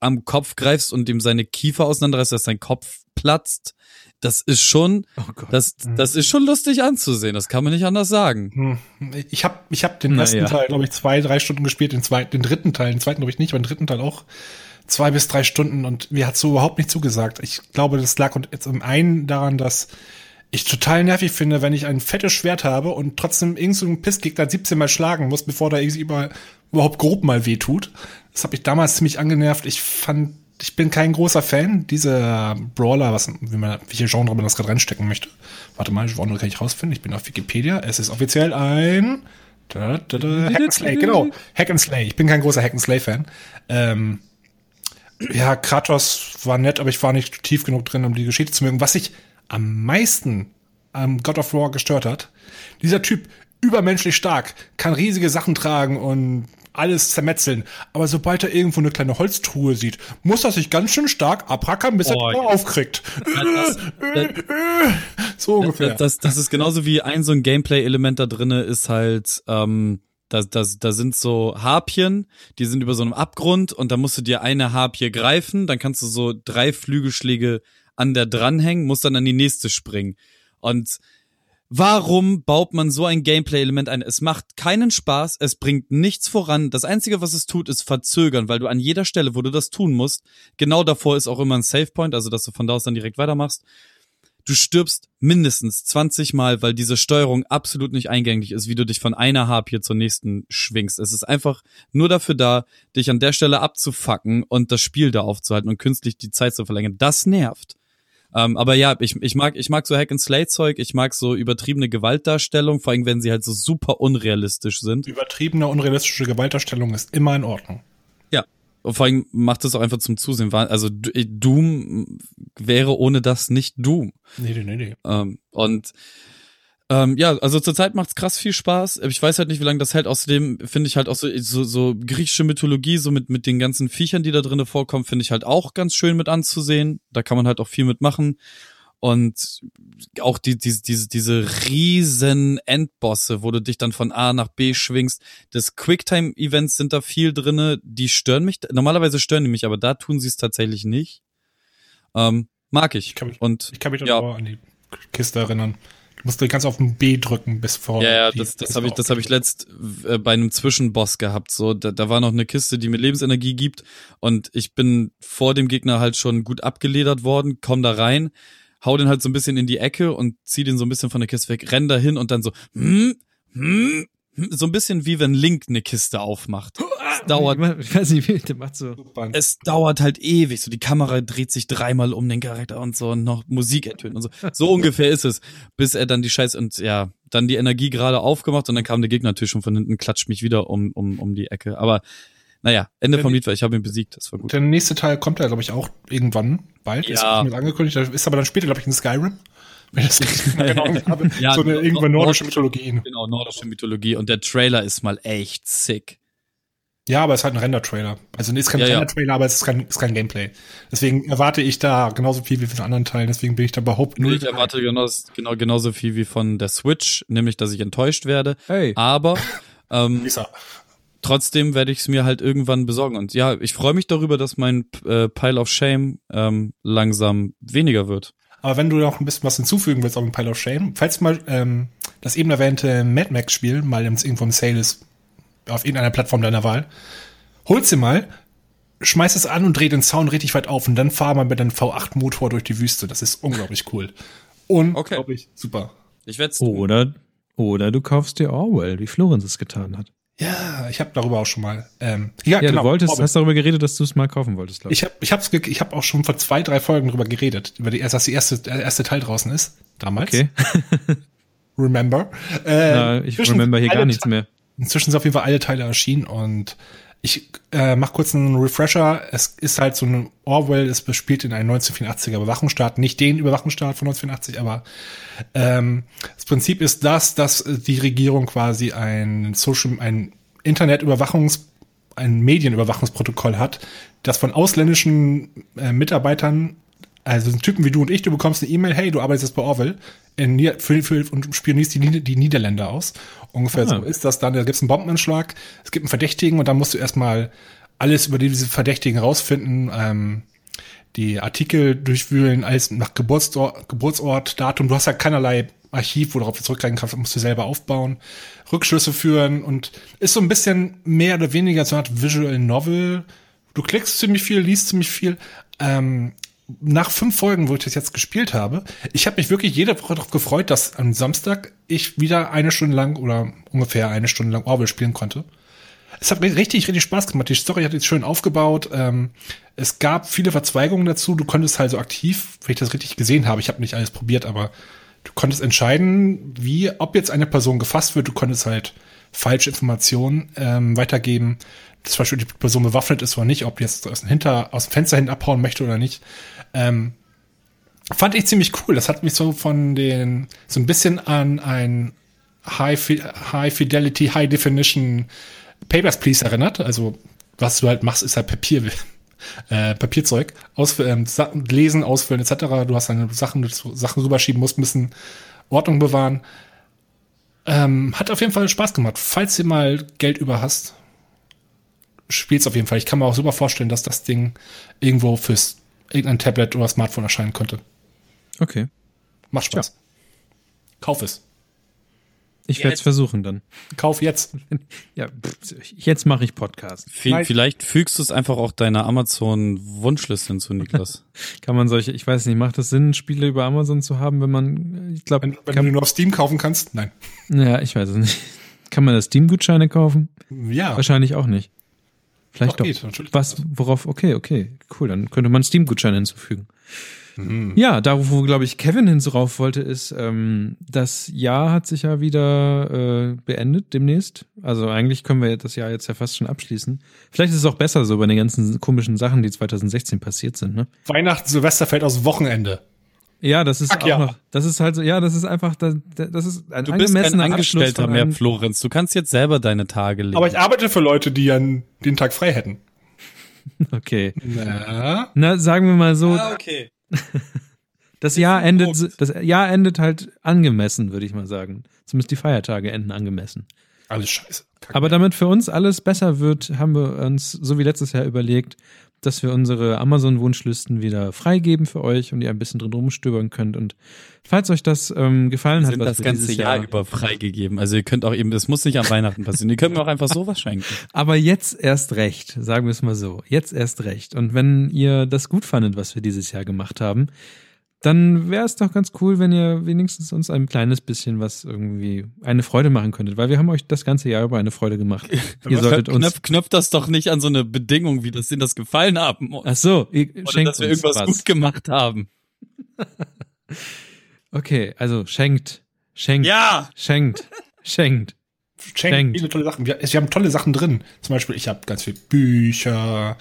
am Kopf greifst und ihm seine Kiefer auseinanderreißt, dass sein Kopf platzt, das ist schon, oh das, das ist schon lustig anzusehen. Das kann man nicht anders sagen. Hm. Ich habe, ich habe den ersten ja. Teil, glaube ich, zwei, drei Stunden gespielt, den zweiten, den dritten Teil, den zweiten glaube ich nicht, aber den dritten Teil auch zwei bis drei Stunden und mir hat so überhaupt nicht zugesagt. Ich glaube, das lag und jetzt im einen daran, dass ich total nervig finde, wenn ich ein fettes Schwert habe und trotzdem irgendeinen so Pissgegner 17 mal schlagen muss, bevor da irgendwie überhaupt grob mal weh tut. Das hat mich damals ziemlich angenervt. Ich fand ich bin kein großer Fan dieser Brawler, was, wie man, welche Genre man das gerade reinstecken möchte. Warte mal, Genre kann ich rausfinden. Ich bin auf Wikipedia. Es ist offiziell ein da, da, da, Hack and Slay, genau. Hack and Slay. Ich bin kein großer Hack and Slay-Fan. Ähm, ja, Kratos war nett, aber ich war nicht tief genug drin, um die Geschichte zu mögen. Was ich am meisten am God of War gestört hat, dieser Typ übermenschlich stark, kann riesige Sachen tragen und alles zermetzeln. Aber sobald er irgendwo eine kleine Holztruhe sieht, muss er sich ganz schön stark abrackern, bis oh, er die ja. aufkriegt. Das, das, so ungefähr. Das, das, ist genauso wie ein so ein Gameplay-Element da drinne ist halt, ähm, da, da, da sind so Harpien, die sind über so einem Abgrund und da musst du dir eine Harpie greifen, dann kannst du so drei Flügelschläge an der dranhängen, musst dann an die nächste springen. Und Warum baut man so ein Gameplay-Element ein? Es macht keinen Spaß, es bringt nichts voran. Das Einzige, was es tut, ist verzögern, weil du an jeder Stelle, wo du das tun musst, genau davor ist auch immer ein Savepoint, also dass du von da aus dann direkt weitermachst. Du stirbst mindestens 20 Mal, weil diese Steuerung absolut nicht eingängig ist, wie du dich von einer Harpie zur nächsten schwingst. Es ist einfach nur dafür da, dich an der Stelle abzufacken und das Spiel da aufzuhalten und künstlich die Zeit zu verlängern. Das nervt. Ähm, aber ja, ich, ich mag, ich mag so Hack and Slay Zeug, ich mag so übertriebene Gewaltdarstellung, vor allem wenn sie halt so super unrealistisch sind. Übertriebene unrealistische Gewaltdarstellung ist immer in Ordnung. Ja. Und vor allem macht es auch einfach zum Zusehen. Also Doom wäre ohne das nicht Doom. Nee, nee, nee, nee. Ähm, und ähm, ja, also zurzeit macht's krass viel Spaß. Ich weiß halt nicht, wie lange das hält. Außerdem finde ich halt auch so, so, so griechische Mythologie, so mit, mit den ganzen Viechern, die da drinnen vorkommen, finde ich halt auch ganz schön mit anzusehen. Da kann man halt auch viel mitmachen. Und auch die, die, diese, diese riesen Endbosse, wo du dich dann von A nach B schwingst. Das Quicktime-Events sind da viel drinne. Die stören mich. Normalerweise stören die mich, aber da tun sie es tatsächlich nicht. Ähm, mag ich. Ich kann mich, und, ich kann mich ja. an die Kiste erinnern. Du musst ganz auf den B drücken bis vor. Ja, ja, das, das habe ich, das habe ich letzt äh, bei einem Zwischenboss gehabt. So, da, da war noch eine Kiste, die mir Lebensenergie gibt und ich bin vor dem Gegner halt schon gut abgeledert worden, komm da rein, hau den halt so ein bisschen in die Ecke und zieh den so ein bisschen von der Kiste weg, renn da hin und dann so, hm, hm so ein bisschen wie wenn Link eine Kiste aufmacht. Es dauert. Ich weiß nicht, wie der macht so. Es dauert halt ewig. So die Kamera dreht sich dreimal um den Charakter und so und noch Musik ertönt und so. So ungefähr ist es, bis er dann die Scheiße und ja, dann die Energie gerade aufgemacht und dann kam der Gegner natürlich schon von hinten, klatscht mich wieder um um um die Ecke. Aber naja, Ende der vom Lied war, ich habe ihn besiegt, das war gut. Der nächste Teil kommt ja, glaube ich, auch irgendwann bald. Ja. Ist angekündigt, ist aber dann später, glaube ich, in Skyrim. Wenn ich das richtig genau habe. ja, so eine irgendwann nordische Mythologie. Genau, nordische Mythologie. Und der Trailer ist mal echt sick. Ja, aber es ist halt ein Render-Trailer. Also ist kein ja, Render-Trailer, aber es ist kein, ist kein Gameplay. Deswegen erwarte ich da genauso viel wie von anderen Teilen. Deswegen bin ich da überhaupt null. Ich erwarte genau, genau, genauso viel wie von der Switch, nämlich, dass ich enttäuscht werde. Hey. Aber ähm, trotzdem werde ich es mir halt irgendwann besorgen. Und ja, ich freue mich darüber, dass mein äh, Pile of Shame ähm, langsam weniger wird. Aber wenn du noch ein bisschen was hinzufügen willst auf dem Pile of Shame, falls mal ähm, das eben erwähnte Mad Max-Spiel mal irgendwo im Sale ist, auf irgendeiner Plattform deiner Wahl. Hol's dir mal, schmeiß es an und dreh den Sound richtig weit auf und dann fahr mal mit deinem V8-Motor durch die Wüste. Das ist unglaublich cool. Unglaublich okay. super. Ich werd's oder, oder du kaufst dir Orwell, wie Florenz es getan hat. Ja, ich habe darüber auch schon mal. Ähm, ja, ja genau, du wolltest, hast darüber geredet, dass du es mal kaufen wolltest, glaube ich. Ich habe ich hab's, ich hab auch schon vor zwei, drei Folgen darüber geredet, über die, dass die erste, der erste Teil draußen ist. Damals. Okay. remember. Äh, Na, ich remember hier gar nichts mehr. Inzwischen sind auf jeden Fall alle Teile erschienen und ich äh, mach kurz einen Refresher. Es ist halt so ein Orwell, es bespielt in einem 1984er Überwachungsstaat, nicht den Überwachungsstaat von 1984, aber ähm, das Prinzip ist das, dass die Regierung quasi ein Social, ein Internetüberwachungs, ein Medienüberwachungsprotokoll hat, das von ausländischen äh, Mitarbeitern also Typen wie du und ich, du bekommst eine E-Mail, hey, du arbeitest bei Orwell in, für, für, und spionierst die, die Niederländer aus. Ungefähr ah. so ist das dann. Da gibt es einen Bombenanschlag, es gibt einen Verdächtigen und dann musst du erstmal alles über diese Verdächtigen rausfinden, ähm, die Artikel durchwühlen, alles nach Geburtsort, Geburtsort, Datum. Du hast ja keinerlei Archiv, worauf du zurückgreifen kannst, musst du selber aufbauen, Rückschlüsse führen und ist so ein bisschen mehr oder weniger so eine Art Visual Novel. Du klickst ziemlich viel, liest ziemlich viel. Ähm, nach fünf Folgen, wo ich das jetzt gespielt habe, ich habe mich wirklich jede Woche darauf gefreut, dass am Samstag ich wieder eine Stunde lang oder ungefähr eine Stunde lang Orwell spielen konnte. Es hat richtig, richtig Spaß gemacht. Die Story hat jetzt schön aufgebaut. Ähm, es gab viele Verzweigungen dazu. Du konntest halt so aktiv, wenn ich das richtig gesehen habe, ich habe nicht alles probiert, aber du konntest entscheiden, wie, ob jetzt eine Person gefasst wird. Du konntest halt falsche Informationen ähm, weitergeben. Zum Beispiel die Person bewaffnet ist oder nicht, ob die jetzt aus dem, Hinter, aus dem Fenster hin abhauen möchte oder nicht. Ähm, fand ich ziemlich cool. Das hat mich so von den, so ein bisschen an ein High, High Fidelity, High Definition Papers, Please erinnert. Also, was du halt machst, ist halt Papier, äh, Papierzeug. Aus, ähm, lesen, ausfüllen, etc. Du hast deine Sachen, Sachen rüberschieben musst, müssen Ordnung bewahren. Ähm, hat auf jeden Fall Spaß gemacht. Falls ihr mal Geld über hast, spielt's auf jeden Fall. Ich kann mir auch super vorstellen, dass das Ding irgendwo fürs irgendein Tablet oder Smartphone erscheinen könnte. Okay. Macht Spaß. Ja. Kauf es. Ich werde es versuchen dann. Kauf jetzt. ja, jetzt mache ich Podcast. Vielleicht, vielleicht fügst du es einfach auch deiner Amazon-Wunschliste hinzu, Niklas. kann man solche, ich weiß nicht, macht es Sinn, Spiele über Amazon zu haben, wenn man, ich glaube, wenn, wenn kann, du nur auf Steam kaufen kannst? Nein. Ja, ich weiß es nicht. Kann man da Steam-Gutscheine kaufen? Ja. Wahrscheinlich auch nicht. Vielleicht doch. doch. Geht, was, worauf, okay, okay, cool, dann könnte man Steam-Gutscheine hinzufügen. Mhm. Ja, da wo, glaube ich, Kevin hinrauf wollte, ist, ähm, das Jahr hat sich ja wieder äh, beendet demnächst. Also eigentlich können wir das Jahr jetzt ja fast schon abschließen. Vielleicht ist es auch besser so bei den ganzen komischen Sachen, die 2016 passiert sind. Ne? Weihnachten, Silvester fällt aus Wochenende. Ja, das ist Ach, auch ja. noch, das ist halt so, ja, das ist einfach, das, das ist ein Du bist ein Angestellter mehr, Florenz. Du kannst jetzt selber deine Tage leben. Aber ich arbeite für Leute, die an den Tag frei hätten. Okay. Na? Na, sagen wir mal so. Ah, okay. Das Jahr endet, das Jahr endet halt angemessen, würde ich mal sagen. Zumindest die Feiertage enden angemessen. Alles scheiße. Kack Aber damit für uns alles besser wird, haben wir uns, so wie letztes Jahr überlegt, dass wir unsere Amazon-Wunschlisten wieder freigeben für euch und ihr ein bisschen drin rumstöbern könnt. Und falls euch das ähm, gefallen hat, sind das ganze Jahr, Jahr über freigegeben. Also ihr könnt auch eben, das muss nicht an Weihnachten passieren. Ihr könnt mir auch einfach sowas schenken. Aber jetzt erst recht, sagen wir es mal so. Jetzt erst recht. Und wenn ihr das gut fandet, was wir dieses Jahr gemacht haben, dann wäre es doch ganz cool, wenn ihr wenigstens uns ein kleines bisschen was irgendwie eine Freude machen könntet, weil wir haben euch das ganze Jahr über eine Freude gemacht. ihr solltet uns knöpft, knöpft das doch nicht an so eine Bedingung, wie das ihnen das gefallen haben. Ach so, ihr Oder schenkt dass wir irgendwas was. gut gemacht haben. okay, also schenkt, schenkt, ja, schenkt, schenkt. Schenkt, schenkt. viele tolle Sachen. Wir, wir haben tolle Sachen drin. Zum Beispiel, ich habe ganz viel Bücher,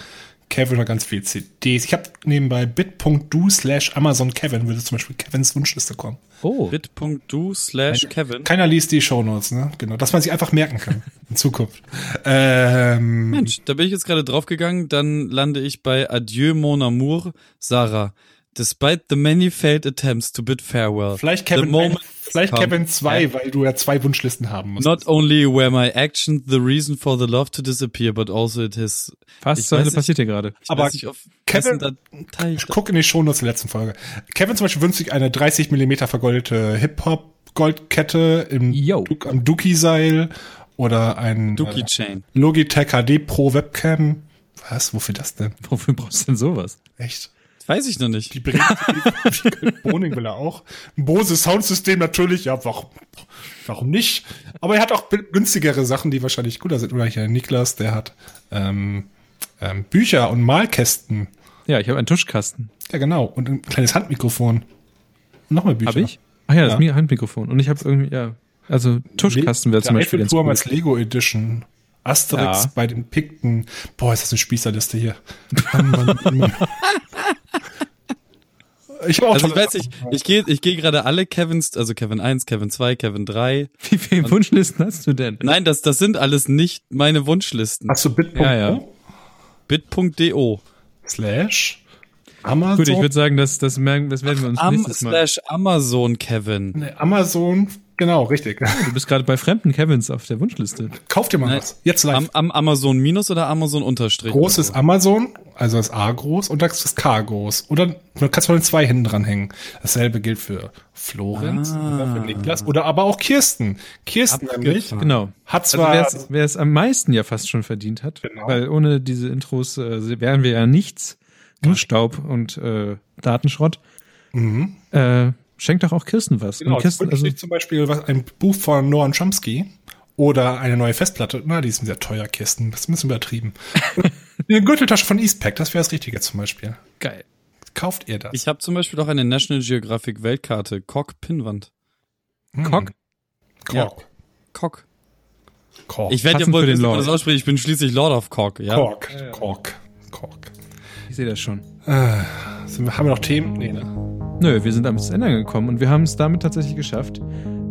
Kevin hat ganz viel CDs. Ich habe nebenbei bit.do slash Amazon Kevin würde zum Beispiel Kevins Wunschliste kommen. Oh. Bit.do slash Kevin. Keiner liest die Shownotes, ne? Genau. Dass man sich einfach merken kann in Zukunft. Ähm, Mensch, da bin ich jetzt gerade draufgegangen. Dann lande ich bei Adieu mon amour, Sarah. Despite the many failed attempts to bid farewell. Vielleicht Kevin, ein, vielleicht Kevin 2, weil du ja zwei Wunschlisten haben musst. Not only were my actions the reason for the love to disappear, but also it has. Fast so passiert hier gerade. Aber nicht, Kevin, ich gucke in die Shownotes der letzten Folge. Kevin zum Beispiel wünscht sich eine 30 Millimeter vergoldete Hip-Hop Goldkette im Yo. am Dookie-Seil oder ein Dookie Chain. Äh, Logitech HD Pro Webcam. Was? Wofür das denn? Wofür brauchst du denn sowas? Echt? Weiß ich noch nicht. Die bringt Boning will er auch. Ein Bose Soundsystem natürlich, ja, warum, warum nicht? Aber er hat auch günstigere Sachen, die wahrscheinlich cooler sind. Oder hier Niklas, der hat ähm, ähm, Bücher und Malkästen. Ja, ich habe einen Tuschkasten. Ja, genau. Und ein kleines Handmikrofon. Nochmal Bücher. Habe ich? Ach ja, das ja. Handmikrofon. Und ich habe irgendwie, ja, also Tuschkasten wäre zum Beispiel ganz cool. als Lego Edition. Asterix ja. bei den Pikten. Boah, ist das eine Spießerliste hier. Ich habe auch also ich weiß nicht, ich gehe ich geh gerade alle Kevins, also Kevin 1, Kevin 2, Kevin 3. Wie viele Wunschlisten hast du denn? Nein, das, das sind alles nicht meine Wunschlisten. Hast du bit.do? Ja, ja. Bit.do. Slash Amazon. Gut, ich würde sagen, das, das, merken, das werden wir uns Am nächstes Mal. Slash Amazon, Kevin. Nee, Amazon Genau, richtig. Du bist gerade bei fremden Kevins auf der Wunschliste. Kauf dir mal Nein, was. Jetzt live. Am, am Amazon Minus oder Amazon Unterstrich? Groß ist Amazon, also das A groß und das ist K groß. Oder du kannst mal zwei hinten dranhängen. Dasselbe gilt für Florenz ah. oder für Niklas oder aber auch Kirsten. Kirsten nämlich. Genau. Hat also zwar. Also wer es am meisten ja fast schon verdient hat. Genau. Weil ohne diese Intros äh, wären wir ja nichts. Nur Staub und äh, Datenschrott. Mhm. Äh, Schenkt doch auch Kirsten was. Genau, Kirsten, also zum Beispiel was, ein Buch von Noam Chomsky oder eine neue Festplatte. Na, die sind sehr teuer, Kisten. Das ist ein bisschen übertrieben. eine Gürteltasche von Eastpack, das wäre das Richtige zum Beispiel. Geil. Kauft ihr das? Ich habe zum Beispiel auch eine National Geographic Weltkarte, Cock Pinnwand. Hm. Cock? Cock. Ja. Cock. Kork. Ich werde ja wohl wissen, das aussprechen. Ich bin schließlich Lord of Kork. Ja? Kork. Kork. Kork. Ich sehe das schon. Äh, haben wir noch Themen? Nee, ne? Nö, wir sind am Ende gekommen und wir haben es damit tatsächlich geschafft.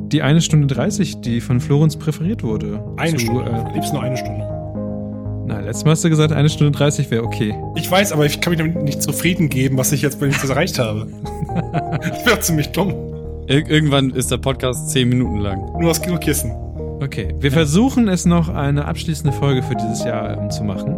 Die eine Stunde 30, die von Florenz präferiert wurde. Eine zu, Stunde. Äh, liebst nur eine Stunde. Na, letztes Mal hast du gesagt, eine Stunde 30 wäre okay. Ich weiß, aber ich kann mich damit nicht zufrieden geben, was ich jetzt bei das erreicht habe. das wäre ziemlich dumm. Ir irgendwann ist der Podcast zehn Minuten lang. Nur aus Kissen. Okay, wir ja. versuchen es noch eine abschließende Folge für dieses Jahr ähm, zu machen.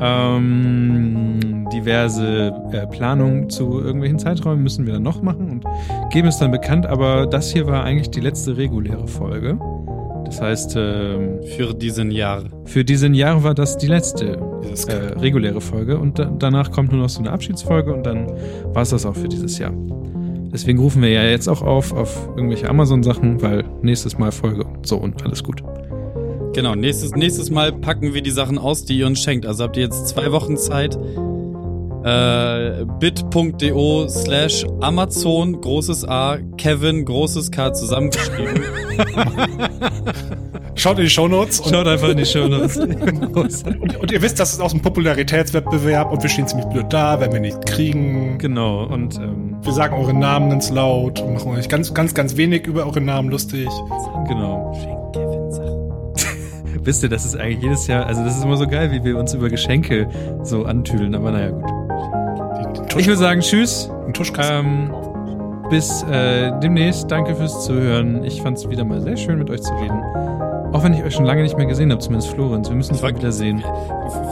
Ähm, diverse äh, Planungen zu irgendwelchen Zeiträumen müssen wir dann noch machen und geben es dann bekannt, aber das hier war eigentlich die letzte reguläre Folge. Das heißt, ähm, für diesen Jahr. Für diesen Jahr war das die letzte äh, reguläre Folge und da, danach kommt nur noch so eine Abschiedsfolge und dann war es das auch für dieses Jahr. Deswegen rufen wir ja jetzt auch auf auf irgendwelche Amazon-Sachen, weil nächstes Mal Folge und so und alles gut. Genau, nächstes, nächstes Mal packen wir die Sachen aus, die ihr uns schenkt. Also habt ihr jetzt zwei Wochen Zeit. Äh, bit.do slash Amazon, großes A, Kevin, großes K zusammengeschrieben. Schaut in die Shownotes. Schaut einfach in die Shownotes. und, und ihr wisst, das ist aus einem Popularitätswettbewerb und wir stehen ziemlich blöd da, wenn wir nicht kriegen. Genau, und ähm, wir sagen eure Namen ganz laut und machen euch ganz, ganz, ganz wenig über eure Namen lustig. Genau. Wisst ihr, das ist eigentlich jedes Jahr, also das ist immer so geil, wie wir uns über Geschenke so antüdeln, aber naja, gut. Ich würde sagen, tschüss. Ähm, bis äh, demnächst. Danke fürs Zuhören. Ich fand es wieder mal sehr schön, mit euch zu reden. Auch wenn ich euch schon lange nicht mehr gesehen habe, zumindest Florenz. Wir müssen uns wieder sehen.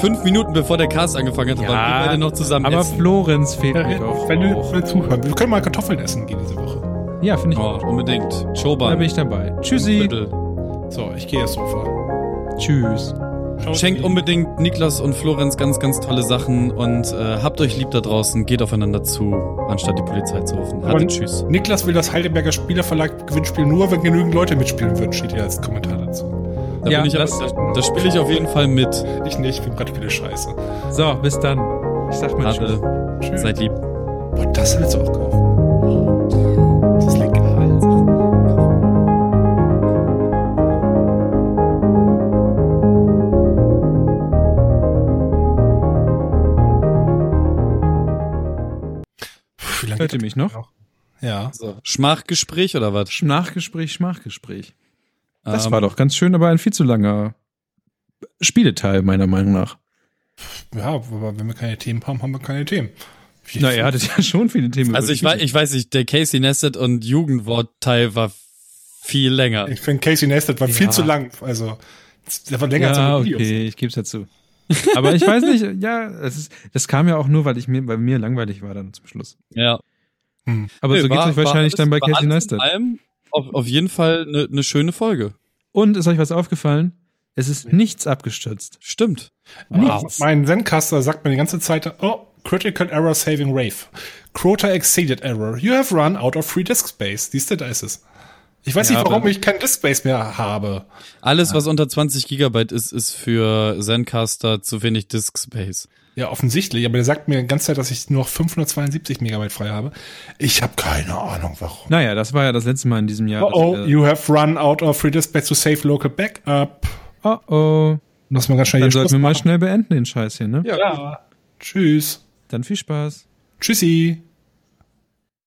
Fünf Minuten bevor der Cast angefangen hat, ja, waren wir beide noch zusammen Aber essen. Florenz fehlt ja, mir doch. Wenn du, zuhören. Wir können mal Kartoffeln essen gehen diese Woche. Ja, finde ich oh, auch. Unbedingt. Choban. Da bin ich dabei. Tschüssi. So, ich gehe jetzt Sofa. Tschüss. Schenkt unbedingt Niklas und Florenz ganz, ganz tolle Sachen und äh, habt euch lieb da draußen, geht aufeinander zu, anstatt die Polizei zu rufen. Hatte tschüss. Niklas will das Heidelberger Spielerverlag Gewinnspiel nur, wenn genügend Leute mitspielen würden, steht hier als Kommentar dazu. Da ja, ich das, aber, da, spiele ich auf jeden Fall mit. Ich nicht, ich finde Brettspiele scheiße. So, bis dann. Ich sag mal Tschüss. tschüss. Seid lieb. Boah, das willst du auch kaufen. Hört ihr mich noch? Ja. So. Schmachgespräch oder was? Schmachgespräch, Schmachgespräch. Das ähm, war doch ganz schön, aber ein viel zu langer Spieleteil, meiner Meinung nach. Ja, aber wenn wir keine Themen haben, haben wir keine Themen. Wie Na, er hatte ja schon viele Themen. Also ich weiß, ich weiß nicht, der Casey Nested und Jugendwortteil war viel länger. Ich finde Casey Nested war ja. viel zu lang. Also, der war länger ja, als okay, ich gebe es dazu. Aber ich weiß nicht, ja, es ist, das kam ja auch nur, weil ich mir, bei mir langweilig war dann zum Schluss. Ja. Hm. Aber nee, so geht es euch wahrscheinlich dann bei Casey Neistat. Auf, auf jeden Fall eine ne schöne Folge. Und ist euch was aufgefallen? Es ist nichts abgestürzt. Stimmt. Nichts. Mein Zencaster sagt mir die ganze Zeit, oh, Critical Error Saving Rave. Crota exceeded error. You have run out of free disk space. Siehst du, da ist es. Ich weiß ja, nicht, warum ich kein Diskspace mehr habe. Alles, was unter 20 Gigabyte ist, ist für Zencaster zu wenig Diskspace. Ja, offensichtlich, aber der sagt mir die ganze Zeit, dass ich nur noch 572 Megabyte frei habe. Ich habe keine Ahnung, warum. Naja, das war ja das letzte Mal in diesem Jahr. Oh, oh you have run out of free diskspace to save local backup. Oh, oh. Lass mal ganz schnell Dann sollten wir mal schnell beenden, den Scheiß hier, ne? Ja. ja. Tschüss. Dann viel Spaß. Tschüssi.